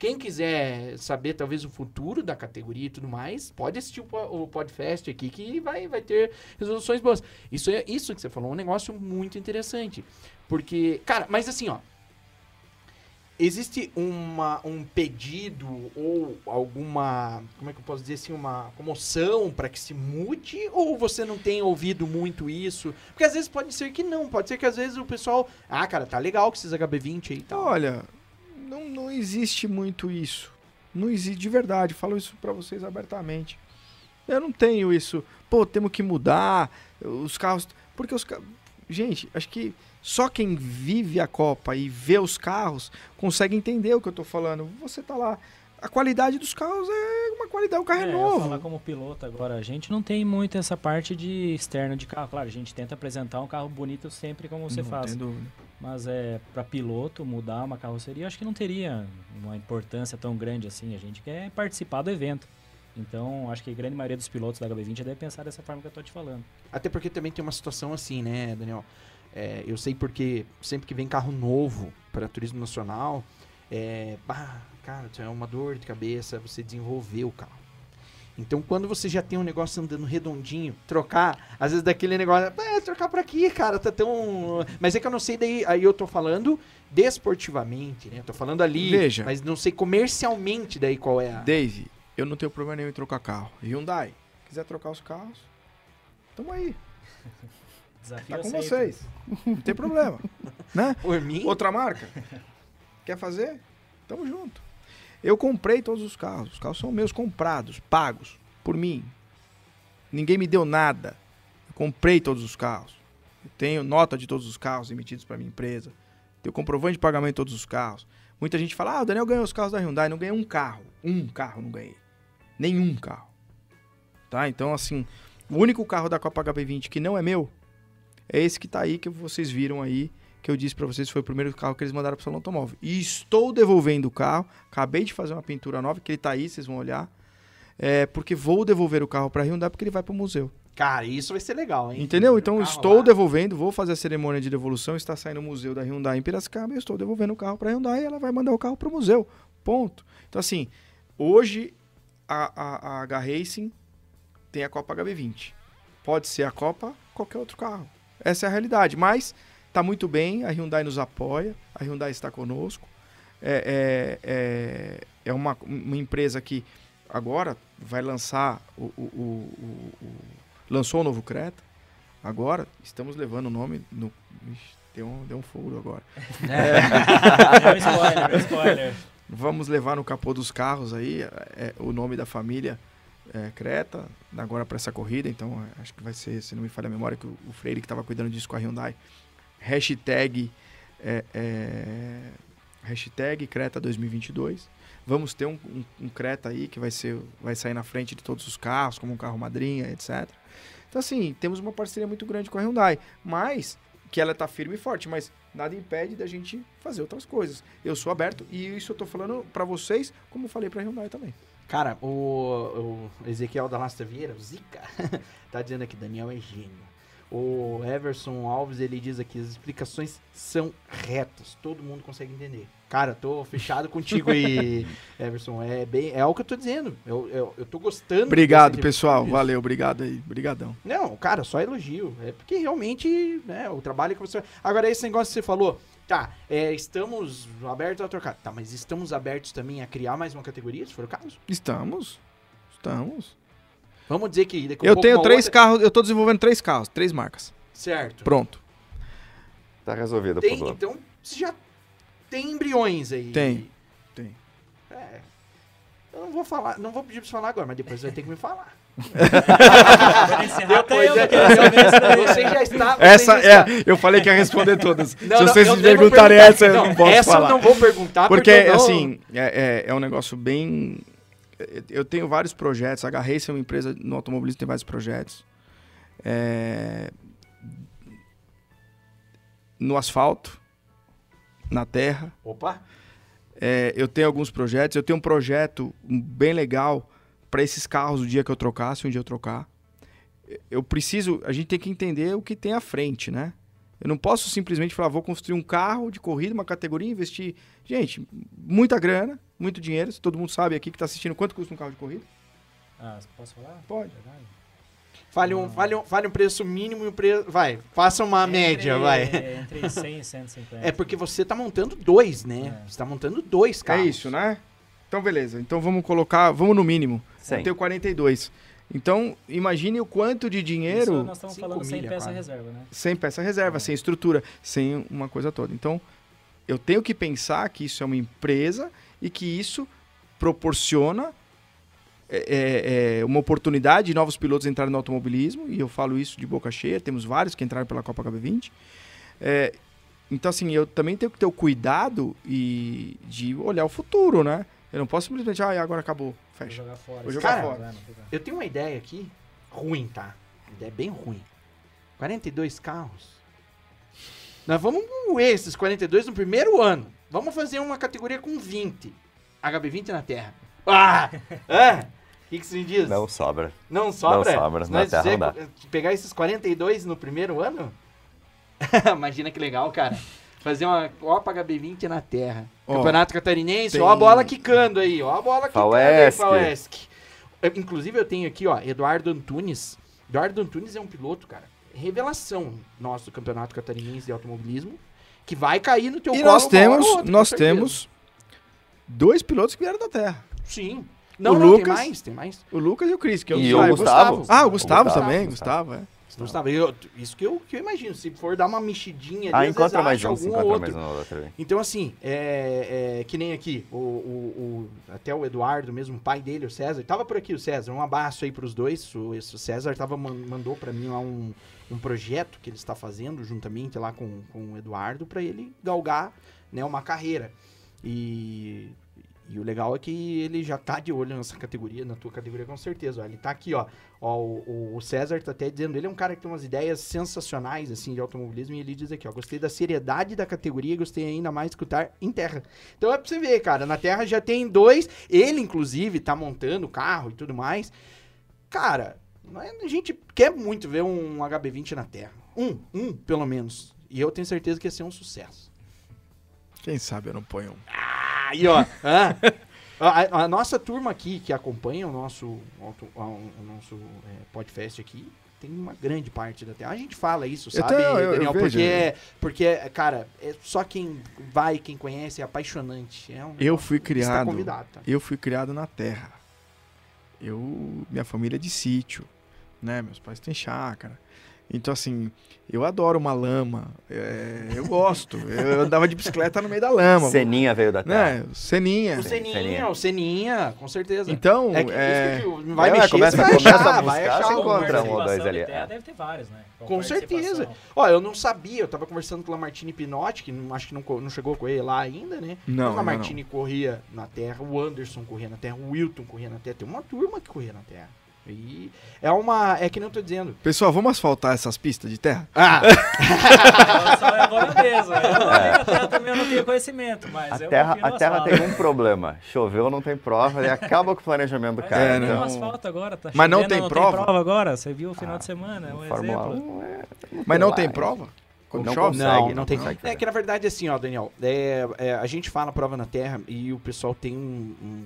quem quiser saber talvez o futuro da categoria e tudo mais, pode assistir o, o podcast aqui que vai, vai ter resoluções boas. Isso, é, isso que você falou é um negócio muito interessante. Porque, cara, mas assim, ó, Existe uma, um pedido ou alguma, como é que eu posso dizer assim, uma comoção para que se mude? Ou você não tem ouvido muito isso? Porque às vezes pode ser que não, pode ser que às vezes o pessoal, ah, cara, tá legal com esses HB20 aí tal. Olha, não, não existe muito isso. Não existe de verdade. Falo isso pra vocês abertamente. Eu não tenho isso. Pô, temos que mudar os carros. Porque os carros. Gente, acho que só quem vive a Copa e vê os carros consegue entender o que eu tô falando. Você tá lá. A qualidade dos carros é uma qualidade. O carro é, É, eu novo. falar como piloto agora, a gente não tem muito essa parte de externa de carro. Claro, a gente tenta apresentar um carro bonito sempre como você Não faz. tem dúvida. Mas é para piloto mudar uma carroceria, acho que não teria uma importância tão grande assim. A gente quer participar do evento. Então, acho que a grande maioria dos pilotos da HB20 deve pensar dessa forma que eu tô te falando. Até porque também tem uma situação assim, né, Daniel? É, eu sei porque sempre que vem carro novo para turismo nacional, é, bah, cara, é uma dor de cabeça você desenvolver o carro. Então, quando você já tem um negócio andando redondinho, trocar, às vezes daquele negócio, é, trocar por aqui, cara, tá tão. Mas é que eu não sei daí, aí eu tô falando desportivamente, né? Tô falando ali, Veja. mas não sei comercialmente daí qual é a. Dave, eu não tenho problema nenhum em trocar carro. Hyundai, quiser trocar os carros, tamo aí. <laughs> Desafio Tá com aceito. vocês. Não tem problema. <laughs> né? Por mim, Outra marca? Quer fazer? Tamo junto. Eu comprei todos os carros. Os carros são meus comprados, pagos por mim. Ninguém me deu nada. Eu comprei todos os carros. Eu tenho nota de todos os carros emitidos para minha empresa. Tenho comprovante de pagamento de todos os carros. Muita gente fala: "Ah, o Daniel ganhou os carros da Hyundai, não ganhei um carro. Um carro não ganhei. Nenhum carro." Tá? Então assim, o único carro da Copa HB20 que não é meu é esse que tá aí que vocês viram aí que eu disse pra vocês foi o primeiro carro que eles mandaram pro salão automóvel. E estou devolvendo o carro. Acabei de fazer uma pintura nova, que ele tá aí, vocês vão olhar. É, porque vou devolver o carro pra Hyundai porque ele vai pro museu. cara, isso vai ser legal, hein? Entendeu? O Então estou lá. devolvendo, vou fazer a cerimônia de devolução, está saindo o museu da Hyundai em Piracicaba, eu estou devolvendo o carro pra Hyundai e ela vai mandar o carro pro museu. Ponto. Então assim, hoje a, a, a H Racing tem a Copa HB20. Pode ser a Copa, qualquer outro carro. Essa é a realidade, mas tá muito bem, a Hyundai nos apoia, a Hyundai está conosco. É, é, é, é uma, uma empresa que agora vai lançar o, o- o- o- lançou o novo Creta. Agora estamos levando o nome no Ixi, deu um, deu um furo agora. É <laughs> um spoiler, é um spoiler. Vamos levar no capô dos carros aí é, o nome da família é, Creta, agora para essa corrida. Então é, acho que vai ser, se não me falha a memória, que o, o Freire que estava cuidando disso com a Hyundai. Hashtag, é, é, hashtag Creta 2022. Vamos ter um, um- um Creta aí que vai, ser, vai sair na frente de todos os carros, como um carro madrinha, etc. Então, assim, temos uma parceria muito grande com a Hyundai. Mas, que ela tá firme e forte, mas nada impede da gente fazer outras coisas. Eu sou aberto e isso eu tô falando pra vocês, como falei pra Hyundai também. Cara, o, o Ezequiel da Lastra Vieira, o Zica, <laughs> tá dizendo aqui, Daniel é gênio. O Everson Alves, ele diz aqui, as explicações são retas, todo mundo consegue entender. Cara, tô fechado contigo aí, <laughs> Everson, é bem, é o que eu tô dizendo, eu, eu, eu tô gostando. Obrigado, pessoal. Valeu, obrigado aí. Obrigadão. Não, cara, só elogio. É porque realmente, né, o trabalho que você. Agora, esse negócio que você falou, tá, é, estamos abertos a trocar. Tá, mas estamos abertos também a criar mais uma categoria, se for o caso? Estamos. Estamos. Vamos dizer que Eu pouco tenho três outra- carros, eu tô desenvolvendo três carros, três marcas. Certo. Pronto. Tá resolvido o Tem, problema. então, você já tem embriões aí. Tem. Tem. É. Eu não vou falar, não vou pedir pra você falar agora, mas depois você vai ter que me falar. Eu Depois. Você já está. você Essa já está. é, eu falei que ia responder todas. Não, Se não, vocês eu me perguntarem perguntar. essa, eu não posso essa falar. eu não vou perguntar Porque, eu não- assim, é, é, é um negócio bem. Eu tenho vários projetos. A Garrace é uma empresa no automobilismo, tem vários projetos. É, no asfalto, na terra. Opa! É, eu tenho alguns projetos. Eu tenho um projeto bem legal para esses carros o dia que eu trocar, se um dia eu trocar. Eu preciso. A gente tem que entender o que tem à frente, né? Eu não posso simplesmente falar, vou construir um carro de corrida, uma categoria, investir. Gente, muita grana, muito dinheiro. Se todo mundo sabe aqui que está assistindo quanto custa um carro de corrida? Ah, posso falar? Pode. Verdade. Fale um, fale, um, fale um preço mínimo e um preço. Vai, faça uma média, Entre- vai. é, Entre 100 e 150. É porque você tá montando dois, né? É. Você tá montando dois É carros. isso, né? Então, beleza. Então, vamos colocar, vamos no mínimo. Cem. Eu tenho 42. Então, imagine o quanto de Isso dinheiro nós estamos cinco falando sem peça quase. reserva, né? sem peça reserva, sem estrutura, sem uma coisa toda. Então, eu tenho que pensar que isso é uma empresa e que isso proporciona é, é, é, uma oportunidade de novos pilotos entrarem no automobilismo, e eu falo isso de boca cheia, temos vários que entraram pela Copa HB20. É, então, assim, eu também tenho que ter o cuidado e de olhar o futuro, né? Eu não posso simplesmente, ah, agora acabou, Vou fecha. jogar fora. Vou jogar cara, fora. Eu tenho uma ideia aqui, ruim, tá? Uma ideia bem ruim. 42 carros. Nós vamos moer esses 42 no primeiro ano. Vamos fazer uma categoria com 20. HB20 na Terra. Ah! <laughs> É! O que, que você diz? Não sobra. Não sobra? Não sobra, na Terra não dá. Pegar esses 42 no primeiro ano? <laughs> Imagina que legal, cara. Fazer uma Copa HB20 na Terra. Ó, Campeonato Catarinense, tem- ó a bola quicando aí, ó a bola quicando aí, Inclusive eu tenho aqui, ó, Eduardo Antunes. Eduardo Antunes é um piloto, cara, revelação nosso do Campeonato Catarinense de Automobilismo, que vai cair no teu E colo nós uma hora temos, nós temos dois pilotos que vieram da Terra. Sim. Não, O não, Lucas- tem mais, tem mais. O Lucas e o Cris. Que eu E ah, o Gustavo. Ah, o Gustavo, Gustavo, também, Gustavo. Gustavo, é. Gustavo, eu- isso que eu, que eu imagino. Se for dar uma mexidinha ali, Ah, encontra mais um, encontra outro. mais um outro. Então, assim, é, é, que nem aqui, o, o- o- até o Eduardo, mesmo o pai dele, o César, tava por aqui o César, um abraço aí pros dois, o, o César tava, man- mandou pra mim lá um, um projeto que ele está fazendo juntamente lá com, com o Eduardo pra ele galgar, né, uma carreira. E, e o legal é que ele já tá de olho nessa categoria, na tua categoria com certeza, ó, ele tá aqui, ó, ó o, o César tá até dizendo, ele é um cara que tem umas ideias sensacionais, assim, de automobilismo, e ele diz aqui, ó, gostei da seriedade da categoria, gostei ainda mais de escutar em terra. Então é pra você ver, cara, na terra já tem dois, ele, inclusive, tá montando o carro e tudo mais. Cara, é- a gente quer muito ver um HB20 na terra. Um, um, pelo menos. E eu tenho certeza que ia ser um sucesso. Quem sabe eu não ponho um. Aí, <laughs> ó. A, a nossa turma aqui que acompanha o nosso, a- o nosso é, podcast aqui tem uma grande parte da terra. A gente fala isso, Eu sabe, tenho- eu- eu Daniel? vejo. porque, porque, cara, é só quem vai, quem conhece, é apaixonante. É um Eu fui Está criado. convidado, tá? Eu fui criado na terra. Eu, minha família é de sítio, né? Meus pais têm chácara. Então, assim, eu adoro uma lama. é, eu gosto. Eu andava de bicicleta no meio da lama. Ceninha veio da terra. né? Ceninha. O Seninha, Seninha. o Seninha, com certeza. Então, é que, é, isso que vai É, mexer, começa- você vai começa achar, a vai buscar, achar você encontra um ou dois ali, de terra é. Deve ter vários, né? Com certeza. participação. Ó, eu não sabia, eu tava conversando com o Lamartine Pinotti, que não, acho que não, não chegou com ele lá ainda, né? Não, o Lamartine corria na terra, o Anderson corria na terra, o Wilton corria na terra, tem uma turma que corria na terra. E é uma. É que nem eu tô dizendo. Pessoal, vamos asfaltar essas pistas de terra? Ah! Só é agora mesmo. Eu não tenho a terra também, eu não tenho conhecimento, mas A eu terra, a terra asfalto. tem um problema. Choveu, não tem prova e acaba com o planejamento do cara. É, é, um asfalto agora, tá Mas não tem não prova? tem prova agora, você viu o final Ah, de semana, é um Fórmula exemplo. 1 é- Mas não tem tem lá, prova? Quando Não chove? consegue. não, não não tem. consegue É que na verdade, assim, ó, Daniel, é, é, a gente fala prova na terra e o pessoal tem um. um-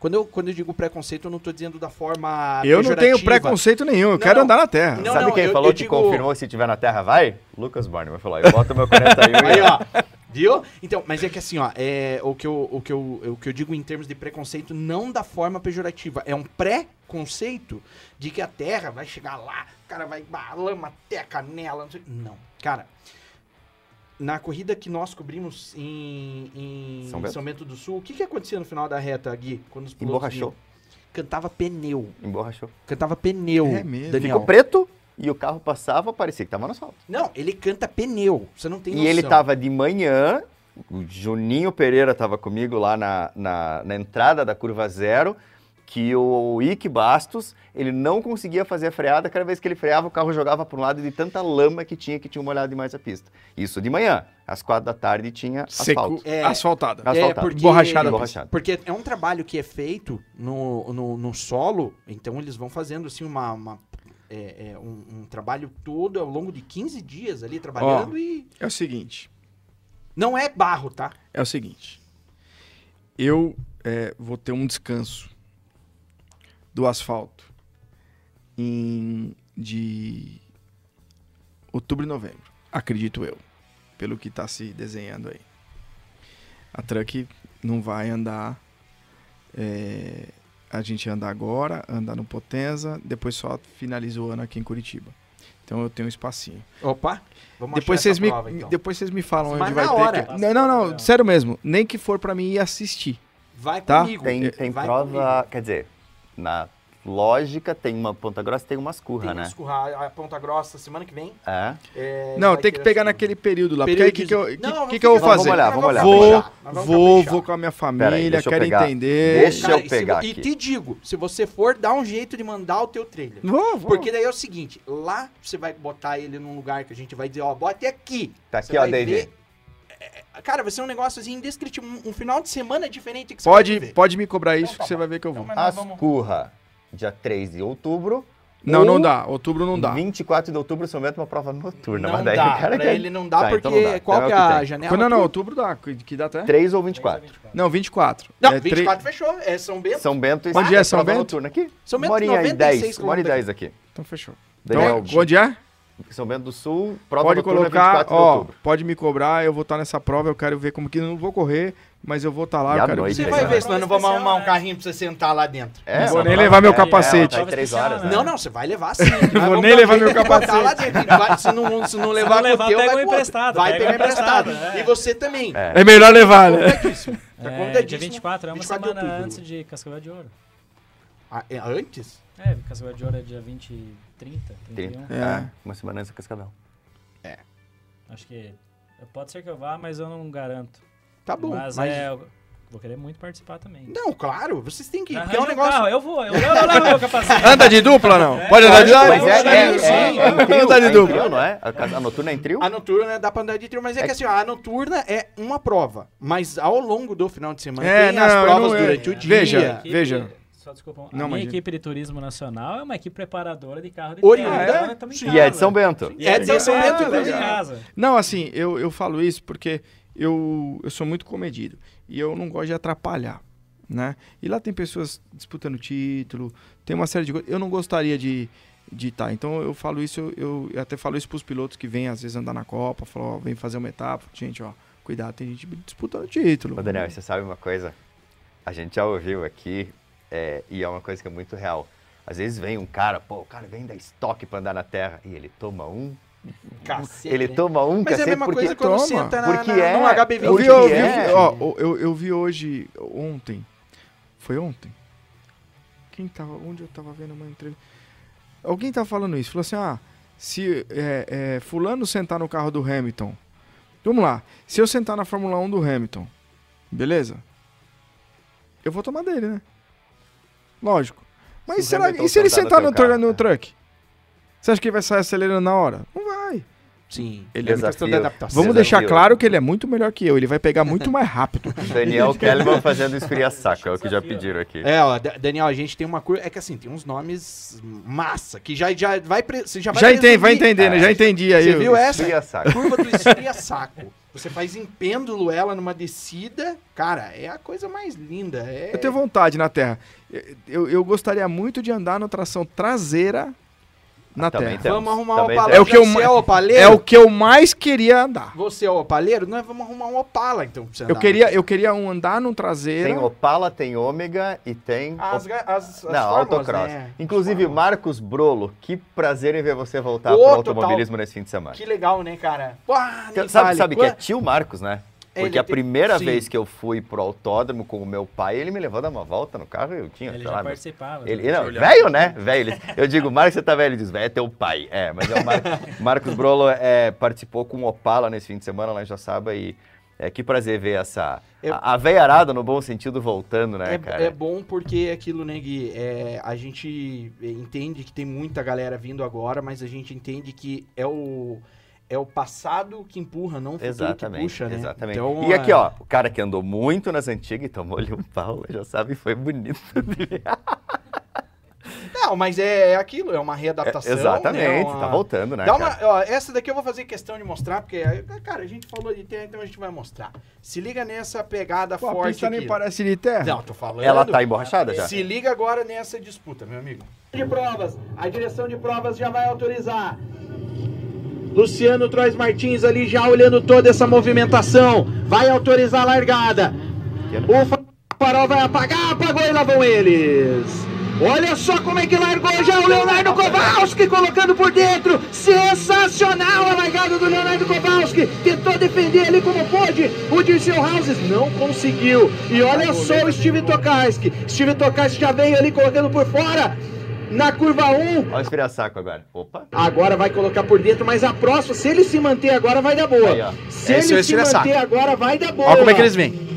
Quando, eu, quando eu digo preconceito, eu não tô dizendo da forma. Eu não tenho preconceito nenhum, eu Não, quero não. andar na terra. Não, Sabe quem eu- falou eu que digo- confirmou se tiver na terra vai? Lucas Borne vai falar. Eu boto meu 41 <laughs> Aí, ó. Viu? Então, mas é que assim, ó, é, o, que eu, o, que eu, o que eu digo em termos de preconceito, não da forma pejorativa, é um pré-conceito de que a terra vai chegar lá, o cara vai, bah, lama até a canela, não sei. Não, cara, na corrida que nós cobrimos em, em São São, Bento? Bento? do Sul, o que, que acontecia no final da reta, Gui? Quando os pilotos Emborrachou. vinham? Cantava pneu. Emborrachou. Cantava pneu. É mesmo? Daniel. Ficou preto e o carro passava, parecia que tava no asfalto. Não, ele canta pneu. Você não tem E noção. ele tava de manhã, o Juninho Pereira tava comigo lá na, na, na entrada da curva zero, que o Ike Bastos, ele não conseguia fazer a freada, cada vez que ele freava o carro jogava para um lado de tanta lama que tinha que tinha molhado demais a pista. Isso de manhã, às quatro da tarde tinha asfalto. É. asfaltada. É, porque, Borrachada. Borrachado. Porque é um trabalho que é feito no, no, no solo, então eles vão fazendo assim uma. uma- é, é, um, um trabalho todo ao longo de 15 dias ali trabalhando e. É o seguinte. Não é barro, tá? É o seguinte. Eu é, vou ter um descanso do asfalto em de outubro e novembro, acredito eu, pelo que está se desenhando aí. A truck não vai andar. é, a gente anda agora, anda no Potenza, depois só finaliza o ano aqui em Curitiba. Então eu tenho um espacinho. Opa! Vamos Depois vocês, me, prova, então. depois vocês me falam Mas onde vai na ter hora. que... Não, não, não, sério mesmo. Nem que for pra mim ir assistir. Vai tá? comigo. Tem, tem vai prova, quer dizer, na lógica tem uma Ponta Grossa tem umas comigo. curra, Tem né? escurrar a Ponta Grossa semana que vem. É. É, Não, tem que pegar assim, naquele período lá. período porque aí o que, que, eu, Não, que, não que eu vou fica- Vamos fazer? olhar, vamos olhar. Vou, vou, vou com a minha família, eu quero pegar. entender. Deixa Cara, eu e se pegar E te digo, se você for, dá um jeito de mandar o teu trailer. Vou, vou. Porque daí é o seguinte, lá você vai botar ele num lugar que a gente vai dizer, ó, bote aqui. Tá Você aqui, ó, vai David. É, é, Cara, vai ser um negócio assim indescritível. Um, um final de semana diferente que você vai Pode, viver. pode me cobrar isso Então tá que você bom. vai ver que eu vou. Então, mas nós As vamos- curra, dia 3 de outubro. Não, ou não dá. Outubro não dá. 24 de outubro São Bento uma prova noturna. Não mas daí dá, o <laughs> cara pra quer- ele não dá Tá, porque então não dá. qual Então que é é a tem. janela? Não, não, tudo? outubro dá. Que data é? 3 ou 24. Não, 24. Não, É, 24 fechou, é São Bento. São Bento e Onde é São Bento? noturna aqui. São Bento, e 96 10. Uma hora e quilômetros 10 aqui. Então fechou. Então, onde é? São Bento do Sul, prova Pode noturna colocar, 24 de ó, outubro. pode me cobrar, eu vou estar nessa prova, eu quero ver como que não vou correr, mas eu vou estar lá, eu à quero noite, Você vai ver se nós não vamos arrumar um carrinho pra você sentar lá dentro. É, Não vou uma nem levar meu é, capacete. É, tá 3 horas, né? Não, não, você vai levar sim. <laughs> Vou nem levar meu capacete. lá dentro. Vai- se, não, se não levar com levar, o teu, pega vai um emprestado, Vai pega pegar emprestado, é. E você também. É. É melhor levar, né? Tá É, dia 24 é uma 24 de semana antes de Cascavel de Ouro. Ah, é antes? É, Cascavel de Ouro é dia 20, 30, 31. 30. É. É, uma semana antes da Cascavel. Acho que pode ser que eu vá, mas eu não garanto. Tá bom. mas, mas- é, vou querer muito participar também. Não, claro, vocês têm que ir. Porque é um negócio. carro, eu vou, eu, eu, eu levo meu capacete. Anda de dupla não? Pode andar de Mas dupla? é, é, é, sim, é, em trio, Anda de é dupla. trio, não é? A, a noturna é em trio? A noturna dá pra andar de trio, mas é, que assim, ó, a noturna é uma prova. Mas ao longo do final de semana É, tem as não, eu provas não- é- durante o dia. Veja, veja. Só desculpa. A Não, minha imagina. equipe de turismo nacional é uma equipe preparadora de carro de Oriunda, terra. E é de. São Bento. E é de São Legal, Bento, em legal. casa. Não, assim, eu, eu falo isso porque eu, eu sou muito comedido. E eu não gosto de atrapalhar, né? E lá tem pessoas disputando título, tem uma série de coisas. Eu não gostaria de de estar. Então eu falo isso, eu, eu até falo isso pros pilotos que vêm às vezes andar na Copa, falam, ó, vem fazer uma etapa. Gente, ó, cuidado, tem gente disputando título. Ô, Daniel, você sabe uma coisa? A gente já ouviu aqui, é, e é uma coisa que é muito real. Às vezes vem um cara, pô, o cara vem da estoque pra andar na terra, e ele toma um. Cacete, ele né? toma um Mas é a cacete mesma porque coisa quando toma. senta na, Porque na, é- no HB20. Eu vi, Hoje eu, vi, é. ó, eu, eu vi hoje, ontem. Foi ontem? Quem tava. Onde eu tava vendo uma entrevista? Alguém tava falando isso. Falou assim: ah, se é, é, Fulano sentar no carro do Hamilton. Vamos lá. Se eu sentar na Fórmula 1 do Hamilton, beleza? Eu vou tomar dele, né? Lógico. Mas Se será, e se ele sentar no carro, no é. truck? Você acha que ele vai sair acelerando na hora? Não vai. Sim. Ele é questão de adaptação. Vamos Desafio. deixar claro que ele é muito melhor que eu. Ele vai pegar muito mais rápido. <laughs> Daniel <laughs> Kellerman fazendo esfria-saco, é o que já pediram aqui. É, ó, Da- Daniel, a gente tem uma curva. É que assim, tem uns nomes massa, que já, já vai. pre- Você já vai Já entende, vai entender, né? Já entendi aí. Você viu essa? Curva do esfria-saco. Você faz em pêndulo ela numa descida. Cara, é a coisa mais linda. É... Eu tenho vontade na Terra. Eu, eu gostaria muito de andar na tração traseira na Também Terra. temos. Vamos arrumar um Também Opala. temos. É o que eu ma- é opaleiro? É o que eu mais queria andar. Você é opaleiro? Nós vamos arrumar um Opala, então, pra você Eu andar. queria, eu queria um andar num traseiro. Tem Opala, tem Ômega e tem. As, Op- as, as Não, fórmulas, autocross. né? Inclusive. Marcos Brolo, que prazer em ver você voltar Ô, pro automobilismo nesse fim de semana. Que legal, né, cara? Uá, sabe sabe que é tio Marcos, né? Ele Porque a tem- primeira sim. vez que eu fui pro autódromo com o meu pai, ele me levou a dar uma volta no carro e eu tinha, Ele sei já lá, participava. Ele, né? não, velho, né? Velho. Ele- Eu digo, Marcos, você tá velho? Ele diz, velho, é teu pai. É, mas é o Mar... <laughs> Marcos Brolo é, participou com o Opala nesse fim de semana lá em Joçaba e é, que prazer ver essa... É- A, a veiarada, no bom sentido, voltando, né, É, cara? é bom porque é aquilo, né, Gui? É, a gente entende que tem muita galera vindo agora, mas a gente entende que é o, é o passado que empurra, não o futuro Exatamente, que puxa, né? exatamente. Então, e aqui, é- ó, o cara que andou muito nas antigas e tomou-lhe um pau, <laughs> já sabe, foi bonito. <laughs> Não, mas é, é aquilo, é uma readaptação. Exatamente, né? Uma- tá voltando, né, Dá uma, ó, essa daqui eu vou fazer questão de mostrar, porque, cara, a gente falou de terra, então a gente vai mostrar. Se liga nessa pegada Pô, a forte pista nem aqui. parece de terra. Não, tô falando. Ela tá emborrachada já? Se liga agora nessa disputa, meu amigo. De provas, a direção de provas já vai autorizar. Luciano Trois Martins ali já olhando toda essa movimentação. Vai autorizar a largada. O fa- farol vai apagar, apagou e lá vão eles. Olha só como é que largou já o Leonardo Kowalski colocando por dentro. Sensacional a largada do Leonardo Kowalski. Tentou defender ali como pôde. O Dirceu Houses não conseguiu. E olha só o Steve Tokarski. Steve Tokarski já veio ali colocando por fora. Na curva 1, Olha o esfriar-saco agora. Opa. Agora vai colocar por dentro, mas a próxima, se ele se manter agora, vai dar boa. Aí, ó. se Esse é ele se esfriaçaco. manter agora, vai dar boa. Olha como é que eles vêm.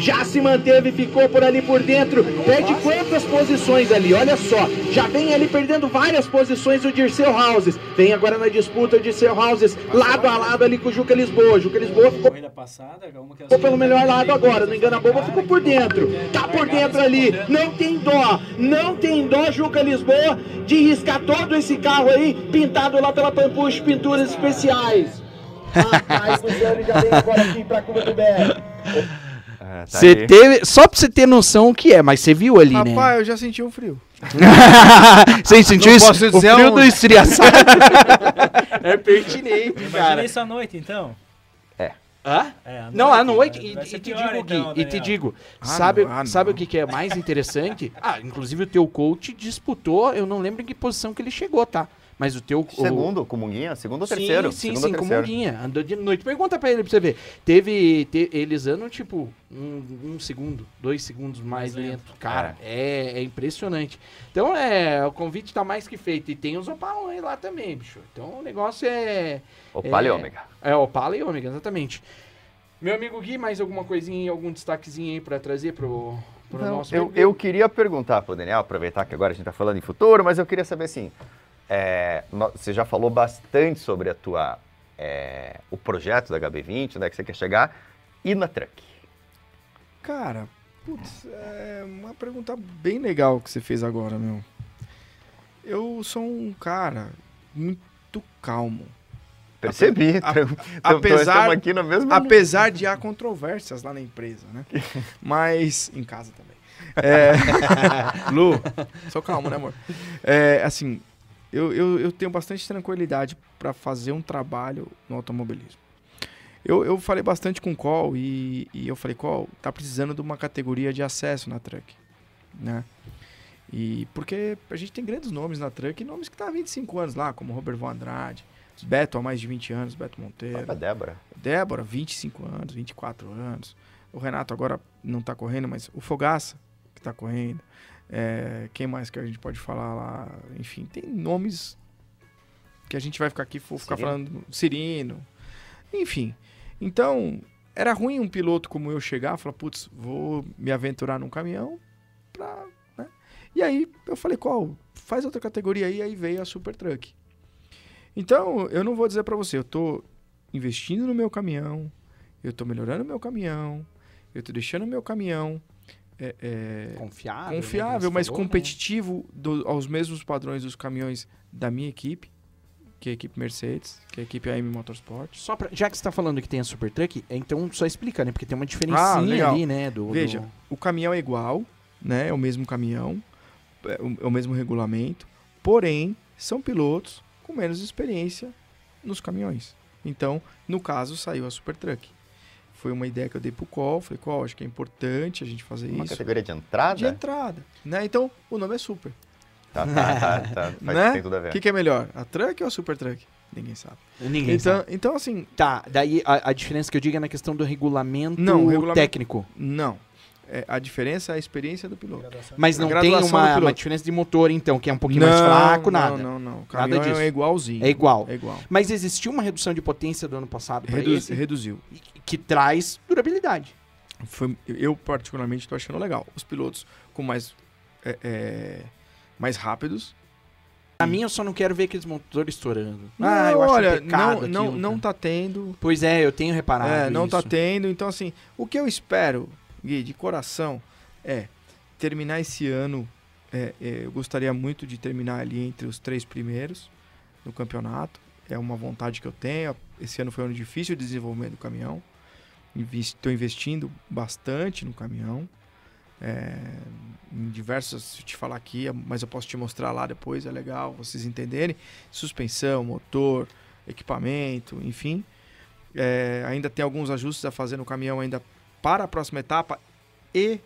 Já se manteve, ficou por ali por dentro. Perde quantas posições ali? Olha só. Já vem ali perdendo várias posições o Dirceu Houses. Vem agora na disputa o Dirceu Houses, lado a lado ali com o Juca Lisboa. Juca Lisboa ficou ficou pelo melhor lado agora, não engana a boba, ficou por dentro. Tá por dentro ali, não tem dó, não tem dó, Juca Lisboa, de riscar todo esse carro aí, pintado lá pela Pampush Pinturas Especiais. <laughs> Rapaz ele já vem agora aqui pra Cuba do BR. Ah, tá Você teve, só pra você ter noção o que é, mas você viu ali, né? Rapaz, eu já senti um frio. <laughs> você sentiu Não isso? posso O dizer frio aonde. do esfriaçado. <laughs> é pertinente, Imagina cara. isso à noite, então. Hã? É, à Não, à noite, vai- e, e te pior, digo, Gui, então, e te digo, Ah, sabe, não, ah, sabe não. o que, que é mais interessante? Ah, inclusive o teu coach disputou, eu não lembro em que posição que ele chegou, tá? Mas o teu... o- Segundo, com o Munguinha? Segundo ou terceiro? Sim, sim, sim, com terceiro. Munguinha. Andou de noite. Pergunta pra ele pra você ver. Teve. te- eles andam, tipo, um, um segundo, dois segundos mais Mais lento. Cara, é, é impressionante. Então, é. O convite tá mais que feito. E tem os Opala aí lá também, bicho. Então o negócio é. Opala e é, Ômega. É, Opala e Ômega, exatamente. Meu amigo Gui, mais alguma coisinha, algum destaquezinho aí pra trazer pro, pro Não, nosso. eu, eu queria perguntar pro Daniel, aproveitar que agora a gente tá falando em futuro, mas eu queria saber assim, é, você já falou bastante sobre a tua, é, o projeto da HB20, onde é que você quer chegar, e na Truck? Cara, putz, é uma pergunta bem legal que você fez agora, meu. Eu sou um cara muito calmo. Percebi, a- tamo- apesar- estamos aqui no mesmo... Apesar de há controvérsias lá na empresa, né? <laughs> Mas. Em casa também. <laughs> É, <laughs> Lu, sou calmo, né, amor? É, assim, eu, eu, eu tenho bastante tranquilidade para fazer um trabalho no automobilismo. Eu, eu falei bastante com o Col e, e eu falei, Col, tá precisando de uma categoria de acesso na truck, né? E porque a gente tem grandes nomes na truck, nomes que tá há 25 anos lá, como Robert Von Andrade, Beto há mais de 20 anos, Beto Monteiro. Débora. Débora, 25 anos, 24 anos. O Renato agora não tá correndo, mas o Fogaça, que tá correndo. É, quem mais que a gente pode falar lá? Enfim, tem nomes que a gente vai ficar aqui, vou ficar Cirino. falando. Cirino. Enfim. Então, era ruim um piloto como eu chegar e falar, putz, vou me aventurar num caminhão pra. Né? E aí eu falei, qual? Faz outra categoria aí, aí veio a Super Truck. Então, eu não vou dizer pra você, eu tô investindo no meu caminhão, eu tô melhorando o meu caminhão, eu tô deixando o meu caminhão é, é, Confiável. né, confiável, mas falou, né? competitivo do- aos mesmos padrões dos caminhões da minha equipe, que é a equipe Mercedes, que é a equipe AM Motorsport. Só pra, já que você tá falando que tem a Super Truck, então só explica, né? Porque tem uma diferencinha legal. ali, né? Do, Veja, do- o caminhão é igual, né? É o mesmo caminhão, é o, é o mesmo regulamento, porém, são pilotos com menos experiência nos caminhões. Então, no caso, saiu a Super Truck. Foi uma ideia que eu dei pro Col, falei, Col, acho que é importante a gente fazer Uma isso. categoria de entrada? De entrada, né? Então, o nome é Super. Tá, tá, tá, tá. <laughs> Faz, Né? Tem tudo a ver. O que, que é melhor, a Truck ou a Super Truck? Ninguém sabe. Ninguém Então, sabe. então assim, Tá, daí a, a diferença que eu digo é na questão do regulamento Não, regulamento- técnico. não. É, a diferença é a experiência do piloto. Mas não tem uma, uma diferença de motor, então, que é um pouquinho mais fraco, nada. Não, não, não. O Nada caminhão disso. é igualzinho. É igual. É igual. Mas existiu uma redução de potência do ano passado para Redu- esse, reduziu. que traz durabilidade. Foi, eu particularmente estou achando legal. Os pilotos com mais é, é, mais rápidos. Pra mim, eu só não quero ver aqueles motores estourando. Não, ah, eu acho olha, um não, não, aquilo, não cara. tá tendo. Pois é, eu tenho reparado É, não tá isso. tendo. Então, assim, o que eu espero, Gui, de coração, é terminar esse ano. é, é, eu gostaria muito de terminar ali entre os três primeiros no campeonato. É uma vontade que eu tenho. Esse ano foi um ano difícil de desenvolvimento do caminhão. Estou investindo bastante no caminhão. É, em diversas, se eu te falar aqui, mas eu posso te mostrar lá depois, é legal vocês entenderem. Suspensão, motor, equipamento, enfim. É, ainda tem alguns ajustes a fazer no caminhão ainda para a próxima etapa e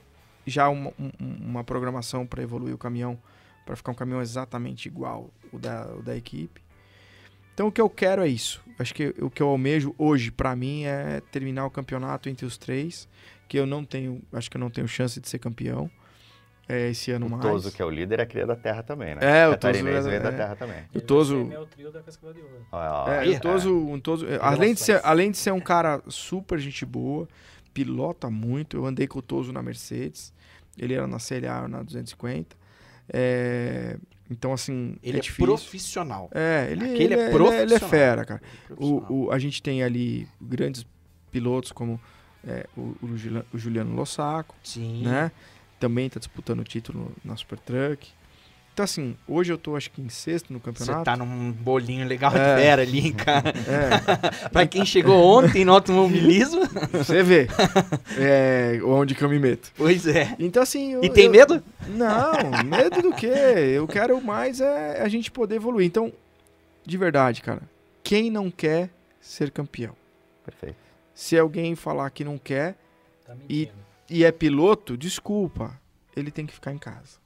já uma, um- uma programação para evoluir o caminhão, para ficar um caminhão exatamente igual o da, o da equipe. Então o que eu quero é isso. Acho que o que eu almejo hoje para mim é terminar o campeonato entre os três, que eu não tenho, acho que eu não tenho chance de ser campeão é, esse ano O mais. Toso, que é o líder, é cria da terra também, né? É, o Toso é- da é. terra também. O Toso, trio da de Ouro. É, o Toso, um Toso, além, de ser, além de ser um cara super gente boa, pilota muito. Eu andei com o Toso na Mercedes. Ele era na CLA na 250. É, então, assim, Ele é, difícil. profissional. É, ele, ele é é, ele é- profissional. ele é fera, cara. Profissional. O, o- a gente tem ali grandes pilotos como é, o, o Juliano- Lossaco, Sim. né? Também tá disputando o título na Super Truck. Então, assim, hoje eu tô acho que em sexto no Você campeonato. tá num bolinho legal É. de fera ali, <laughs> cara. É, pra quem chegou ontem no automobilismo, você vê é, onde que eu me meto. pois é. Então, assim. eu- E tem eu- medo? Não, medo do quê? Eu quero mais é a gente poder evoluir. Então, de verdade, cara, quem não quer ser campeão? Perfeito. Se alguém falar que não quer Tá E- e é piloto, desculpa, ele tem que ficar em casa.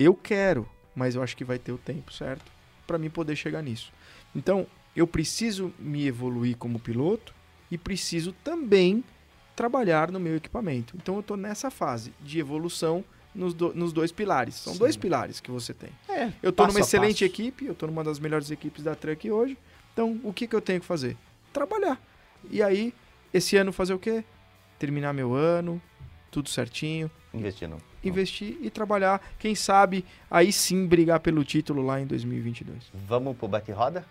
Eu quero, mas eu acho que vai ter o tempo certo para mim poder chegar nisso. Então, eu preciso me evoluir como piloto e preciso também trabalhar no meu equipamento. Então, eu estou nessa fase de evolução nos, do- nos dois pilares. São Sim. dois pilares que você tem. É, Eu estou numa excelente equipe, eu estou numa das melhores equipes da Truck hoje. Então, o que, que eu tenho que fazer? Trabalhar. E aí, esse ano fazer o quê? Terminar meu ano, tudo certinho, Investindo. investir e trabalhar. Quem sabe, aí sim brigar pelo título lá em 2022. Vamos pro bate-roda?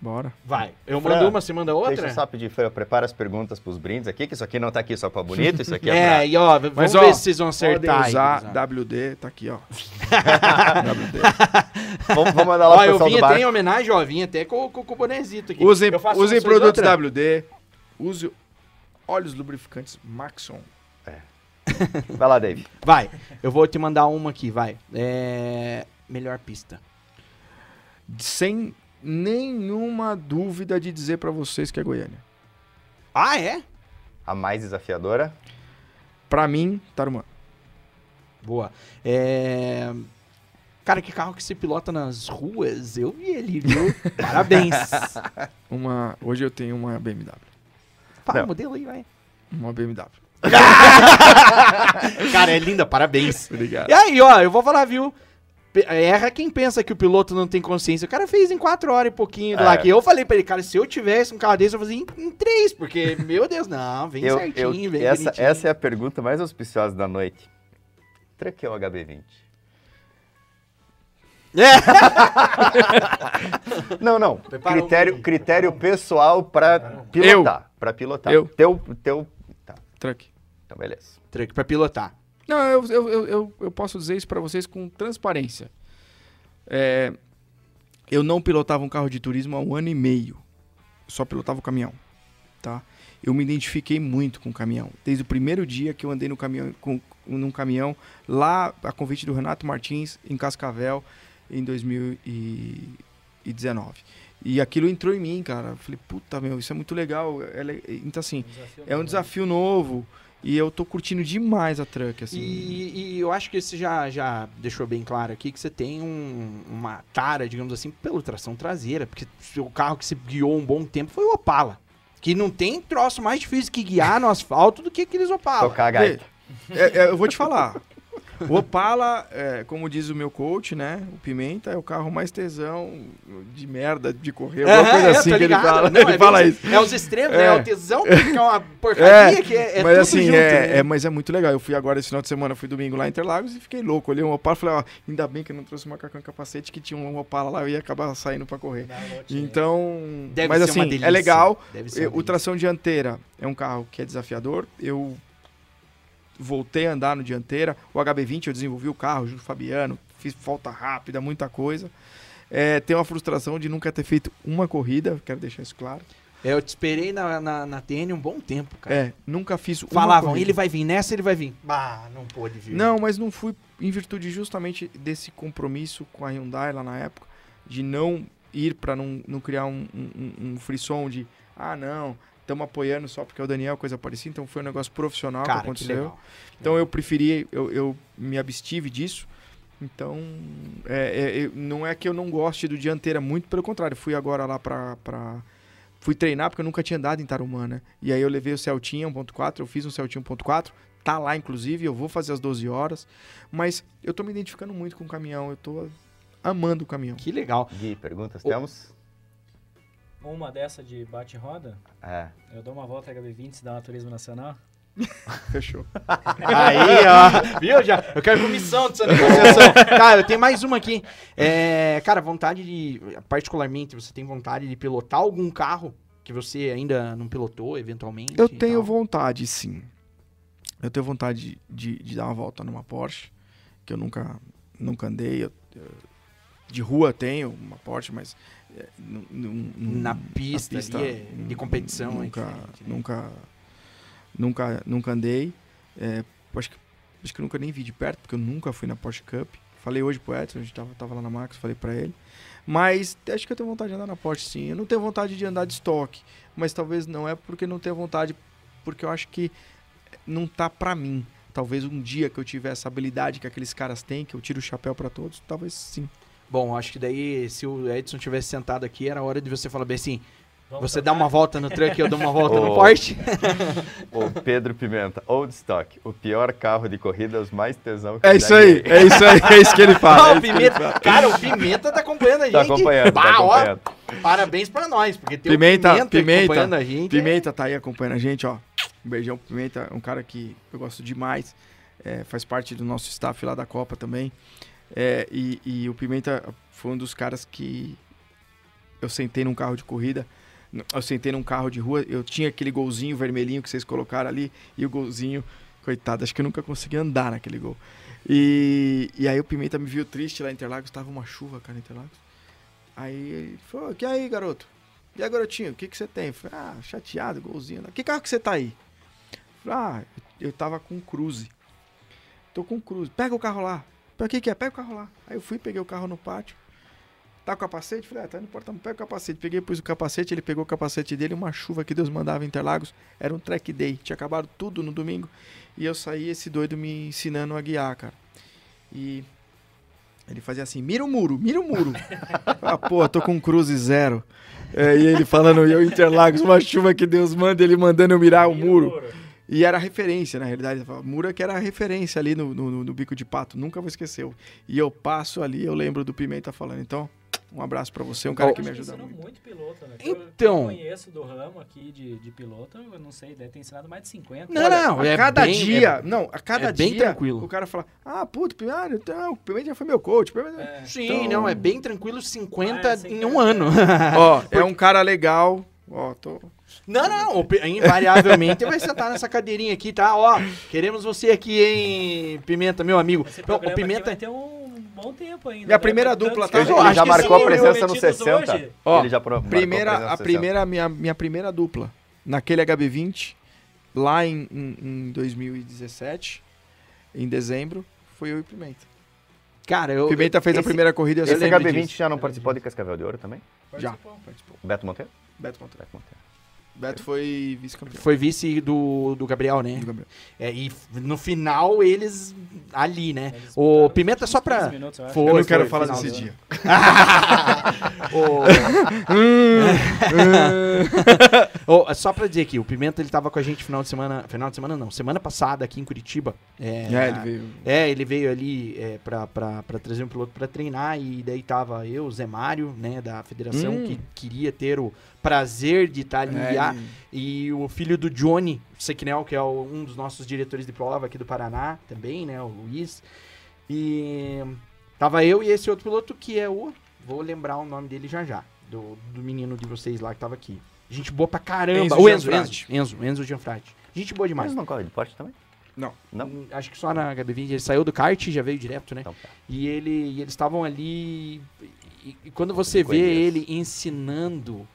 Bora. Vai. Eu Fran, mando uma, você manda outra? Deixa eu só pedir, Fran, prepara as perguntas pros brindes aqui, que isso aqui não tá aqui só pra bonito, isso aqui é, <laughs> É, pra... e ó, Mas, vamos ó, ver se vocês vão acertar Podem aí, usar gurizada. WD, tá aqui, ó. WD. <laughs> <laughs> Vamos, vamos mandar lá Ó, pro eu pessoal vim do até em homenagem, ó, vim até com, com, com o bonezito aqui. Usem, Eu usem produtos outra? WD, use óleos lubrificantes Maxon. <laughs> Vai lá, Dave. Vai, eu vou te mandar uma aqui, vai. É... Melhor pista. Sem nenhuma dúvida de dizer pra vocês que é Goiânia. Ah, é? A mais desafiadora. Pra mim, Tarumã. Boa. É... Cara, que carro que você pilota nas ruas? Eu vi ele, viu? <laughs> Parabéns. Uma, hoje eu tenho uma BMW. Fala Não. modelo aí, vai. Uma BMW. <laughs> Cara, é linda, parabéns. Obrigado. E aí, ó, eu vou falar, viu? Erra quem pensa que o piloto não tem consciência. O cara fez em 4 horas e pouquinho É. lá. Que eu falei pra ele, cara, se eu tivesse um carro desse, eu fazia em, em 3. Porque, meu Deus, não, vem Eu- certinho, eu- vem essa, bonitinho. essa é a pergunta mais auspiciosa da noite. Truck ou HB20? É. <laughs> Não, não. Prepara Critério, um- critério pessoal pra pilotar. Pra pilotar. Eu. Teu, teu... Truck. então beleza. Truque pra pilotar. Não, eu, eu, eu, eu, posso dizer isso pra vocês com transparência. É, eu não pilotava um carro de turismo há um ano e meio. Só pilotava o caminhão, tá? Eu me identifiquei muito com o caminhão. Desde o primeiro dia que eu andei no caminhão, com, num caminhão, lá a convite do Renato Martins, em Cascavel, em 2000 e, 2019. E aquilo entrou em mim, cara. Eu falei, puta, meu, isso é muito legal. É le- Então, assim, é um desafio novo. E eu tô curtindo demais a truck, assim. E, e eu acho que você já, já deixou bem claro aqui que você tem um- uma tara, digamos assim, pela tração traseira, porque o carro que você guiou um bom tempo foi o Opala. Que não tem troço mais difícil que guiar no asfalto do que aqueles Opala. Tocar a gaita. É, é, eu vou te falar. O Opala, é, como diz o meu coach, né? O Pimenta é o carro mais tesão de merda de correr. Alguma coisa é, assim tô que ele ligado. fala. Não, <laughs> ele é fala bem- isso. É os extremos, É. né? É o tesão, que é uma porcaria, que é, é mas tudo assim, junto, é, né? é- mas é muito legal. Eu fui agora esse final de semana, fui domingo lá em Interlagos e fiquei louco. Olhei um Opala e falei, ó, ainda bem que eu não trouxe o macacão e capacete, que tinha um Opala lá, eu ia acabar saindo pra correr. Tinha. Então, Deve mas assim, é legal. O tração dianteira é um carro que é desafiador. Eu voltei a andar no dianteira. O HB20 eu desenvolvi o carro junto com o Fabiano, fiz volta rápida, muita coisa. É, tem uma frustração de nunca ter feito uma corrida, quero deixar isso claro. É, Eu te esperei na, na, na TN um bom tempo, cara. É, nunca fiz uma Falavam, corrida. ele vai vir nessa, ele vai vir. Bah, não pôde vir. Não, mas não fui em virtude justamente desse compromisso com a Hyundai lá na época, de não ir para não, não criar um, um, um frisson de, ah, não, estamos apoiando só porque é o Daniel, coisa parecida. Então foi um negócio profissional cara, que que aconteceu. legal. Então eu preferi, eu, eu me abstive disso. Então, é, é, eu- não é que eu não goste do dianteira, muito pelo contrário. Fui agora lá pra, pra- Fui treinar porque eu nunca tinha andado em Tarumã, né? E aí eu levei o Celtinha 1.4, eu fiz um Celtinha 1.4, tá lá inclusive, eu vou fazer as 12 horas. Mas eu tô me identificando muito com o caminhão, eu tô amando o caminhão. Que legal. Gui, perguntas Ô. temos? Uma dessa de bate-roda, É. eu dou uma volta HB20 se dá uma turismo nacional. <laughs> Fechou. <laughs> Aí, ó. Viu? Já, eu quero comissão dessa negociação. Tá, eu tenho mais uma aqui. É, cara, vontade de. Particularmente, você tem vontade de pilotar algum carro que você ainda não pilotou, eventualmente? Eu tenho tal? vontade, sim. Eu tenho vontade de, de dar uma volta numa Porsche, que eu nunca, nunca andei. Eu- eu- de rua tenho uma Porsche, mas Na pista, ali é de competição, nunca, né? nunca, nunca, nunca andei. É, acho, que, acho que nunca nem vi de perto, porque eu nunca fui na Porsche Cup. Falei hoje pro Edson, a gente tava, tava lá na Max, falei pra ele. Mas acho que eu tenho vontade de andar na Porsche sim. Eu não tenho vontade de andar de estoque, mas talvez não é porque não tenho vontade, porque eu acho que não tá pra mim. Talvez um dia que eu tiver essa habilidade que aqueles caras têm, que eu tiro o chapéu pra todos, talvez sim. Bom, acho que daí, se o Edson tivesse sentado aqui, era hora de você falar bem assim: Vamos você dá uma volta no truck, eu dou uma volta no. Porsche. <laughs> O Pedro Pimenta, Old Stock, o pior carro de corrida, os mais tesão que É isso aí, é isso aí, é isso que ele <laughs> fala. Ah, é que ele Pimenta, cara, o Pimenta tá acompanhando a gente. Tá acompanhando, tá Bah, ó, acompanhando. parabéns pra nós, porque tem Pimenta, o Pimenta, Pimenta, acompanhando a gente. Pimenta tá aí acompanhando a gente, ó. Um beijão pro Pimenta, é um cara que eu gosto demais. é, faz parte do nosso staff lá da Copa também. É, e, e o Pimenta foi um dos caras que eu sentei num carro de corrida. Eu sentei num carro de rua, eu tinha aquele golzinho vermelhinho que vocês colocaram ali, e o golzinho, coitado, acho que eu nunca consegui andar naquele gol. E, e aí o Pimenta me viu triste lá em Interlagos, tava uma chuva, cara, em Interlagos. Aí ele falou, que aí, garoto? E aí, garotinho, o que, que você tem? Eu falei, ah, chateado, golzinho. Que carro que você tá aí? Eu falei, ah, eu tava com Cruze. Tô com Cruze. Pega o carro lá. Pra que que é? Pega o carro lá. Aí eu fui, peguei o carro no pátio. Tá com o capacete? Falei, ah, tá no portão, pega o capacete. Peguei, pus o capacete, ele pegou o capacete dele, uma chuva que Deus mandava em Interlagos. Era um track day, tinha acabado tudo no domingo. E eu saí, esse doido me ensinando a guiar, cara. E ele fazia assim, mira o muro, mira o muro. <laughs> ah, pô, tô com um cruze zero. É, e ele falando, e eu Interlagos, uma chuva que Deus manda, ele mandando eu mirar o muro. E era referência, na realidade. Mura que era a referência ali no, no, no bico de pato, nunca vou esquecer. E eu passo ali, eu lembro do Pimenta falando. Então, um abraço pra você, um cara que me ajuda muito. muito piloto, né? Então- Eu, eu conheço do ramo aqui de, de piloto, eu não sei, deve ter ensinado mais de 50. Não, Olha, não, a é cada bem- dia, é- não, a cada é bem dia, tranquilo. o cara fala, ah, puto, Pimenta, então, o Pimenta já foi meu coach. Pimenta... é, Sim, Então- não, é bem tranquilo, 50 Ah, é em 50. um ano. <laughs> <laughs> Ó, é um cara legal, ó, tô... Não, não, invariavelmente vai sentar nessa cadeirinha aqui, tá? Ó, queremos você aqui, hein, Pimenta, meu amigo. esse programa O aqui Pimenta, vai ter um bom tempo ainda. Minha né? primeira dupla, tá? Ele, já marcou a presença no prometidos 60. hoje. Ó, ele já primeira, a 60. primeira, minha, minha primeira dupla, naquele HB20, lá em, em, em 2017, em dezembro, foi eu e Pimenta. Cara, eu. Pimenta fez a esse- primeira corrida. eu Esse lembro HB20 disso. já não participou de Cascavel de Ouro também? Já. Participou. Participou. Beto Monteiro? Beto Monteiro. Beto Monteiro. Beto foi vice-campeão. Foi vice do, do Gabriel, né? do Gabriel. É, e no final eles ali, né? Eles O Pimenta só 15 pra. minutos, eu. Foi, Eu não quero foi, falar final desses do- <laughs> <laughs> <laughs> Ô, só pra dizer aqui, o Pimenta ele tava com a gente final de semana. Final de semana não, semana passada aqui em Curitiba. É, É, ele veio. É, ele veio ali é, pra, pra, pra trazer um piloto pra treinar e daí tava eu, o Zé Mário, né, da federação, Hum. que queria ter o prazer de estar ali É, ele- e o filho do Johnny Sequinel, que é o- um dos nossos diretores de prova aqui do Paraná também, né, o Luiz. E tava eu e esse outro piloto que é o, vou lembrar o nome dele já já, do, do menino de vocês lá que tava aqui. Gente boa pra caramba. Enzo o Enzo, Enzo. Enzo, Enzo Gianfrati. Gente boa demais. Mas não corre de Porsche também? Não. Não? Hum, Acho que só na HB20. Ele saiu do kart e já veio direto, né? Então, tá. E ele e eles estavam ali. E, e quando você vê Conheço. ele ensinando,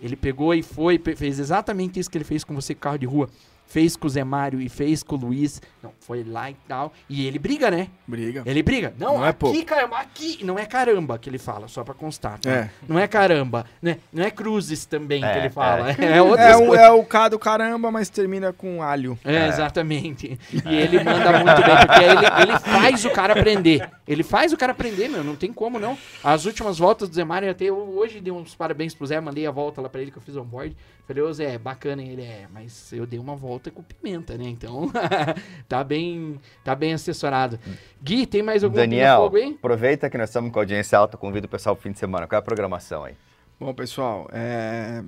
ele pegou e foi, fez exatamente isso que ele fez com você com carro de rua. Fez com o Zé Mário e fez com o Luiz. Não, foi lá e tal. E ele briga, né? Briga. Ele briga. Não, Não é aqui, pouco. caramba, aqui. Não é caramba que ele fala, só pra constar. tá? É. Não é caramba. Né? Não é cruzes também que É, ele fala. é. <laughs> É, outras É, o, é o K do caramba, mas termina com alho. É, exatamente. <laughs> E ele manda muito bem, porque ele, ele faz o cara aprender. Ele faz o cara aprender, meu, não tem como não. As últimas voltas do Zé Mário, até eu hoje dei uns parabéns pro Zé, mandei a volta lá pra ele que eu fiz on-board. Falei, ô Zé, bacana, hein? ele é, mas eu dei uma volta com pimenta, né? Então, <laughs> tá bem tá bem assessorado. Gui, tem mais algum Daniel, fogo aí? aproveita que nós estamos com audiência alta, convido o pessoal pro fim de semana. Qual é a programação aí? Bom, pessoal, é,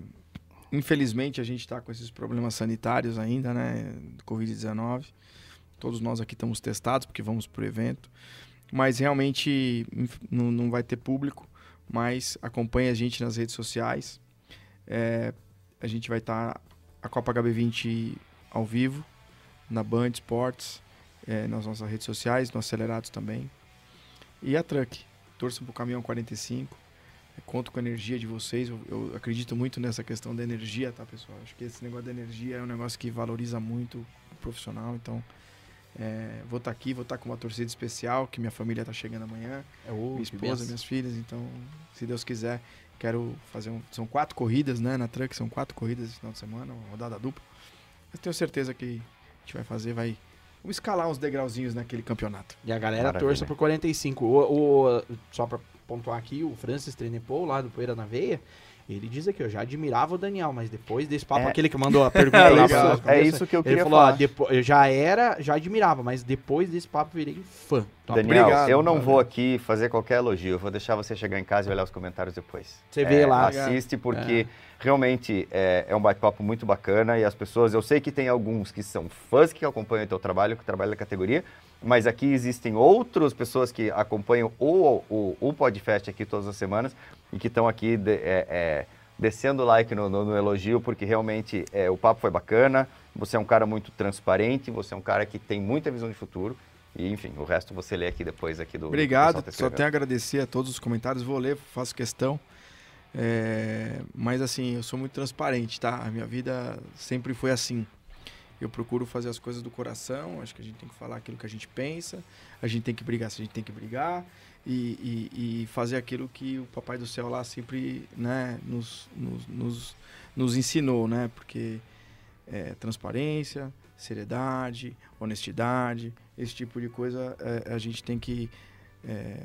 infelizmente a gente está com esses problemas sanitários ainda, né? Do Covid-19. Todos nós aqui estamos testados porque vamos pro evento. Mas realmente não, não vai ter público. Mas acompanhe a gente nas redes sociais. É, a gente vai estar a Copa HB20 ao vivo, na Band Sports, é, nas nossas redes sociais, no Acelerados também. E a Truck. Torçam pro Caminhão 45. Eu conto com a energia de vocês. Eu, eu acredito muito nessa questão da energia, tá, pessoal? Acho que esse negócio da energia é um negócio que valoriza muito o profissional. Então, é, vou estar aqui, vou estar com uma torcida especial, que minha família tá chegando amanhã. É minha esposa, minhas filhas. Então, se Deus quiser, quero fazer um. São quatro corridas, né, na Truck. São quatro corridas esse final de semana, uma rodada dupla. Mas tenho certeza que a gente vai fazer, vai. Vamos escalar uns degrauzinhos naquele campeonato. E a galera Maravilha. torça por 45. O, o- só pra pontuar aqui, o Francis Trenepol, lá do Poeira na Veia, ele diz aqui, eu já admirava o Daniel, mas depois desse papo, É. aquele que mandou a <laughs> pergunta É lá isso, pra é isso que eu Ele queria falou, ó, falar. depo- eu já era, já admirava, mas depois desse papo virei fã. Top. Daniel, Obrigado, eu não valeu. vou aqui fazer qualquer elogio, eu vou deixar você chegar em casa e olhar os comentários depois. Você vê É, lá. Assiste, porque realmente é, é um bate-papo muito bacana e as pessoas, eu sei que tem alguns que são fãs que acompanham o teu trabalho, que trabalham na categoria, mas aqui existem outras pessoas que acompanham o, o, o podcast aqui todas as semanas e que estão aqui de- é, é, descendo o like no, no- no elogio, porque realmente é, o papo foi bacana, você é um cara muito transparente, você é um cara que tem muita visão de futuro. E, enfim, o resto você lê aqui depois aqui do. do Obrigado, tá só tenho a agradecer a todos os comentários, vou ler, faço questão. É, mas assim, eu sou muito transparente, tá? A minha vida sempre foi assim. Eu procuro fazer as coisas do coração, acho que a gente tem que falar aquilo que a gente pensa, a gente tem que brigar se a gente tem que brigar, e, e- e fazer aquilo que o Papai do Céu lá sempre né, nos, nos, nos, nos ensinou, né? Porque é, transparência, seriedade, honestidade, esse tipo de coisa é, a gente tem que é,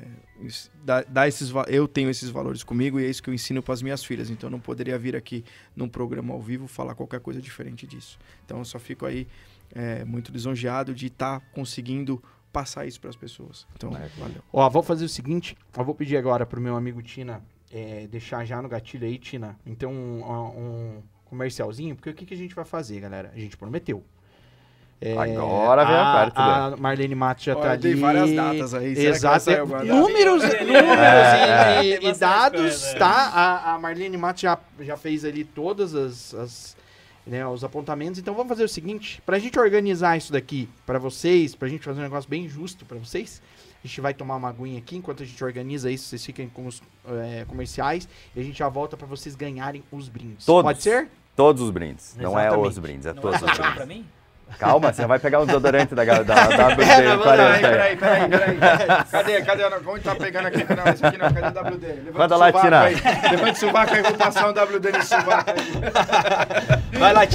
dar, dar esses eu tenho esses valores comigo e é isso que eu ensino para as minhas filhas. Então eu não poderia vir aqui num programa ao vivo falar qualquer coisa diferente disso. Então eu só fico aí é, muito lisonjeado de estar conseguindo passar isso para as pessoas. Então valeu. Ó, vou fazer o seguinte, eu vou pedir agora pro meu amigo Tina é, deixar já no gatilho aí, Tina, então um, um comercialzinho, porque o que, que a gente vai fazer, galera? A gente prometeu. É, Agora vem a parte, A Marlene Matos já Olha, tá eu dei ali. várias datas aí, Exato. Números, É. números É. e- e, Tem e dados, coisa, é. tá? A, a Marlene Matos já, já fez ali todas as, as, né, os apontamentos. Então vamos fazer o seguinte, pra gente organizar isso daqui pra vocês, pra gente fazer um negócio bem justo pra vocês, a gente vai tomar uma aguinha aqui enquanto a gente organiza isso, vocês fiquem com os é, comerciais e a gente já volta pra vocês ganharem os brindes. Todos. Pode ser? Todos os brindes. Não é os brindes, é Não todos os brindes. pra mim? Calma, você vai pegar um desodorante da, da, da <laughs> WD É, não, não, 40. peraí, peraí, peraí, peraí. <laughs> Cadê, cadê? Onde tá pegando aqui? Não, esse aqui não, cadê o WD? Levanta Manda o lá, Tina. aí. Levanta o sovaco aí, vou passar um WD nesse sovaco aí. Vai lá,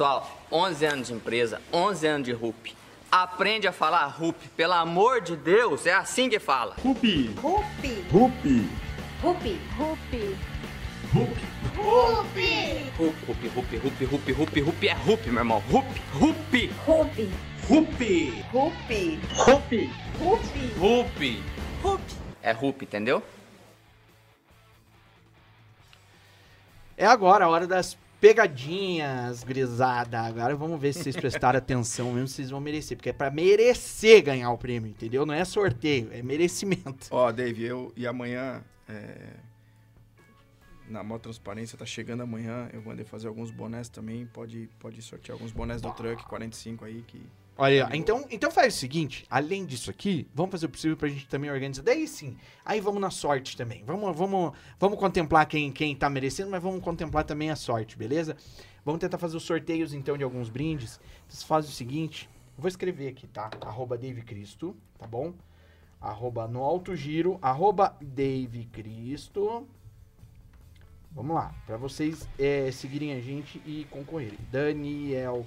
Pessoal, 11 anos de empresa, 11 anos de RUP. Aprende a falar RUP, pelo amor de Deus, é assim que fala. Rupi. Rupi. Rupi. Rupi. Rupi. RUP, RUP, RUP, RUP, RUP, RUP, RUP é RUP, meu irmão. RUP, RUP, Rupi. Rupi. Rupi. Rupi. Rupi. RUP, RUP. É RUP, entendeu? É agora a hora das pegadinhas, grisada. Agora vamos ver se vocês prestaram <laughs> atenção mesmo, vocês vão merecer. Porque é pra merecer ganhar o prêmio, entendeu? Não é sorteio, é merecimento. Ó, Dave, eu e amanhã, é, na maior transparência, tá chegando amanhã, eu andar fazer alguns bonés também, pode, pode sortear alguns bonés do Truck 45 aí, que... Olha, ó, então, então faz o seguinte, além disso aqui, vamos fazer o possível pra gente também organizar. Daí sim, aí vamos na sorte também. Vamos, vamos, vamos contemplar quem, quem tá merecendo, mas vamos contemplar também a sorte, beleza? Vamos tentar fazer os sorteios então de alguns brindes. Vocês fazem o seguinte, eu vou escrever aqui, tá? Arroba Dave Cristo, tá bom? Arroba no alto giro, arroba Dave Cristo. Vamos lá, pra vocês é, seguirem a gente e concorrerem. Daniel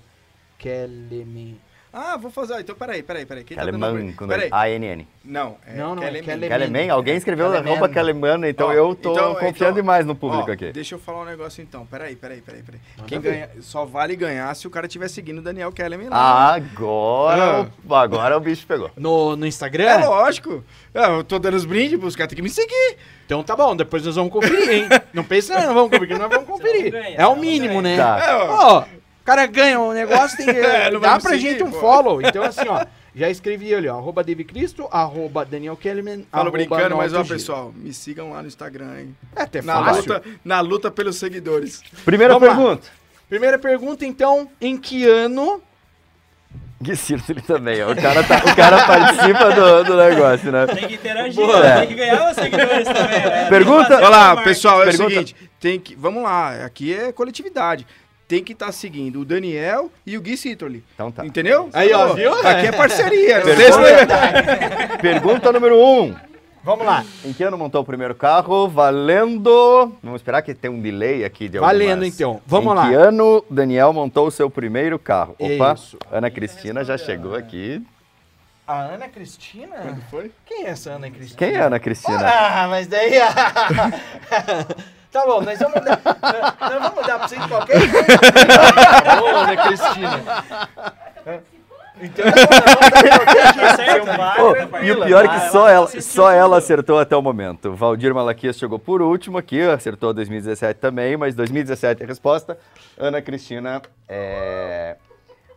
Kelemen. Ah, vou fazer, então peraí, peraí, peraí. Quem tá dando Keleman, com Peraí, A-N-N. não, é Não, não, é Kelemen. Kelemen. Keleman, alguém escreveu Keleman. arroba Keleman, então Ó, eu tô então- confiando então- demais no público Ó, aqui. Deixa eu falar um negócio então. Peraí, peraí, peraí, peraí. Manda Quem ganha, só vale ganhar se o cara estiver seguindo o Daniel Kellerman lá. Agora, o- agora o bicho pegou. No, no Instagram? É lógico. É, eu tô dando os brindes pros caras, tem que me seguir. Então tá bom, depois nós vamos conferir, hein? <laughs> Não pensa, não, não vamos conferir, nós vamos conferir. Ganha, é o mínimo, né? ganha. Tá. É, ó. O cara ganha um negócio, tem <laughs> que. É, dá pra seguir, gente um pô. follow. <laughs> Então, assim, ó, já escrevi ali, ó, arroba David Cristo, arroba Daniel Kellerman, Falo brincando, mas ó, pessoal, me sigam lá no Instagram, hein? É até Na fácil. luta, na luta pelos seguidores. Primeira Vamos lá. pergunta. Primeira pergunta, então, em que ano... Que circo ele também, ó. O cara, tá- o cara participa do, do negócio, né? Tem que interagir, Boa. né? tem que ganhar os seguidores também. né? Pergunta- Olha lá, pessoal, é Pergunta- o seguinte, tem que, vamos lá, aqui é coletividade. Tem que estar seguindo o Daniel e o Gui Citroli. Então tá. Entendeu? Aí, ó, Pô, viu? Aqui é parceria. não Pergunta- Pergunta número um. Vamos lá. Em que ano montou o primeiro carro? Valendo. Vamos esperar que tem um delay aqui de Valendo, algumas. então. Vamos em lá. que ano Daniel montou o seu primeiro carro? Opa, Isso. Ana Cristina já chegou aqui. A Ana Cristina? Quando foi? Quem é essa Ana Cristina? Quem é Ana Cristina? Ah, mas daí. <laughs> tá bom, nós vamos dar. Nós vamos dar pra vocês qualquer coisa. Ô, Ana Cristina. Então, e o pior é que só ela, só ela acertou até o momento. Valdir Malaquias chegou por último aqui, acertou 2017 também, mas 2017 é a resposta. Ana Cristina é...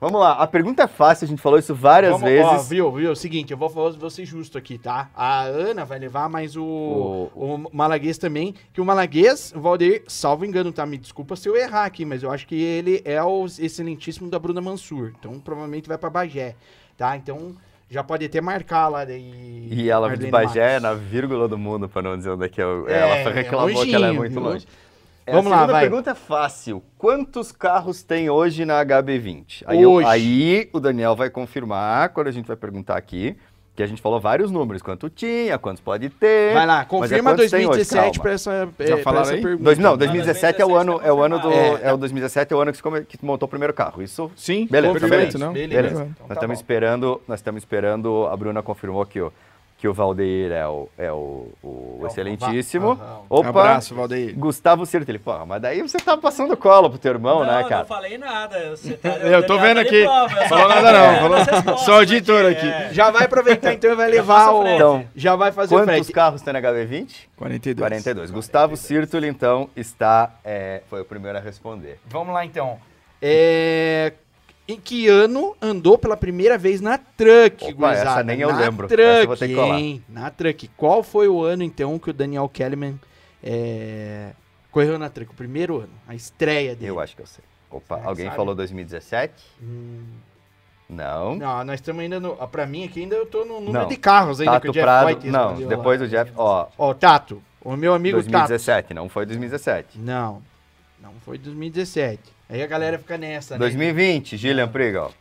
Vamos lá, a pergunta é fácil, a gente falou isso várias Vamos, vezes. Ó, viu, viu? Seguinte, eu vou, vou, ser justo aqui, tá? A Ana vai levar, mas o, O- o, Malaguês também. Que o Malaguês, o Valdir, salvo engano, tá? Me desculpa se eu errar aqui, mas eu acho que ele é o excelentíssimo da Bruna Mansur. Então, provavelmente vai pra Bagé, tá? Então, já pode até marcar lá daí. E ela de Marlene Bagé Matos. na vírgula do mundo, para não dizer onde é que é. o- É, ela reclamou que ela é muito viu? longe. É, Vamos a lá, vai. pergunta é fácil. Quantos carros tem hoje na HB20? Aí, eu- Hoje. aí o Daniel vai confirmar quando a gente vai perguntar aqui, que a gente falou vários números, quanto tinha, quantos pode ter. Vai lá, é confirma hoje? 2017 Calma. pra essa, é, Já falaram essa pergunta. Dois, não, Não, 2017 é o ano, é o ano do, É. é o 2017 é o ano que, come- que montou o primeiro carro. Isso Sim, Beleza, perfeito, beleza. não? Beleza. Beleza. Então nós tá estamos bom. esperando, nós estamos esperando, a Bruna confirmou aqui, ó. Que o Valdeir é o, é o, o É o excelentíssimo. Va- Opa, Abraço, Valdeir. Gustavo Cirto. Ele, porra, mas daí você tá passando cola pro teu irmão, não, né, não cara? falei nada. Você tá, <laughs> Eu tô Daniel vendo tá aqui. prova, eu só Falou tô nada não, falou- respostas só auditor aqui. é. Já vai aproveitar então e vai levar o. Então, já vai fazer o Quantos carros tem na HB20? 42. 42. Gustavo Cirtoli, então, está. é, foi o primeiro a responder. Vamos lá então. É, Em que ano andou pela primeira vez na Truck, Opa, gurizada? essa nem eu na lembro. Truck, que hein? Na Truck. Qual foi o ano então que o Daniel Kellerman é, correu na Truck? O primeiro ano, a estreia dele. Eu acho que eu sei. Opa, Você alguém sabe? falou 2017? Hum, Não. não, nós estamos ainda no. Pra mim aqui ainda eu tô no número Não. de carros ainda que Tato o Jeff Prado. White Não, depois lá. do Jeff. Ó, Ó, Tato, o meu amigo Tato. 2017, não foi 2017. Não, não foi 2017. Aí a galera fica nessa, né? 2020, Gillian Prigal.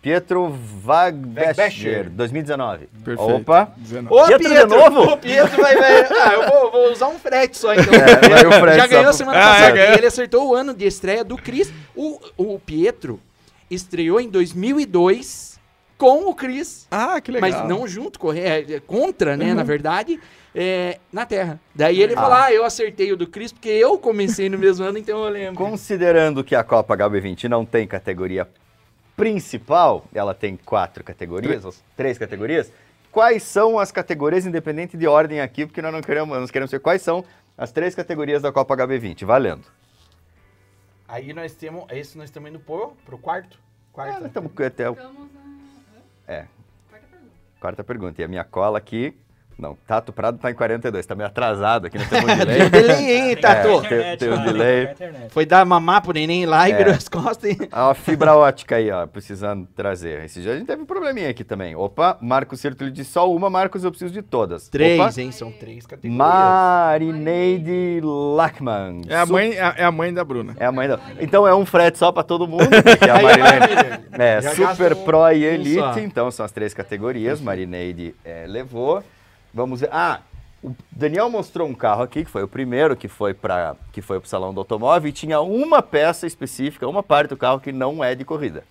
Pietro. Wagbescher, 2019. Perfeito. Opa. 19. Ô, Pietro Pietro, de novo? O Pietro vai, vai- Ah, eu vou, vou usar um frete só, então. É, frete Já só ganhou pro- semana Ah, passada. é, ganhou. E ele acertou o ano de estreia do Chris. O, o Pietro estreou em 2002 com o Chris. Ah, que legal. Mas não junto, é, é, contra, né, na verdade, é, na Terra. Daí ele falou, ah, eu acertei o do Chris porque eu comecei no mesmo ano, então eu lembro. Considerando que a Copa HB20 não tem categoria principal, ela tem quatro categorias, ou três categorias. Quais são as categorias, independente de ordem aqui, porque nós não queremos, nós queremos saber quais são as três categorias da Copa HB20, valendo. Aí nós temos, esse nós estamos indo pro, pro quarto? Quarto. Ah, nós estamos até o É. quarta pergunta. quarta pergunta. E a minha cola aqui, não, Tato Prado tá em 42, tá meio atrasado aqui, nós <laughs> temos um delay. Tem delay, hein, Tato? É, Internet, tem- tem um lá, delay. Foi dar mamar pro neném lá e É. virou as costas. e- uma fibra <laughs> ótica aí, ó, precisando trazer. Esse dia a gente teve um probleminha aqui também. Opa, Marcos Cirto disse só uma, Marcos, eu preciso de todas. Três, Opa, hein? São três categorias. Marineide Lachman. É a, mãe, é, a- é a mãe da Bruna. É a mãe da... Então é um frete só pra todo mundo, porque a <laughs> Marineide é Já Super gasta um- Pro e um Elite, só. então são as três categorias. Marineide é, levou. Vamos ver. Ah, o Daniel mostrou um carro aqui, que foi o primeiro que foi para que foi pro salão do automóvel e tinha uma peça específica, uma parte do carro que não é de corrida.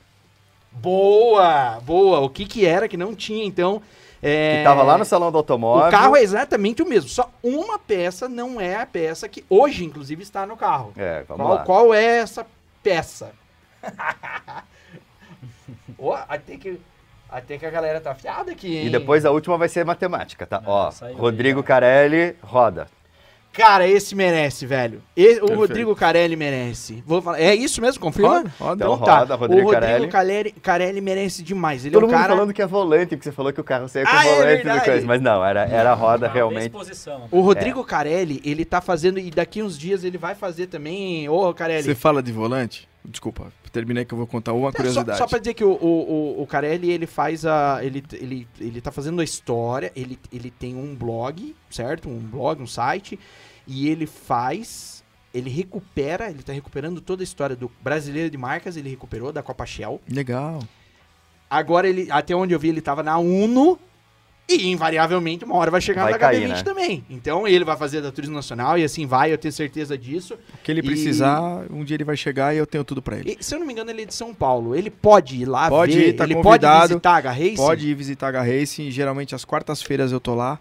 Boa, boa. O que que era que não tinha, então? É... Que tava lá no salão do automóvel. O carro é exatamente o mesmo, só uma peça não é a peça que hoje, inclusive, está no carro. É, vamos Qual, lá. qual é essa peça? <laughs> Ó, até que, até que a galera tá afiada aqui, hein? E depois a última vai ser matemática, tá? Ó, aí eu Rodrigo ia. Carelli, roda. Cara, esse merece, velho. E- o. Rodrigo Carelli merece. Vou falar, é isso mesmo? Confirma? Roda, roda. Então, Então tá. roda, Rodrigo o Rodrigo Carelli. Carelli, merece demais. Ele Todo é um mundo cara... falando que é volante, porque você falou que o carro saía com Ah, é volante e verdade. coisa. Mas não, era, era roda realmente. O Rodrigo Carelli, ele tá fazendo, e daqui uns dias ele vai fazer também. Ô, Carelli. Você fala de volante? Desculpa, terminei que eu vou contar uma É, só, curiosidade. só pra dizer que o, o, o, o Carelli, ele faz a. Ele, ele, ele tá fazendo a história, ele, ele tem um blog, certo? Um blog, um site, e ele faz. Ele recupera, ele tá recuperando toda a história do brasileiro de marcas, ele recuperou da Copa Shell. Legal. Agora ele, até onde eu vi, ele tava na Uno. E invariavelmente uma hora vai chegar Vai na cair, HB20 né? também. Então ele vai fazer da Turismo Nacional e assim vai, eu tenho certeza disso. O que ele E- precisar, um dia ele vai chegar e eu tenho tudo pra ele. E, se eu não me engano, ele é de São Paulo. Ele pode ir lá Pode ver, ir, tá ele convidado. pode visitar a H-Racing? Pode ir visitar a H-Racing, geralmente às quartas-feiras eu tô lá.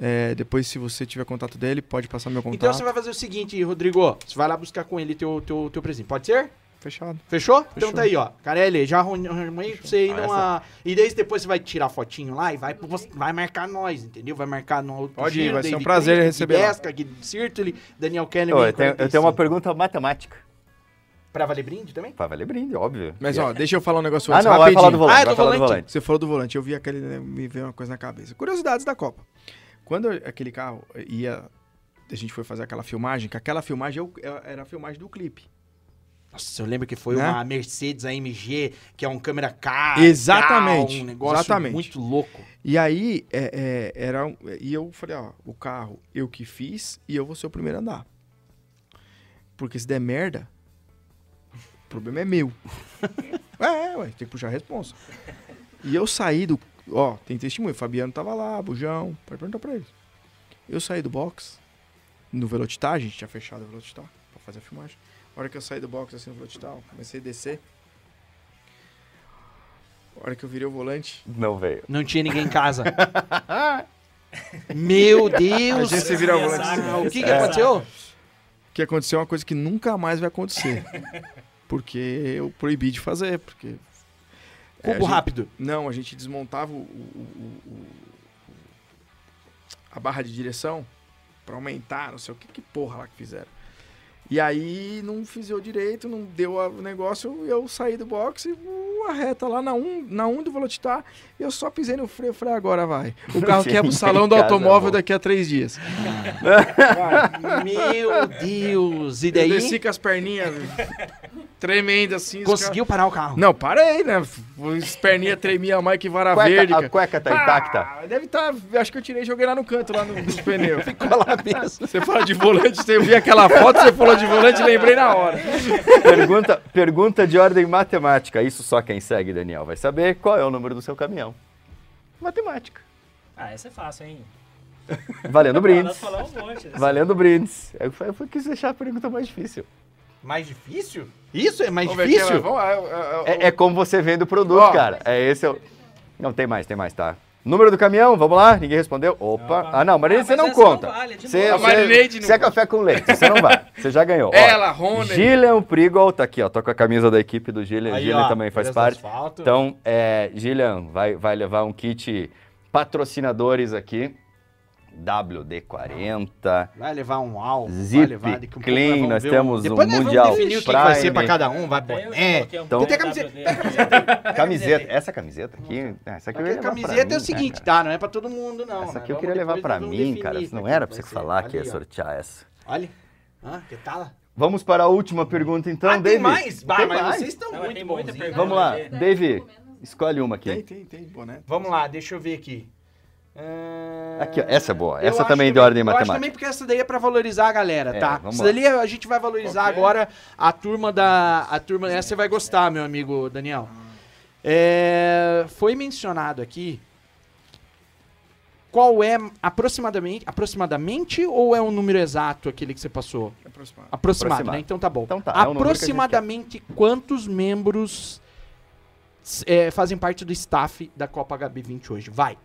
É, depois, se você tiver contato dele, pode passar meu contato. Então você vai fazer o seguinte, Rodrigo. Você vai lá buscar com ele teu, teu, teu presente. Pode ser? Fechado. Fechou? Então Fechou. tá aí, ó. Carelli, já arrumei pra você ir Ah, numa. E daí depois você vai tirar fotinho lá e vai, vai marcar nós, entendeu? Vai marcar no. Pode ir, vai ser um prazer receber Guido Sirtoli, Daniel Kelly. Ô, eu, tenho, eu tenho uma pergunta matemática. Pra valer brinde também? Pra valer brinde, óbvio. Mas ó, deixa eu falar um negócio Ah, antes, não, vai rapidinho. falar do volante. Ah, é vai do volante? volante. Você falou do volante, eu vi aquele, né, me veio uma coisa na cabeça. Curiosidades da Copa. Quando aquele carro ia, a gente foi fazer aquela filmagem, que aquela filmagem eu- era a filmagem do clipe. Nossa, eu lembro que foi Né? uma Mercedes AMG, que é um câmera K. Exatamente, Um negócio exatamente. muito louco. E aí, é, é, era e eu falei, ó, o carro eu que fiz e eu vou ser o primeiro a andar. Porque se der merda, o problema é meu. <laughs> é, ué, tem que puxar a responsa. E eu saí do, ó, tem testemunho, o Fabiano tava lá, Bujão, pode perguntar pra eles. Eu saí do box, no Velocitar, a gente tinha fechado o Velocitar pra fazer a filmagem. A hora que eu saí do box, assim, no Velocitar, comecei a descer. A hora que eu virei o volante, Não veio. Não tinha ninguém em casa. Meu Deus! <laughs> A gente se vira volante. saca? O que, que É. aconteceu? O que aconteceu é uma coisa que nunca mais vai acontecer. Porque eu proibi de fazer, porque... É, Cubo gente- rápido. Não, a gente desmontava o, o- o- o- a barra de direção pra aumentar, não sei o que, que porra lá que fizeram. E aí não fiz eu direito, não deu o negócio, eu saí do boxe, uh, a reta lá na 1, na 1 do Volotitar, eu só pisei no freio, falei, agora vai. O carro <laughs> quer pro salão do automóvel daqui a três dias. <laughs> Meu Deus! E Eu daí? desci com as perninhas <laughs> tremendas assim. os Conseguiu parar o carro? Não, parei, né? As perninhas tremiam mais que vara verde. Cueca, a cara. cueca tá intacta? Ah, deve estar. acho que eu tirei e joguei lá no canto, lá no, nos <laughs> pneus. Ficou lá mesmo. Você fala de volante, você eu vi aquela foto, você falou de volante, lembrei na hora. Pergunta, pergunta de ordem matemática. Isso só quem segue, Daniel, vai saber qual é o número do seu caminhão. Matemática. Ah, essa é fácil, hein? Valendo Nós brindes. falamos um monte. Valendo brindes. Eu, eu fui- quis deixar a pergunta mais difícil. Mais difícil? Isso é mais difícil? vamos eu- eu- É, é como você vende o produto, Ó. cara. É esse é o... Não, tem mais, tem mais, tá? Número do caminhão, vamos lá? Ninguém respondeu? Opa. Ah, não, Marinês, Ah, você mas não essa não conta. vale, Você, você é conta. café com leite, você não vai. Você já ganhou. <laughs> Ela, Rony. Gillian Prigol tá aqui, ó. Tô com a camisa da equipe do Gillian. Aí, Gillian ó, também faz parte. Então, é, Gillian vai, vai levar um kit patrocinadores aqui. WD-40. Vai levar um AL, Zip vai levar daqui um Clean, nós temos um Depois nós vamos Mundial definir o que, que vai ser Prime. pra cada um, vai boné. Então- Tem da camiseta, tem camiseta. <laughs> Camiseta. Essa camiseta aqui. Essa aqui eu camiseta é o mim, seguinte, tá? Não é pra todo mundo, não. Essa né? aqui eu queria levar depois pra mim, cara. Não era pra você falar que ia sortear essa. Olha. Ah, que tal? Vamos para a última pergunta, então, ah, tem David. mais? Bah, Tem mas mais? vocês estão Não, muito tem bonzinhos. pergunta. Vamos lá, Tem. David, escolhe uma Tem, aqui. tem, tem, boné. Vamos lá, deixa eu ver aqui. Ah, Aqui, ó, essa é boa. eu Essa também de ordem Eu acho matemática. também porque essa daí é pra valorizar a galera, É, tá? vamos Essa lá. dali a gente vai valorizar é? agora a turma da... A turma, essa você vai gostar, meu amigo Daniel. É, foi mencionado aqui qual é aproximadamente, aproximadamente ou é um número exato aquele que você passou? Aproximado. Aproximado, Aproximado. né? Então tá bom. Então tá, é Aproximadamente quantos membros é, fazem parte do staff da Copa HB20 hoje? Vai.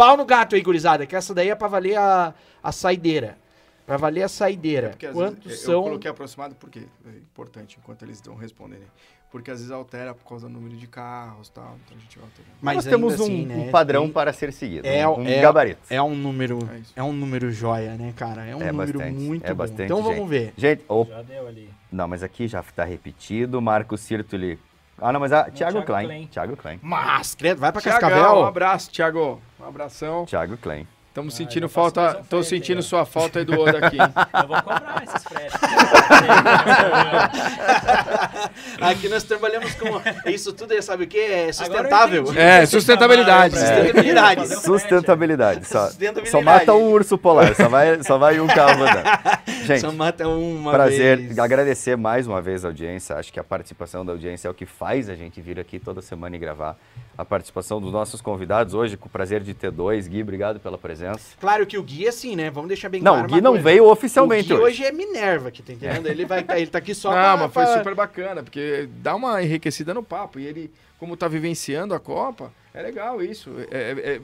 Pau no gato aí, gurizada, que essa daí é pra valer a, a saideira. Pra valer a saideira. Porque às Quantos vezes, são... Eu coloquei aproximado porque é importante enquanto eles estão respondendo. Porque às vezes altera por causa do número de carros e tal. Então a gente vai alterando. Mas Nós temos um, assim, um né, padrão tem- para ser seguido. É, um, um é- gabarito. É um número, É é um número joia, né, cara? É um É número bastante, muito é bom. bastante, Então vamos gente. ver. Gente, o- Já deu ali. não, mas aqui já está repetido. Marco Sirtoli. Ah, não, mas a Thiago Thiago Klein. Klein. Thiago Klein. Mas, credo, vai pra Tiagão, Cascavel. um abraço, Thiago. Um abração. Thiago Klein. Estamos Ah, sentindo falta. Tô frete sentindo aí, sua falta aí do outro aqui. <laughs> Eu vou cobrar esses fretes. <laughs> Aqui nós trabalhamos com isso tudo, é, sabe o que? É sustentável. É, sustentabilidade. Sustentabilidade. frete. Sustentabilidade. Só, Sustentabilidade. só mata um urso polar, só vai, só vai um carro andando. <laughs> Gente, Só mata uma prazer. vez. Agradecer mais uma vez a audiência. Acho que a participação da audiência é o que faz a gente vir aqui toda semana e gravar. A participação dos nossos convidados hoje, com o prazer de ter dois. Gui, obrigado pela presença. Claro que o Gui, assim, né? Vamos deixar bem Não, claro o Gui uma não coisa. veio oficialmente O Gui hoje. hoje é Minerva aqui, tá entendendo? Ele, vai, ele tá aqui só Não, pra... mas foi pra- super bacana, porque dá uma enriquecida no papo. E ele, como tá vivenciando a Copa, é legal isso. É, é, é-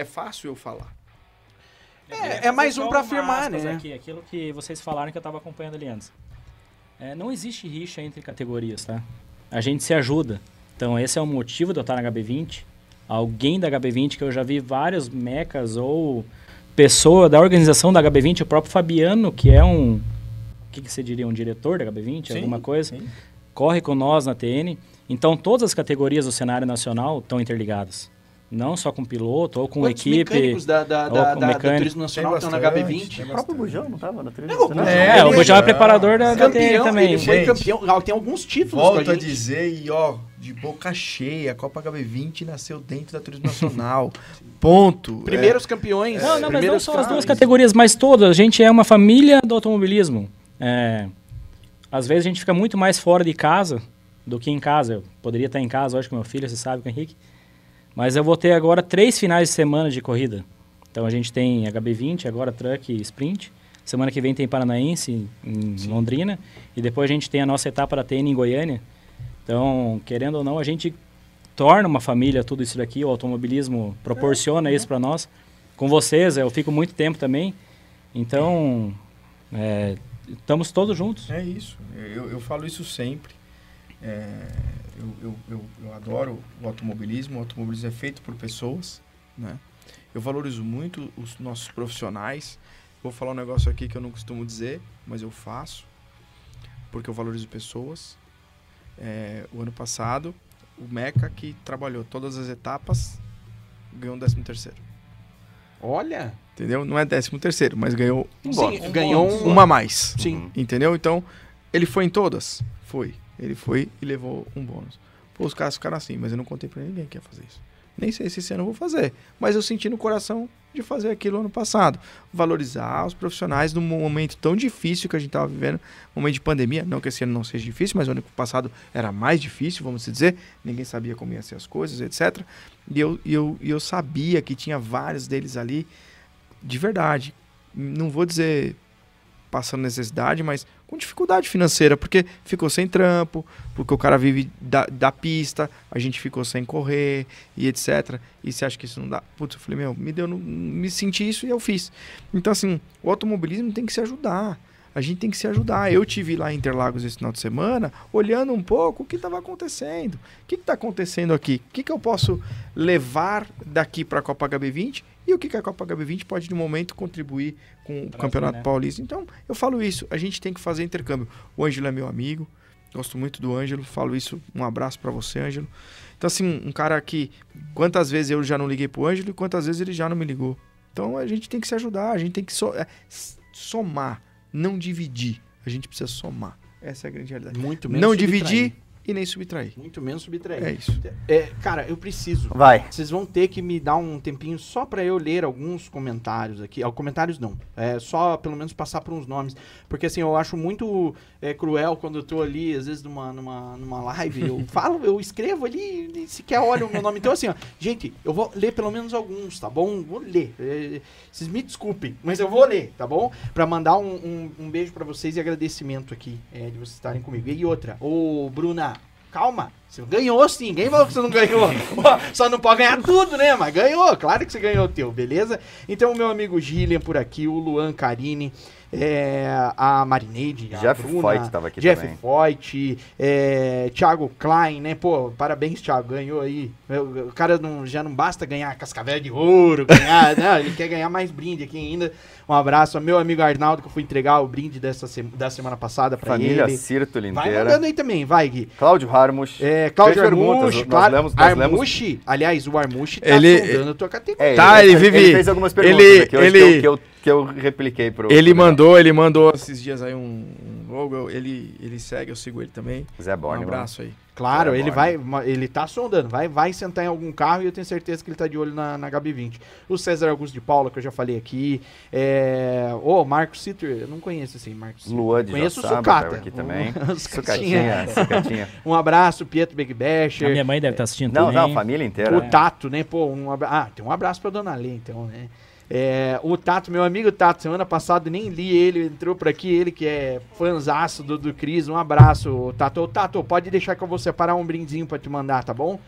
é fácil eu falar. É, é mais um uma afirmar, né? Aqui, aquilo que vocês falaram que eu estava acompanhando ali antes. É, não existe rixa entre categorias, tá? A gente se ajuda. Então, esse é o motivo de eu estar na HB20. Alguém da HB20, que eu já vi vários mecas ou pessoa da organização da HB20, o próprio Fabiano, que é um. O que, que você diria? Um diretor da HB20? Sim, alguma coisa? sim. Corre com nós na TN. Então, todas as categorias do cenário nacional estão interligadas. Não só com piloto ou com Quantos equipe. mecânicos da, da, ou da, com da, da. Turismo Nacional estão na bastante, HB20? tem O próprio Bujão não tava na trilha? Não, Não, É, Ele o Bujão é é preparador da, da TN Campeão, também. ele foi Gente. campeão, tem alguns títulos Volto a a gente. dizer, e ó, de boca cheia, a Copa HB20 nasceu dentro da Turismo Nacional. Ponto. Primeiros campeões. Não, não, mas não só as duas categorias, mas todas. A gente é uma família do automobilismo. É, às vezes a gente fica muito mais fora de casa do que em casa. Eu poderia estar em casa hoje com meu filho, você sabe, com o Henrique. Mas eu vou ter agora três finais de semana de corrida. Então a gente tem HB20, agora Truck e Sprint. Semana que vem tem Paranaense em Londrina. E depois a gente tem a nossa etapa da TN em Goiânia. Então, querendo ou não, a gente torna uma família tudo isso daqui. O automobilismo proporciona isso para nós. com vocês, eu fico muito tempo também. Então, é, estamos todos juntos. É isso. Eu, eu falo isso sempre. É, eu, eu, eu adoro o automobilismo. O automobilismo é feito por pessoas, né? Eu valorizo muito os nossos profissionais. Vou falar um negócio aqui que eu não costumo dizer, mas eu faço. Porque eu valorizo pessoas. É, o ano passado, o Meca, que trabalhou todas as etapas, ganhou um décimo terceiro. Olha. Entendeu? Não é décimo terceiro, mas ganhou um Sim, bônus. ganhou um. uma a mais. Sim. Entendeu? Então, ele foi em todas? Foi. Ele foi e levou um bônus. Pô, os caras ficaram assim, mas eu não contei pra ninguém que ia fazer isso. Nem sei se esse ano eu vou fazer. Mas eu senti no coração de fazer aquilo ano passado. Valorizar os profissionais num momento tão difícil que a gente tava vivendo, momento de pandemia. Não que esse ano não seja difícil, mas o ano passado era mais difícil, vamos dizer. Ninguém sabia como ia ser as coisas, etc. E eu, e eu, e eu sabia que tinha vários deles ali de verdade. Não vou dizer passando necessidade, mas com dificuldade financeira, porque ficou sem trampo, porque o cara vive da, da pista, a gente ficou sem correr e etc. E você acha que isso não dá? Putz, eu falei, meu, me deu, no- me senti isso e eu fiz. Então, assim, o automobilismo tem que se ajudar. A gente tem que se ajudar. Eu tive lá em Interlagos esse final de semana, olhando um pouco o que estava acontecendo. O que está acontecendo aqui? O que, que eu posso levar daqui para a Copa HB20 e o que, a Copa HB20 pode, no momento, contribuir com o Campeonato né? Paulista. Então, eu falo isso. A gente tem que fazer intercâmbio. O Ângelo é meu amigo. Gosto muito do Ângelo. Falo isso. Um abraço para você, Ângelo. Então, assim, um cara que... Quantas vezes eu já não liguei pro Ângelo e quantas vezes ele já não me ligou. Então, a gente tem que se ajudar. A gente tem que so- é, somar, não dividir. A gente precisa somar. Essa é a grande realidade. Muito menos Não subtrair. dividir e nem subtrair. Muito menos subtrair. É isso. É, cara, eu preciso. Vai. Vocês vão ter que me dar um tempinho só pra eu ler alguns comentários aqui. Ah, comentários não. É só pelo menos passar por uns nomes. Porque assim, eu acho muito é, cruel quando eu tô ali, às vezes, numa, numa, numa live, eu <laughs> falo, eu escrevo ali, e sequer olho o meu nome. Então, assim, ó, gente, eu vou ler pelo menos alguns, tá bom? Vou ler. É, vocês me desculpem, mas eu vou ler, tá bom? Pra mandar um, um, um beijo pra vocês e agradecimento aqui é, de vocês estarem comigo. E outra, ô Bruna, calma. Você ganhou sim, ninguém falou que você não ganhou. <laughs> Só não pode ganhar tudo, né? Mas ganhou, claro que você ganhou o teu, beleza? Então, o meu amigo Gillian por aqui, o Luan Carini, é, a Marineide, a Jeff Bruna, Foyt tava aqui Jeff também. Foyt, é, Thiago Klein, né? Pô, parabéns, Thiago, ganhou aí. O, o cara não, já não basta ganhar cascavel de ouro, ganhar, <laughs> não, ele quer ganhar mais brinde aqui ainda. Um abraço ao meu amigo Arnaldo, que eu fui entregar o brinde dessa se- da semana passada pra Família ele. Círtula Vai mandando aí também, vai, Gui. Cláudio Harmus. É, Cláudio Armushi, nós claro. lemos- nós lemos- Armushi, aliás, o Armushi tá Ele- sondando a tua categoria. É, Tá, ele vive- Ele fez algumas perguntas ele- aqui ele- que, eu, que, eu, que eu repliquei pro. Ele pro mandou, ele mandou esses dias aí um, um logo. eu- Ele, ele segue, eu sigo ele também. Zé Um Borne. abraço aí. Claro, É, ele bora. vai, ele tá sondando, vai, vai sentar em algum carro e eu tenho certeza que ele tá de olho na, na HB20. O César Augusto de Paula, que eu já falei aqui. É... Ô, Marcos Citter, eu não conheço esse Marcos Citter. Lua de Conheço o Joçaba Sucata. tava aqui também. <laughs> O Sucatinha, Sucatinha. <laughs> Um abraço, Pietro Big A Basher. minha mãe deve estar assistindo Não, também. não, família inteira. O Tato, né? Pô, um abra... Ah, tem um abraço pra Dona Lê, então, né? É, o Tato, meu amigo Tato, semana passada nem li ele, entrou por aqui, ele que é fãzaço do, do Cris, um abraço, Tato. Tato, pode deixar que eu vou separar um brindezinho pra te mandar, tá bom?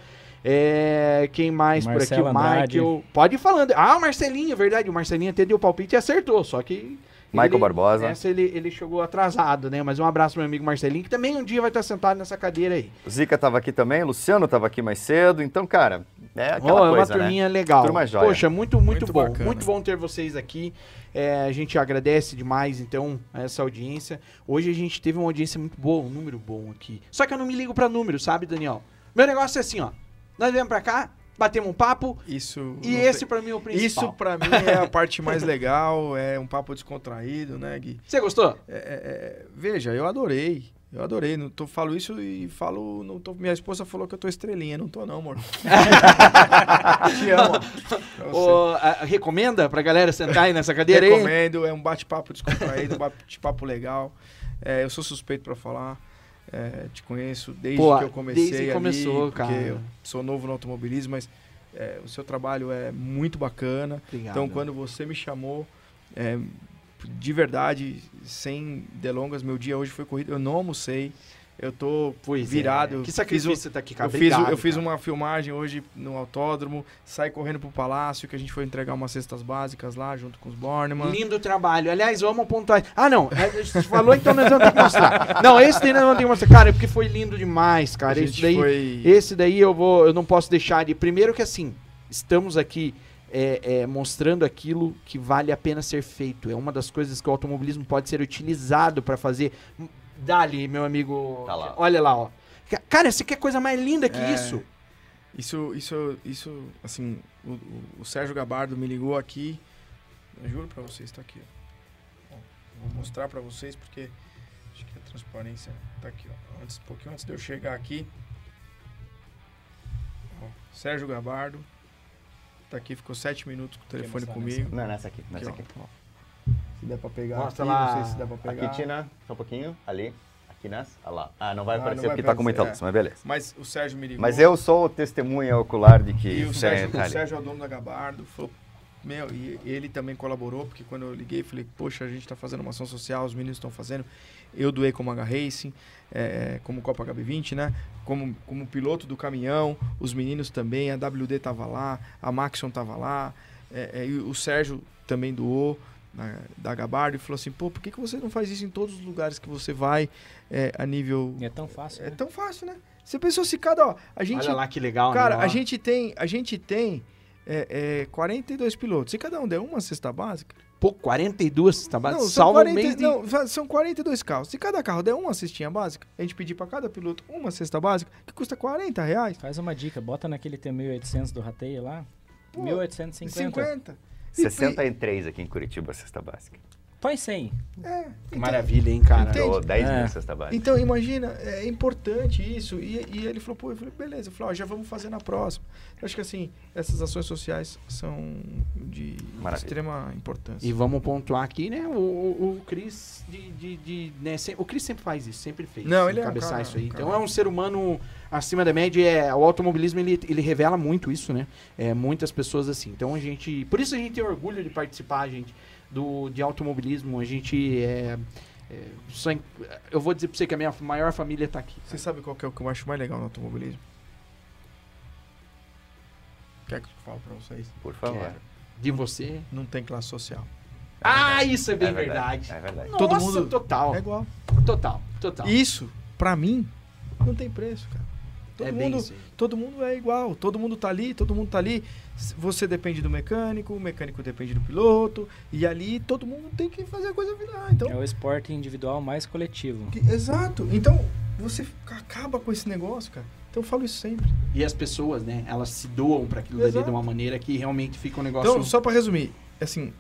É, quem mais Marcelo por aqui? O Andrade. Michael. Pode ir falando. Ah, o Marcelinho, verdade. O Marcelinho até deu palpite e acertou, só que. Michael ele- Barbosa. Essa ele, ele chegou atrasado, né? Mas um abraço, meu amigo Marcelinho, que também um dia vai estar sentado nessa cadeira aí. O Zica tava aqui também, Luciano tava aqui mais cedo. Então, cara, é aquela é uma coisa, né? turminha legal. Turma jóia. Poxa, muito, muito, Muito bom. bacana. Muito bom ter vocês aqui. É, a gente agradece demais, então, essa audiência. Hoje a gente teve uma audiência muito boa, um número bom aqui. Só que eu não me ligo pra número, sabe, Daniel? Meu negócio é assim, ó. Nós viemos pra cá, batemos um papo, Isso. e esse tem- pra mim é o principal. Isso pra mim é a parte <laughs> mais legal, é um papo descontraído, né, Gui? Você gostou? É, é, é, veja, eu adorei. Eu adorei. Não tô, falo isso e falo. Não tô, minha esposa falou que eu tô estrelinha. Não tô, não, amor. <laughs> Te amo. Ô, a- recomenda pra galera sentar aí nessa cadeira aí? Recomendo, é um bate-papo descontraído, um bate-papo legal. É, eu sou suspeito pra falar. é, te conheço desde Pô, que eu comecei desde que ali, começou, porque cara. eu sou novo no automobilismo, mas é, o seu trabalho é muito bacana. Obrigado. Então, quando você me chamou, é, de verdade, sem delongas, meu dia hoje foi corrido. Eu não almocei. Eu tô Pois virado. é. eu Que fiz sacrifício você tá aqui, cara. eu fiz, Obrigado, eu fiz cara. uma filmagem hoje no autódromo, saí correndo pro palácio, que a gente foi entregar umas cestas básicas lá, junto com os Bornemann. Lindo trabalho. Aliás, vamos pontuar. Ah, não. A gente falou, então nós vamos ter que mostrar. Não, esse daí nós vamos ter que mostrar. Cara, é porque foi lindo demais, cara. Esse daí, foi... esse daí eu vou, eu não posso deixar de. Primeiro que assim, estamos aqui é, é, mostrando aquilo que vale a pena ser feito. É uma das coisas que o automobilismo pode ser utilizado para fazer. Dali, meu amigo. Tá lá. Olha lá, ó. Ca- Cara, você quer coisa mais linda que É. isso? Isso, isso, isso, assim, o, o- o Sérgio Gabardo me ligou aqui, eu juro pra vocês, tá aqui, ó. Ó, Vou mostrar pra vocês porque acho que a transparência tá aqui, ó. Antes, um pouquinho antes de eu chegar aqui, ó, Sérgio Gabardo, tá aqui, ficou sete minutos com o telefone comigo. Não, nessa aqui, nessa Aqui, aqui. ó. Se der pra pegar Mostra aqui, lá. não sei se dá pra pegar. Aqui, Tina, só um pouquinho. Ali. Aqui nessa. Olha lá. Ah, não vai Ah, não aparecer vai porque tá com muita aparecer, luz, mas beleza. Mas o Sérgio me ligou. Mas eu sou o testemunha ocular de que E o Sérgio, tá o. Sérgio é o dono da Gabardo, falou, meu, e ele também colaborou, porque quando eu liguei, falei, poxa, a gente tá fazendo uma ação social, os meninos estão fazendo. Eu doei como H Racing, é, como Copa HB20, né? Como, como piloto do caminhão, os meninos também, a WD tava lá, a Maxion tava lá, é, é, e o Sérgio também doou na- da Gabardo e falou assim, pô, por que, que você não faz isso em todos os lugares que você vai é, a nível... É tão fácil. É né? tão fácil, né? Você pensou se cada... Ó, a gente Olha lá que legal, Cara, né? a gente tem, a gente tem é, é, 42 pilotos. Se cada um der uma cesta básica. Pô, 42, tá não, são, salva o 40, mês de... não, são 42 carros. Se cada carro der uma cestinha básica, a gente pedir pra cada piloto uma cesta básica, que custa 40 reais. Faz uma dica, bota naquele T1800 do rateio lá. Pô, 1850. 50. 63 aqui em Curitiba, a cesta básica. Põe 100. É, Que maravilha, hein, cara? Entende? Dou 10 É. mil cesta básica. Então, imagina, é importante isso. E, e ele falou, pô, eu falei, beleza. Eu falei, ó, já vamos fazer na próxima. Eu acho que, assim, essas ações sociais são de Maravilha. extrema importância. E vamos pontuar aqui, né? O, o, o Cris de, de, de, né, se- o Cris sempre faz isso, sempre fez. Não, ele é um encabeçar cara- isso aí. Então cara- é um ser humano acima da média. É, o automobilismo ele, ele revela muito isso, né? É, muitas pessoas assim. Então a gente, por isso a gente tem orgulho de participar, gente, do de automobilismo. A gente é, é, só em- eu vou dizer pra você que a minha maior família tá aqui. Você sabe qual que é o que eu acho mais legal no automobilismo? Quer que eu falo pra vocês? Por favor. Quero. De você. Não tem classe social. Ah, isso é bem É verdade. verdade. É verdade. Nossa, Todo mundo- total, É igual. total, total. Isso, pra mim, não tem preço, cara. Todo, é mundo, todo mundo é igual. Todo mundo tá ali, todo mundo tá ali. Você depende do mecânico, o mecânico depende do piloto. E ali todo mundo tem que fazer a coisa virar. Então, É o esporte individual mais coletivo. que- exato. Então, você acaba com esse negócio, cara. Então eu falo isso sempre. E as pessoas, né, elas se doam pra aquilo dali Exato. de uma maneira que realmente fica um negócio. Então, só pra resumir, assim,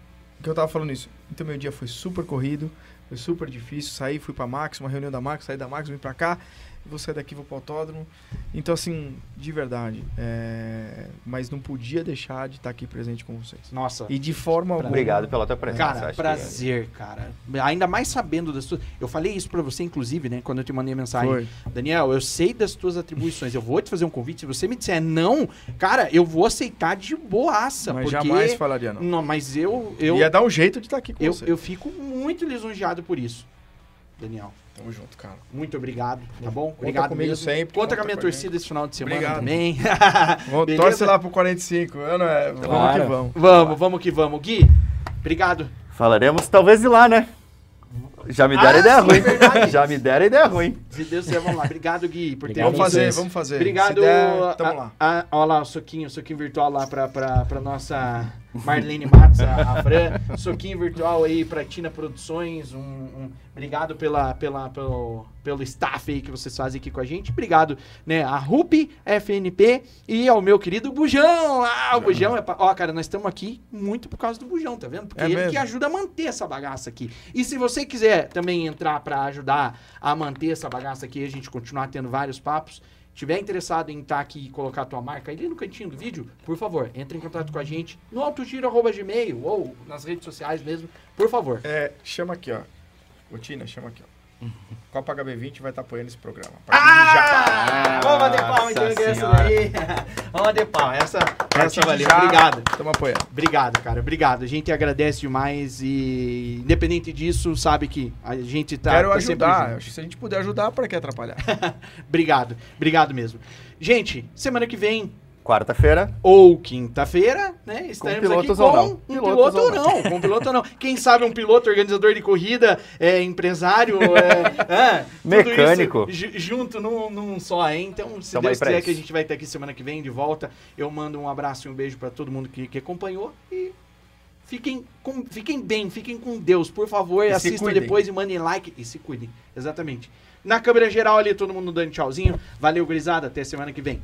que eu tava falando isso. Então, meu dia foi super corrido, foi super difícil. Saí, fui pra Max, uma reunião da Max, saí da Max, vim pra cá. Vou sair daqui, vou pro autódromo. Então, assim, de verdade. é, Mas não podia deixar de estar aqui presente com vocês. Nossa. E de forma alguma. Obrigado pela tua presença. Cara, que- prazer, cara. Ainda mais sabendo das tuas. Eu falei isso pra você, inclusive, né? Quando eu te mandei a mensagem. Foi. Daniel, eu sei das tuas atribuições. Eu vou te fazer um convite. Se você me disser não, cara, eu vou aceitar de boaça. Mas porque... jamais falaria não. Não, mas eu. Eu, Ia dar um jeito de estar aqui com eu, você. eu fico muito lisonjeado por isso. Daniel, Tamo junto, cara. muito obrigado, tá bom? Obrigado comigo mesmo. sempre, Conta conta com a minha torcida esse final de semana Obrigado. também. <laughs> Torce lá pro 45, eu não é? Vamos que vamos. vamos, vamos que vamos. Gui, obrigado. Falaremos talvez de lá, né? Já me deram Ah, ideia sim, ruim. verdade. Já me deram ideia ruim. Se Deus quiser, vamos lá. Obrigado, Gui, por ter Vamos fazer, vamos fazer. Obrigado. Se der, tamo a- lá. a- olha lá o soquinho, o soquinho virtual lá pra, pra, pra nossa Marlene Matos, a, a Fran. Soquinho virtual aí pra Tina Produções. Um, um- obrigado pela, pela, pelo, pelo staff aí que vocês fazem aqui com a gente. Obrigado, né, a RUP, FNP e ao meu querido Bujão. Ah, o Bujão é. pa- Ó, cara, nós estamos aqui muito por causa do Bujão, tá vendo? Porque É ele mesmo? que ajuda a manter essa bagaça aqui. E se você quiser também entrar pra ajudar a manter essa bagaça aqui, a gente continuar tendo vários papos, tiver interessado em estar aqui e colocar a tua marca ali no cantinho do vídeo, por favor, entre em contato com a gente no autogiro.gmail ou nas redes sociais mesmo, por favor. É, chama aqui, ó. Ô, Tina, chama aqui, ó. Copa HB20 vai estar apoiando esse programa. Ah! Vamos bater palma então que essa daí. <laughs> Vamos bater palma. Essa, essa valeu. já, Obrigado. Estamos apoiando. Obrigado, cara. Obrigado. A gente agradece demais e, independente disso, sabe que a gente tá. Quero tá ajudar. junto. Acho que se a gente puder ajudar, para que atrapalhar? <laughs> Obrigado. Obrigado mesmo. Gente, semana que vem, Quarta-feira, ou quinta-feira, né? Estaremos pilotos aqui ou com não. um Pilotos piloto ou ou não. Com um piloto ou não. Quem sabe um piloto, organizador de corrida, é, empresário, é, <laughs> é, tudo Mecânico. junto num, num só, hein? Então, se Tamo aí Deus quiser isso. que a gente vai estar aqui semana que vem de volta, eu mando um abraço e um beijo pra todo mundo que, que acompanhou e fiquem, com, fiquem bem, fiquem com Deus, por favor, E assistam depois e mandem like e se cuidem. Exatamente. Na câmera geral ali, todo mundo dando tchauzinho. Valeu, gurizada. Até semana que vem.